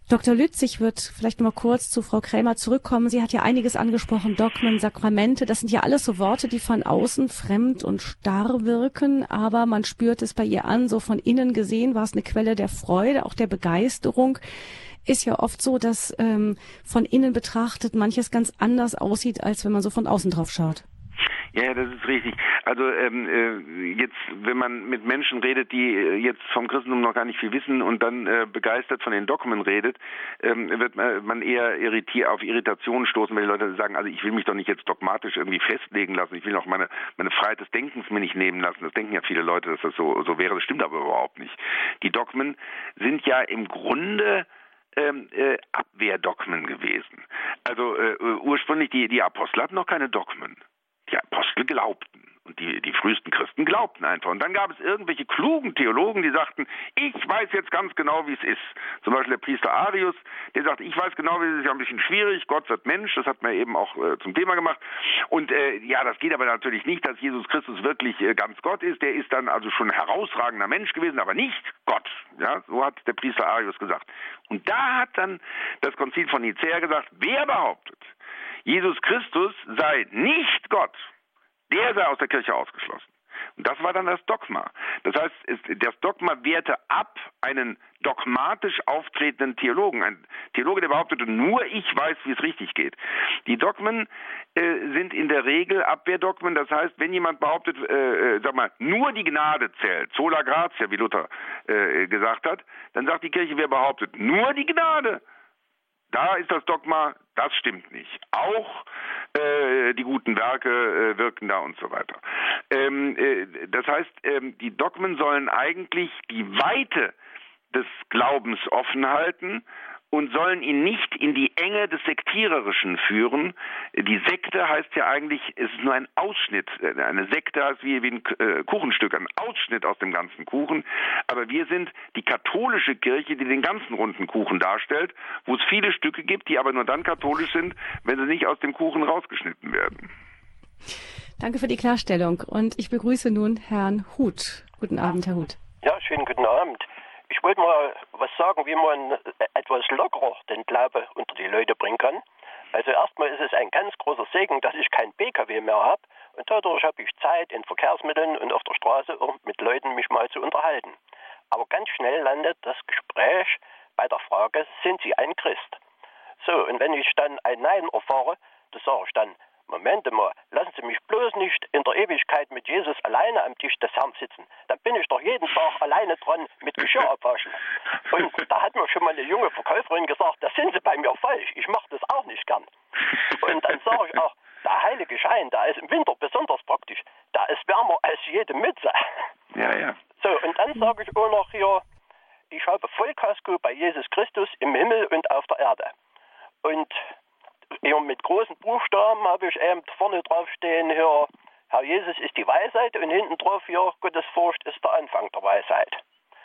Dr. Lütz, ich würde vielleicht noch mal kurz zu Frau Krämer zurückkommen. Sie hat ja einiges angesprochen, Dogmen, Sakramente, das sind ja alles so Worte, die von außen fremd und starr wirken, aber man spürt es bei ihr an, so von innen gesehen war es eine Quelle der Freude, auch der Begeisterung. Ist ja oft so, dass ähm, von innen betrachtet manches ganz anders aussieht, als wenn man so von außen drauf schaut. Ja, das ist richtig. Also ähm, äh, jetzt, wenn man mit Menschen redet, die äh, jetzt vom Christentum noch gar nicht viel wissen und dann äh, begeistert von den Dogmen redet, ähm, wird man eher irritiert, auf Irritationen stoßen, wenn die Leute sagen, also ich will mich doch nicht jetzt dogmatisch irgendwie festlegen lassen, ich will auch meine, meine Freiheit des Denkens mir nicht nehmen lassen. Das denken ja viele Leute, dass das so, so wäre. Das stimmt aber überhaupt nicht. Die Dogmen sind ja im Grunde ähm, äh, Abwehrdogmen gewesen. Also äh, ursprünglich die, die Apostel hatten noch keine Dogmen. Die Apostel glaubten. Und die, die frühesten Christen glaubten einfach. Und dann gab es irgendwelche klugen Theologen, die sagten, ich weiß jetzt ganz genau, wie es ist. Zum Beispiel der Priester Arius, der sagt, ich weiß genau, wie es ist, ja ein bisschen schwierig, Gott wird Mensch, das hat man eben auch äh, zum Thema gemacht. Und äh, ja, das geht aber natürlich nicht, dass Jesus Christus wirklich äh, ganz Gott ist. Der ist dann also schon herausragender Mensch gewesen, aber nicht Gott. Ja, so hat der Priester Arius gesagt. Und da hat dann das Konzil von Nicea gesagt, wer behauptet, Jesus Christus sei nicht Gott, der sei aus der Kirche ausgeschlossen. Und das war dann das Dogma. Das heißt, das Dogma wehrte ab einen dogmatisch auftretenden Theologen. Ein Theologe, der behauptete, nur ich weiß, wie es richtig geht. Die Dogmen äh, sind in der Regel Abwehrdogmen. Das heißt, wenn jemand behauptet, äh, äh, sag mal, nur die Gnade zählt, sola gratia, wie Luther äh, gesagt hat, dann sagt die Kirche, wer behauptet, nur die Gnade, da ist das Dogma, das stimmt nicht. Auch äh, die guten Werke äh, wirken da und so weiter. Ähm, äh, das heißt, ähm, die Dogmen sollen eigentlich die Weite des Glaubens offen halten und sollen ihn nicht in die Enge des Sektiererischen führen. Die Sekte heißt ja eigentlich, es ist nur ein Ausschnitt. Eine Sekte heißt wie, wie ein äh, Kuchenstück, ein Ausschnitt aus dem ganzen Kuchen. Aber wir sind die katholische Kirche, die den ganzen runden Kuchen darstellt, wo es viele Stücke gibt, die aber nur dann katholisch sind, wenn sie nicht aus dem Kuchen rausgeschnitten werden. Danke für die Klarstellung und ich begrüße nun Herrn Huth. Guten Abend, Herr Huth. Ja, schönen guten Abend. Ich wollte mal was sagen, wie man etwas lockerer den Glaube unter die Leute bringen kann. Also erstmal ist es ein ganz großer Segen, dass ich kein PKW mehr habe und dadurch habe ich Zeit in Verkehrsmitteln und auf der Straße, um mit Leuten mich mal zu unterhalten. Aber ganz schnell landet das Gespräch bei der Frage, sind Sie ein Christ? So, und wenn ich dann ein Nein erfahre, das sage ich dann, Moment mal, lassen Sie mich bloß nicht in der Ewigkeit mit Jesus alleine am Tisch des Herrn sitzen. Dann bin ich doch jeden Tag alleine dran mit Geschirr abwaschen. Und da hat mir schon mal eine junge Verkäuferin gesagt, da sind Sie bei mir falsch. Ich mache das auch nicht gern. Und dann sage ich auch, der heilige Schein, da ist im Winter besonders praktisch. Da ist wärmer als jede Mütze. Ja, ja. So, und dann sage ich auch noch hier, ich habe Vollkasko bei Jesus Christus im Himmel und auf der Erde. Und hier mit großen Buchstaben habe ich eben vorne drauf stehen hier, Herr Jesus ist die Weisheit und hinten drauf hier, Gottes Furcht ist der Anfang der Weisheit.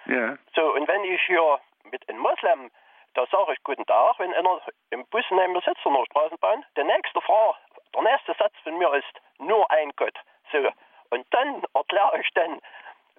Ja. So, und wenn ich hier mit einem Moslem, da sage ich guten Tag, wenn einer im Bus neben mir sitzt in der Straßenbahn, der nächste Frage, der nächste Satz von mir ist nur ein Gott. So, und dann erkläre ich dann,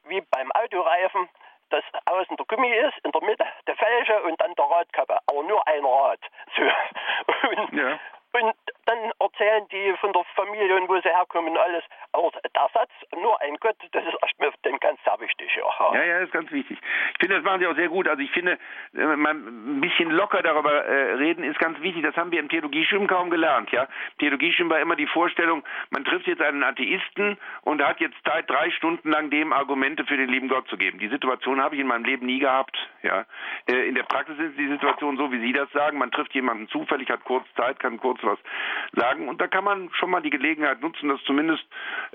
wie beim Autoreifen, dass außen der Gummi ist, in der Mitte der Felge und dann der Radkappe, aber nur ein Rad. So. Und, Ja. und dann erzählen die von der Familie und wo sie herkommen alles. Aber der Satz, nur ein Gott, das ist erst mir dann ganz sehr wichtig. Ja. Ja, ja, das ist ganz wichtig. Ich finde, das machen Sie auch sehr gut. Also ich finde, äh, man ein bisschen locker darüber äh, reden ist ganz wichtig. Das haben wir im Theologiestudium kaum gelernt. Ja, Theologiestudium war immer die Vorstellung, man trifft jetzt einen Atheisten und hat jetzt Zeit, drei Stunden lang dem Argumente für den lieben Gott zu geben. Die Situation habe ich in meinem Leben nie gehabt. Ja, äh, in der Praxis ist die Situation so, wie Sie das sagen. Man trifft jemanden zufällig, hat kurz Zeit, kann kurz was sagen und da kann man schon mal die Gelegenheit nutzen, dass zumindest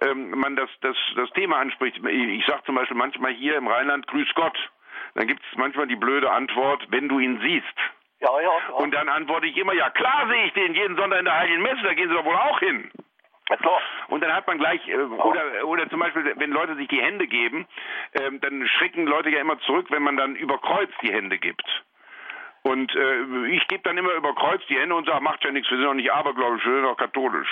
ähm, man das, das, das Thema anspricht. Ich, ich sage zum Beispiel manchmal hier im Rheinland, grüß Gott. Dann gibt es manchmal die blöde Antwort, wenn du ihn siehst. Ja, ja, ja. Und dann antworte ich immer, ja klar sehe ich den jeden Sonntag in der Heiligen Messe, da gehen sie doch wohl auch hin. Und dann hat man gleich, äh, oder, oder zum Beispiel, wenn Leute sich die Hände geben, ähm, dann schrecken Leute ja immer zurück, wenn man dann über Kreuz die Hände gibt. Und äh, ich gebe dann immer über Kreuz die Hände und sage, macht ja nichts, wir sind doch nicht abergläubisch, wir sind doch katholisch.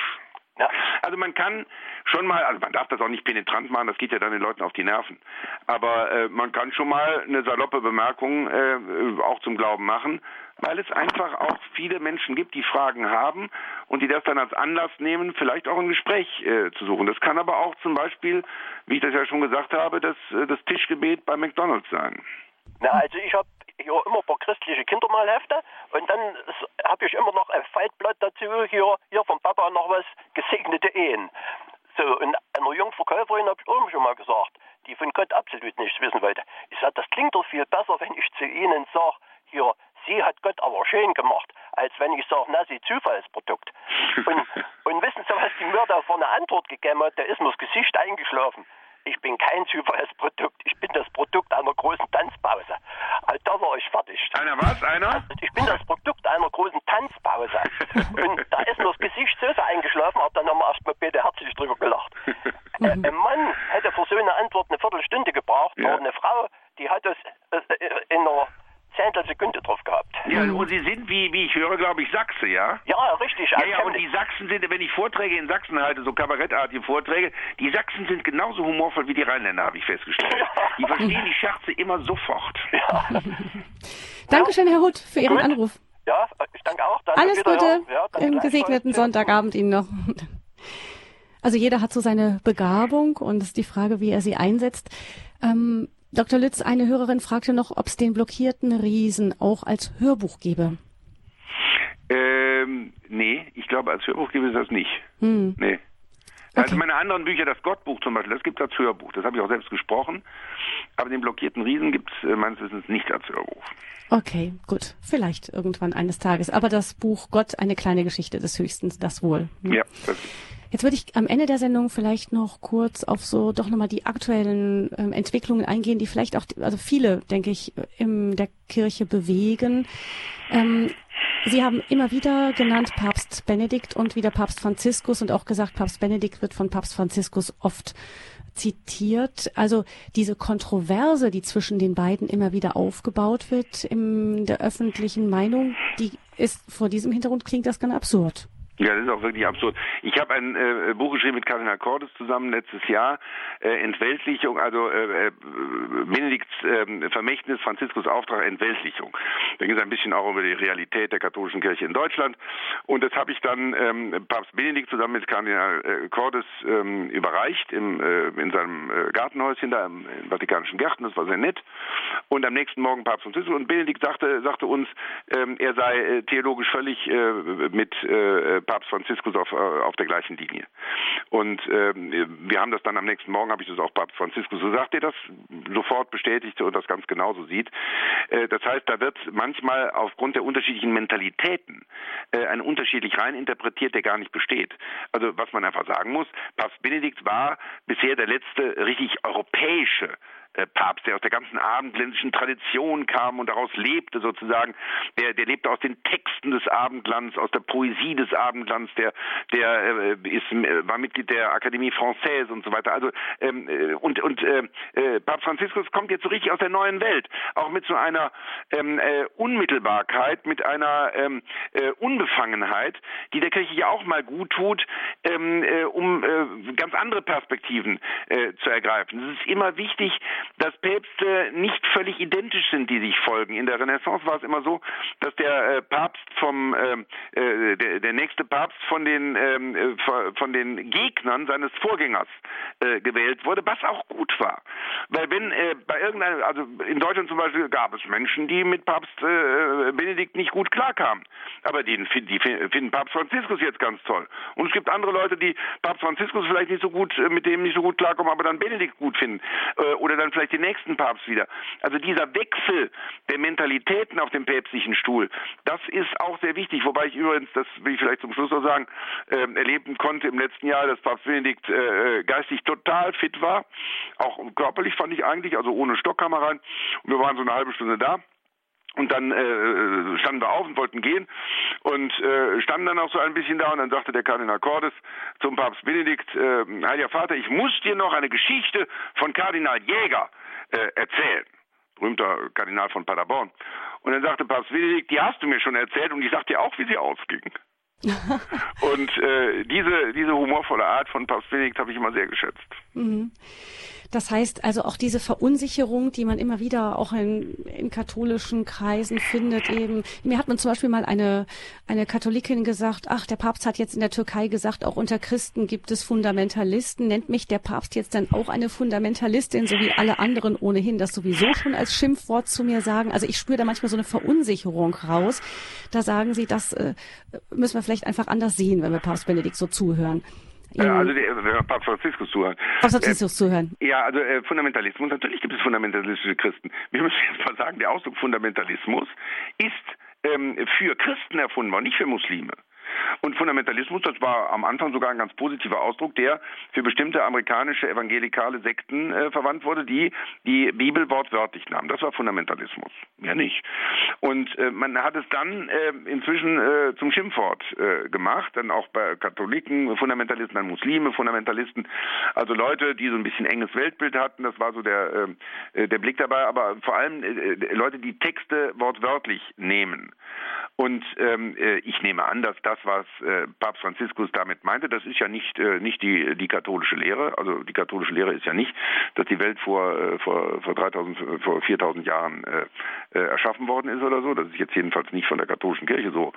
Ja. Also man kann schon mal, also man darf das auch nicht penetrant machen, das geht ja dann den Leuten auf die Nerven. Aber äh, man kann schon mal eine saloppe Bemerkung äh, auch zum Glauben machen, weil es einfach auch viele Menschen gibt, die Fragen haben und die das dann als Anlass nehmen, vielleicht auch ein Gespräch äh, zu suchen. Das kann aber auch zum Beispiel, wie ich das ja schon gesagt habe, das, äh, das Tischgebet bei McDonalds sein. Na, also ich habe hier immer ein paar christliche Kindermalhefte und dann habe ich immer noch ein Faltblatt dazu, hier, hier vom Papa noch was, gesegnete Ehen. So, und einer jungen Verkäuferin habe ich auch schon mal gesagt, die von Gott absolut nichts wissen wollte. Ich sage, das klingt doch viel besser, wenn ich zu Ihnen sage, hier, sie hat Gott aber schön gemacht, als wenn ich sage, na, sie Zufallsprodukt. Und, und wissen Sie, was die mir da für eine Antwort gegeben hat? Der ist mir das Gesicht eingeschlafen ich bin kein Zufallsprodukt. Ich bin das Produkt einer großen Tanzpause. Also da war ich fertig. Einer was? Einer? Ich bin das Produkt einer großen Tanzpause. Und da ist mir das Gesicht so eingeschlafen, aber dann haben wir erstmal bitte herzlich drüber gelacht. äh, ein Mann hätte für so eine Antwort eine Viertelstunde gebraucht, ja. aber eine Frau, die hat das äh, äh, in einer Zehntel Sekunde drauf gehabt. Ja, und Sie sind, wie, wie ich höre, glaube ich, Sachse, ja? Ja, richtig. Ja, ja, und die Sachsen sind, wenn ich Vorträge in Sachsen halte, so kabarettartige Vorträge, die Sachsen sind genauso humorvoll wie die Rheinländer, habe ich festgestellt. Ja. Die verstehen die Scherze immer sofort. Ja. Dankeschön, Herr Huth, für Ihren Gut. Anruf. Ja, ich danke auch. Dann Alles Gute ja, im gesegneten Sonntagabend Ihnen noch. Also jeder hat so seine Begabung und es ist die Frage, wie er sie einsetzt. Ähm, Dr. Lütz, eine Hörerin fragte noch, ob es den blockierten Riesen auch als Hörbuch gäbe. Ähm, nee, ich glaube, als Hörbuch gibt es das nicht. Hm. Nee. Also meine anderen Bücher, das Gottbuch zum Beispiel, das gibt es als Hörbuch. Das habe ich auch selbst gesprochen. Aber den blockierten Riesen gibt es äh, meines Wissens nicht als Hörbuch. Okay, gut. Vielleicht irgendwann eines Tages. Aber das Buch Gott, eine kleine Geschichte des Höchsten, das wohl. Hm. Ja. Das Jetzt würde ich am Ende der Sendung vielleicht noch kurz auf so doch nochmal die aktuellen ähm, Entwicklungen eingehen, die vielleicht auch, also viele, denke ich, in der Kirche bewegen. Ähm, Sie haben immer wieder genannt Papst Benedikt und wieder Papst Franziskus und auch gesagt, Papst Benedikt wird von Papst Franziskus oft zitiert. Also diese Kontroverse, die zwischen den beiden immer wieder aufgebaut wird in der öffentlichen Meinung, die ist vor diesem Hintergrund klingt das ganz absurd. Ja, das ist auch wirklich absurd. Ich habe ein äh, Buch geschrieben mit Kardinal Cordes zusammen letztes Jahr, äh, Entweltlichung, also äh, äh, Benedikts äh, Vermächtnis, Franziskus Auftrag, Entweltlichung. Da ging es ein bisschen auch über die Realität der katholischen Kirche in Deutschland. Und das habe ich dann ähm, Papst Benedikt zusammen mit Kardinal äh, Cordes ähm, überreicht im, äh, in seinem äh, Gartenhäuschen da im, im Vatikanischen Garten. Das war sehr nett. Und am nächsten Morgen Papst Franziskus und Benedikt sagte, sagte uns, ähm, er sei äh, theologisch völlig äh, mit äh, Papst Franziskus auf, äh, auf der gleichen Linie. Und äh, wir haben das dann am nächsten Morgen, habe ich das auch Papst Franziskus gesagt, der das sofort bestätigte und das ganz genauso sieht. Äh, das heißt, da wird manchmal aufgrund der unterschiedlichen Mentalitäten äh, ein unterschiedlich rein interpretiert, der gar nicht besteht. Also was man einfach sagen muss, Papst Benedikt war bisher der letzte richtig europäische Papst, der aus der ganzen abendländischen Tradition kam und daraus lebte sozusagen, der, der lebte aus den Texten des Abendlands, aus der Poesie des Abendlands, der, der äh, ist, äh, war Mitglied der Akademie Française und so weiter. Also ähm, äh, und und äh, äh, Papst Franziskus kommt jetzt so richtig aus der neuen Welt, auch mit so einer ähm, äh, Unmittelbarkeit, mit einer ähm, äh, Unbefangenheit, die der Kirche ja auch mal gut tut, ähm, äh, um äh, ganz andere Perspektiven äh, zu ergreifen. Es ist immer wichtig, dass Päpste nicht völlig identisch sind, die sich folgen. In der Renaissance war es immer so, dass der äh, Papst vom ähm, äh, der, der, nächste Papst von den ähm, äh, von den Gegnern seines Vorgängers äh, gewählt wurde, was auch gut war, weil wenn äh, bei irgendeinem also in Deutschland zum Beispiel gab es Menschen, die mit Papst äh, Benedikt nicht gut klarkamen, aber die, die finden Papst Franziskus jetzt ganz toll. Und es gibt andere Leute, die Papst Franziskus vielleicht nicht so gut mit dem nicht so gut klarkommen, aber dann Benedikt gut finden oder dann vielleicht den nächsten Papst wieder. Also dieser Wechsel der Mentalitäten auf dem päpstlichen Stuhl, das ist auch sehr wichtig. Wobei ich übrigens, das will ich vielleicht zum Schluss noch sagen, äh, erleben konnte im letzten Jahr, dass Papst Benedikt äh, geistig total fit war. Auch körperlich fand ich eigentlich, also ohne Stockkammer rein. Und wir waren so eine halbe Stunde da. Und dann äh, standen wir auf und wollten gehen und äh, standen dann auch so ein bisschen da und dann sagte der Kardinal Cordes zum Papst Benedikt, äh, Heiliger Vater, ich muss dir noch eine Geschichte von Kardinal Jäger äh, erzählen. Berühmter Kardinal von Paderborn. Und dann sagte Papst Benedikt, die hast du mir schon erzählt und ich sagte dir auch, wie sie ausging. und äh, diese, diese humorvolle Art von Papst Benedikt habe ich immer sehr geschätzt. Mhm. Das heißt also auch diese Verunsicherung, die man immer wieder auch in, in katholischen Kreisen findet, eben. Mir hat man zum Beispiel mal eine, eine Katholikin gesagt, ach, der Papst hat jetzt in der Türkei gesagt, auch unter Christen gibt es Fundamentalisten. Nennt mich der Papst jetzt dann auch eine Fundamentalistin, so wie alle anderen ohnehin das sowieso schon als Schimpfwort zu mir sagen? Also ich spüre da manchmal so eine Verunsicherung raus. Da sagen Sie, das äh, müssen wir vielleicht einfach anders sehen, wenn wir Papst Benedikt so zuhören. Äh, also der, der Papst Franziskus zuhören. Papst Franziskus äh, zuhören. Ja, also äh, Fundamentalismus. Natürlich gibt es fundamentalistische Christen. Wir müssen jetzt mal sagen, der Ausdruck Fundamentalismus ist ähm, für Christen erfunden worden, nicht für Muslime. Und Fundamentalismus, das war am Anfang sogar ein ganz positiver Ausdruck, der für bestimmte amerikanische evangelikale Sekten äh, verwandt wurde, die die Bibel wortwörtlich nahmen. Das war Fundamentalismus, mehr nicht. Und äh, man hat es dann äh, inzwischen äh, zum Schimpfwort äh, gemacht, dann auch bei Katholiken, Fundamentalisten, dann Muslime, Fundamentalisten, also Leute, die so ein bisschen enges Weltbild hatten, das war so der, äh, der Blick dabei, aber vor allem Leute, die Texte wortwörtlich nehmen. Und ähm, äh, ich nehme an, dass das, was äh, Papst Franziskus damit meinte, das ist ja nicht äh, nicht die die katholische Lehre. Also die katholische Lehre ist ja nicht, dass die Welt vor äh, vor vor 3000 vor 4000 Jahren äh, äh, erschaffen worden ist oder so. Das ist jetzt jedenfalls nicht von der katholischen Kirche so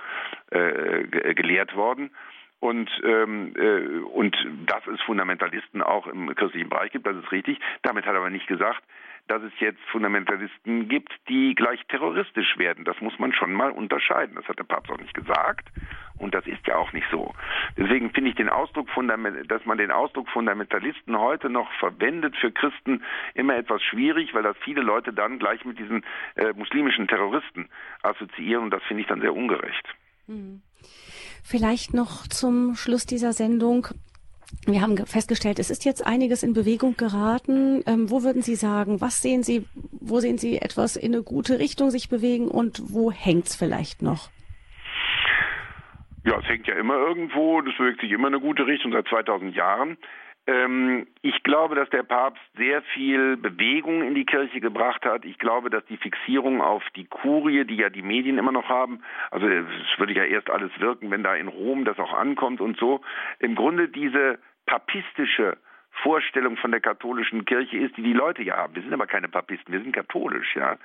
äh, gelehrt worden. Und, ähm, äh, und dass es Fundamentalisten auch im christlichen Bereich gibt, das ist richtig. Damit hat er aber nicht gesagt, dass es jetzt Fundamentalisten gibt, die gleich terroristisch werden. Das muss man schon mal unterscheiden. Das hat der Papst auch nicht gesagt. Und das ist ja auch nicht so. Deswegen finde ich den Ausdruck, dass man den Ausdruck Fundamentalisten heute noch verwendet für Christen immer etwas schwierig, weil das viele Leute dann gleich mit diesen äh, muslimischen Terroristen assoziieren. Und das finde ich dann sehr ungerecht. Hm. Vielleicht noch zum Schluss dieser Sendung wir haben festgestellt, es ist jetzt einiges in Bewegung geraten. Ähm, wo würden Sie sagen, was sehen Sie, wo sehen Sie etwas in eine gute Richtung sich bewegen und wo hängt es vielleicht noch? Ja, es hängt ja immer irgendwo, das bewegt sich immer in eine gute Richtung seit 2000 Jahren. Ähm, ich glaube, dass der Papst sehr viel Bewegung in die Kirche gebracht hat. Ich glaube, dass die Fixierung auf die Kurie, die ja die Medien immer noch haben, also es würde ja erst alles wirken, wenn da in Rom das auch ankommt und so, im Grunde diese papistische Vorstellung von der katholischen Kirche ist, die die Leute ja haben. Wir sind aber keine Papisten, wir sind katholisch, ja.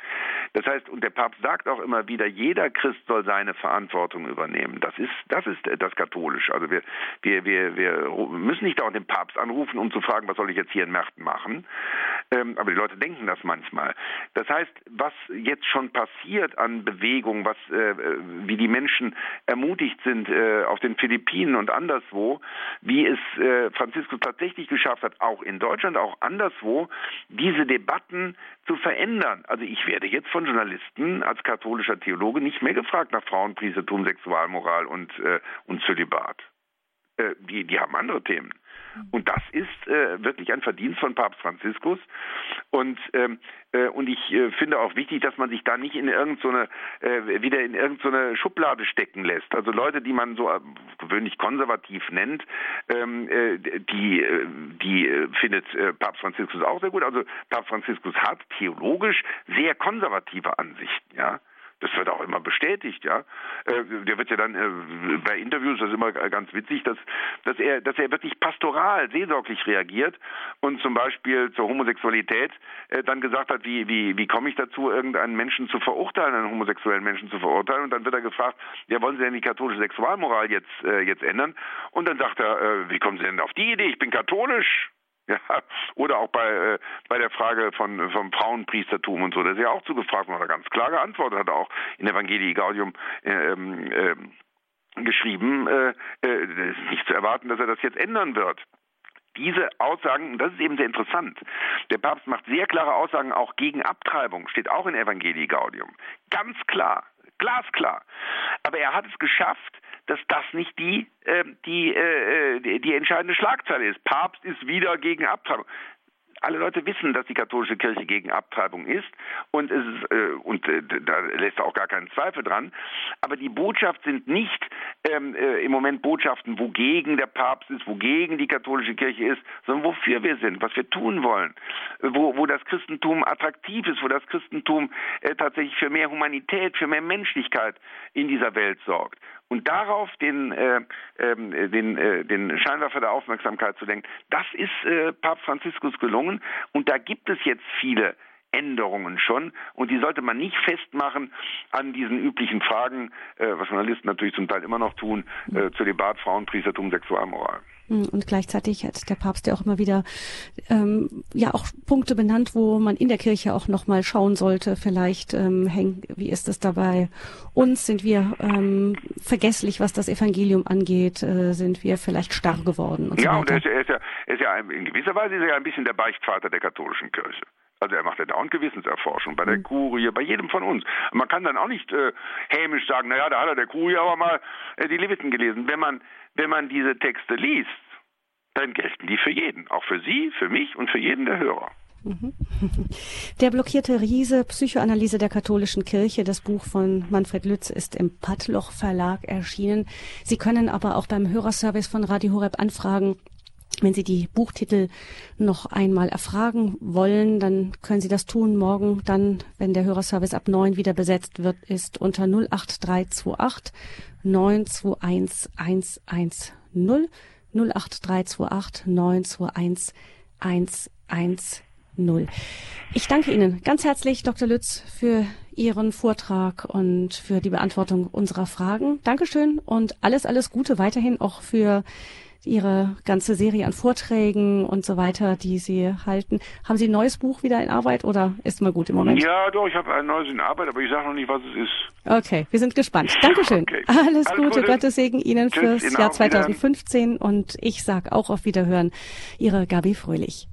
Das heißt, und der Papst sagt auch immer wieder, jeder Christ soll seine Verantwortung übernehmen. Das ist, das ist das katholisch. Also wir, wir, wir, wir müssen nicht auch den Papst anrufen, um zu fragen, was soll ich jetzt hier in Märkten machen. Ähm, aber die Leute denken das manchmal. Das heißt, was jetzt schon passiert an Bewegung, was, äh, wie die Menschen ermutigt sind äh, auf den Philippinen und anderswo, wie es äh, Franziskus tatsächlich geschafft hat, auch in Deutschland, auch anderswo, diese Debatten zu verändern. Also ich werde jetzt von Journalisten als katholischer Theologe nicht mehr gefragt nach Frauenpriestertum, Sexualmoral und, äh, und Zölibat. Äh, die, die haben andere Themen. Und das ist äh, wirklich ein Verdienst von Papst Franziskus. Und, ähm, äh, und ich äh, finde auch wichtig, dass man sich da nicht in irgendeine, äh, wieder in irgendeine Schublade stecken lässt. Also Leute, die man so äh, gewöhnlich konservativ nennt, ähm, äh, die, äh, die findet Papst Franziskus auch sehr gut. Also Papst Franziskus hat theologisch sehr konservative Ansichten, ja. Das wird auch immer bestätigt, ja. Äh, der wird ja dann äh, bei Interviews, das ist immer ganz witzig, dass, dass er, dass er wirklich pastoral, seelsorglich reagiert und zum Beispiel zur Homosexualität äh, dann gesagt hat, wie, wie, wie komme ich dazu, irgendeinen Menschen zu verurteilen, einen homosexuellen Menschen zu verurteilen? Und dann wird er gefragt, ja, wollen Sie denn die katholische Sexualmoral jetzt, jetzt ändern? Und dann sagt er, wie kommen Sie denn auf die Idee? Ich bin katholisch. Ja, oder auch bei, äh, bei der Frage von, vom Frauenpriestertum und so, da ist ja auch zugefragt er ganz klar geantwortet, hat er auch in Evangelii Gaudium ähm, ähm, geschrieben, äh, äh, es ist nicht zu erwarten, dass er das jetzt ändern wird. Diese Aussagen, das ist eben sehr interessant. Der Papst macht sehr klare Aussagen auch gegen Abtreibung, steht auch in Evangelii Gaudium. Ganz klar, glasklar. Aber er hat es geschafft, dass das nicht die, äh, die, äh, die, die entscheidende Schlagzeile ist. Papst ist wieder gegen Abtreibung alle Leute wissen, dass die katholische Kirche gegen Abtreibung ist und es ist, äh, und äh, da lässt auch gar keinen Zweifel dran. Aber die Botschaft sind nicht ähm, äh, im Moment Botschaften, wogegen der Papst ist, wogegen die katholische Kirche ist, sondern wofür wir sind, was wir tun wollen, wo, wo das Christentum attraktiv ist, wo das Christentum äh, tatsächlich für mehr Humanität, für mehr Menschlichkeit in dieser Welt sorgt und darauf den, äh, äh, den, äh, den Scheinwerfer der Aufmerksamkeit zu lenken, das ist äh, Papst Franziskus gelungen. Und da gibt es jetzt viele Änderungen schon und die sollte man nicht festmachen an diesen üblichen Fragen, äh, was Journalisten natürlich zum Teil immer noch tun, äh, Zölibat, Frauenpriestertum, Sexualmoral. Hm, und gleichzeitig hat der Papst ja auch immer wieder ähm, ja auch Punkte benannt, wo man in der Kirche auch noch mal schauen sollte. Vielleicht ähm, hängt, wie ist es dabei? Uns sind wir ähm, vergesslich, was das Evangelium angeht. Äh, sind wir vielleicht starr geworden? Und ja, so und er ist, er ist ja, er ist ja in gewisser Weise ist er ja ein bisschen der Beichtvater der katholischen Kirche. Also er macht ja dauernd Gewissenserforschung bei der hm. Kurie, bei jedem von uns. Man kann dann auch nicht äh, hämisch sagen, naja, da hat er der Kurie aber mal äh, die Leviten gelesen. Wenn man wenn man diese Texte liest, dann gelten die für jeden, auch für Sie, für mich und für jeden der Hörer. Mhm. Der blockierte Riese, Psychoanalyse der katholischen Kirche, das Buch von Manfred Lütz ist im Padloch Verlag erschienen. Sie können aber auch beim Hörerservice von Radio Horeb anfragen, Wenn Sie die Buchtitel noch einmal erfragen wollen, dann können Sie das tun morgen, dann, wenn der Hörerservice ab neun wieder besetzt wird, ist unter 08328 921 110 08328 921 110. Ich danke Ihnen ganz herzlich, Dr. Lütz, für Ihren Vortrag und für die Beantwortung unserer Fragen. Dankeschön und alles, alles Gute weiterhin auch für Ihre ganze Serie an Vorträgen und so weiter, die Sie halten. Haben Sie ein neues Buch wieder in Arbeit oder ist mal gut im Moment? Ja, doch, ich habe ein neues in Arbeit, aber ich sage noch nicht, was es ist. Okay, wir sind gespannt. Dankeschön. Okay. Alles, Alles Gute, Gute, Gottes Segen Ihnen Tschüss, fürs Jahr 2015 und ich sage auch auf Wiederhören, Ihre Gabi Fröhlich.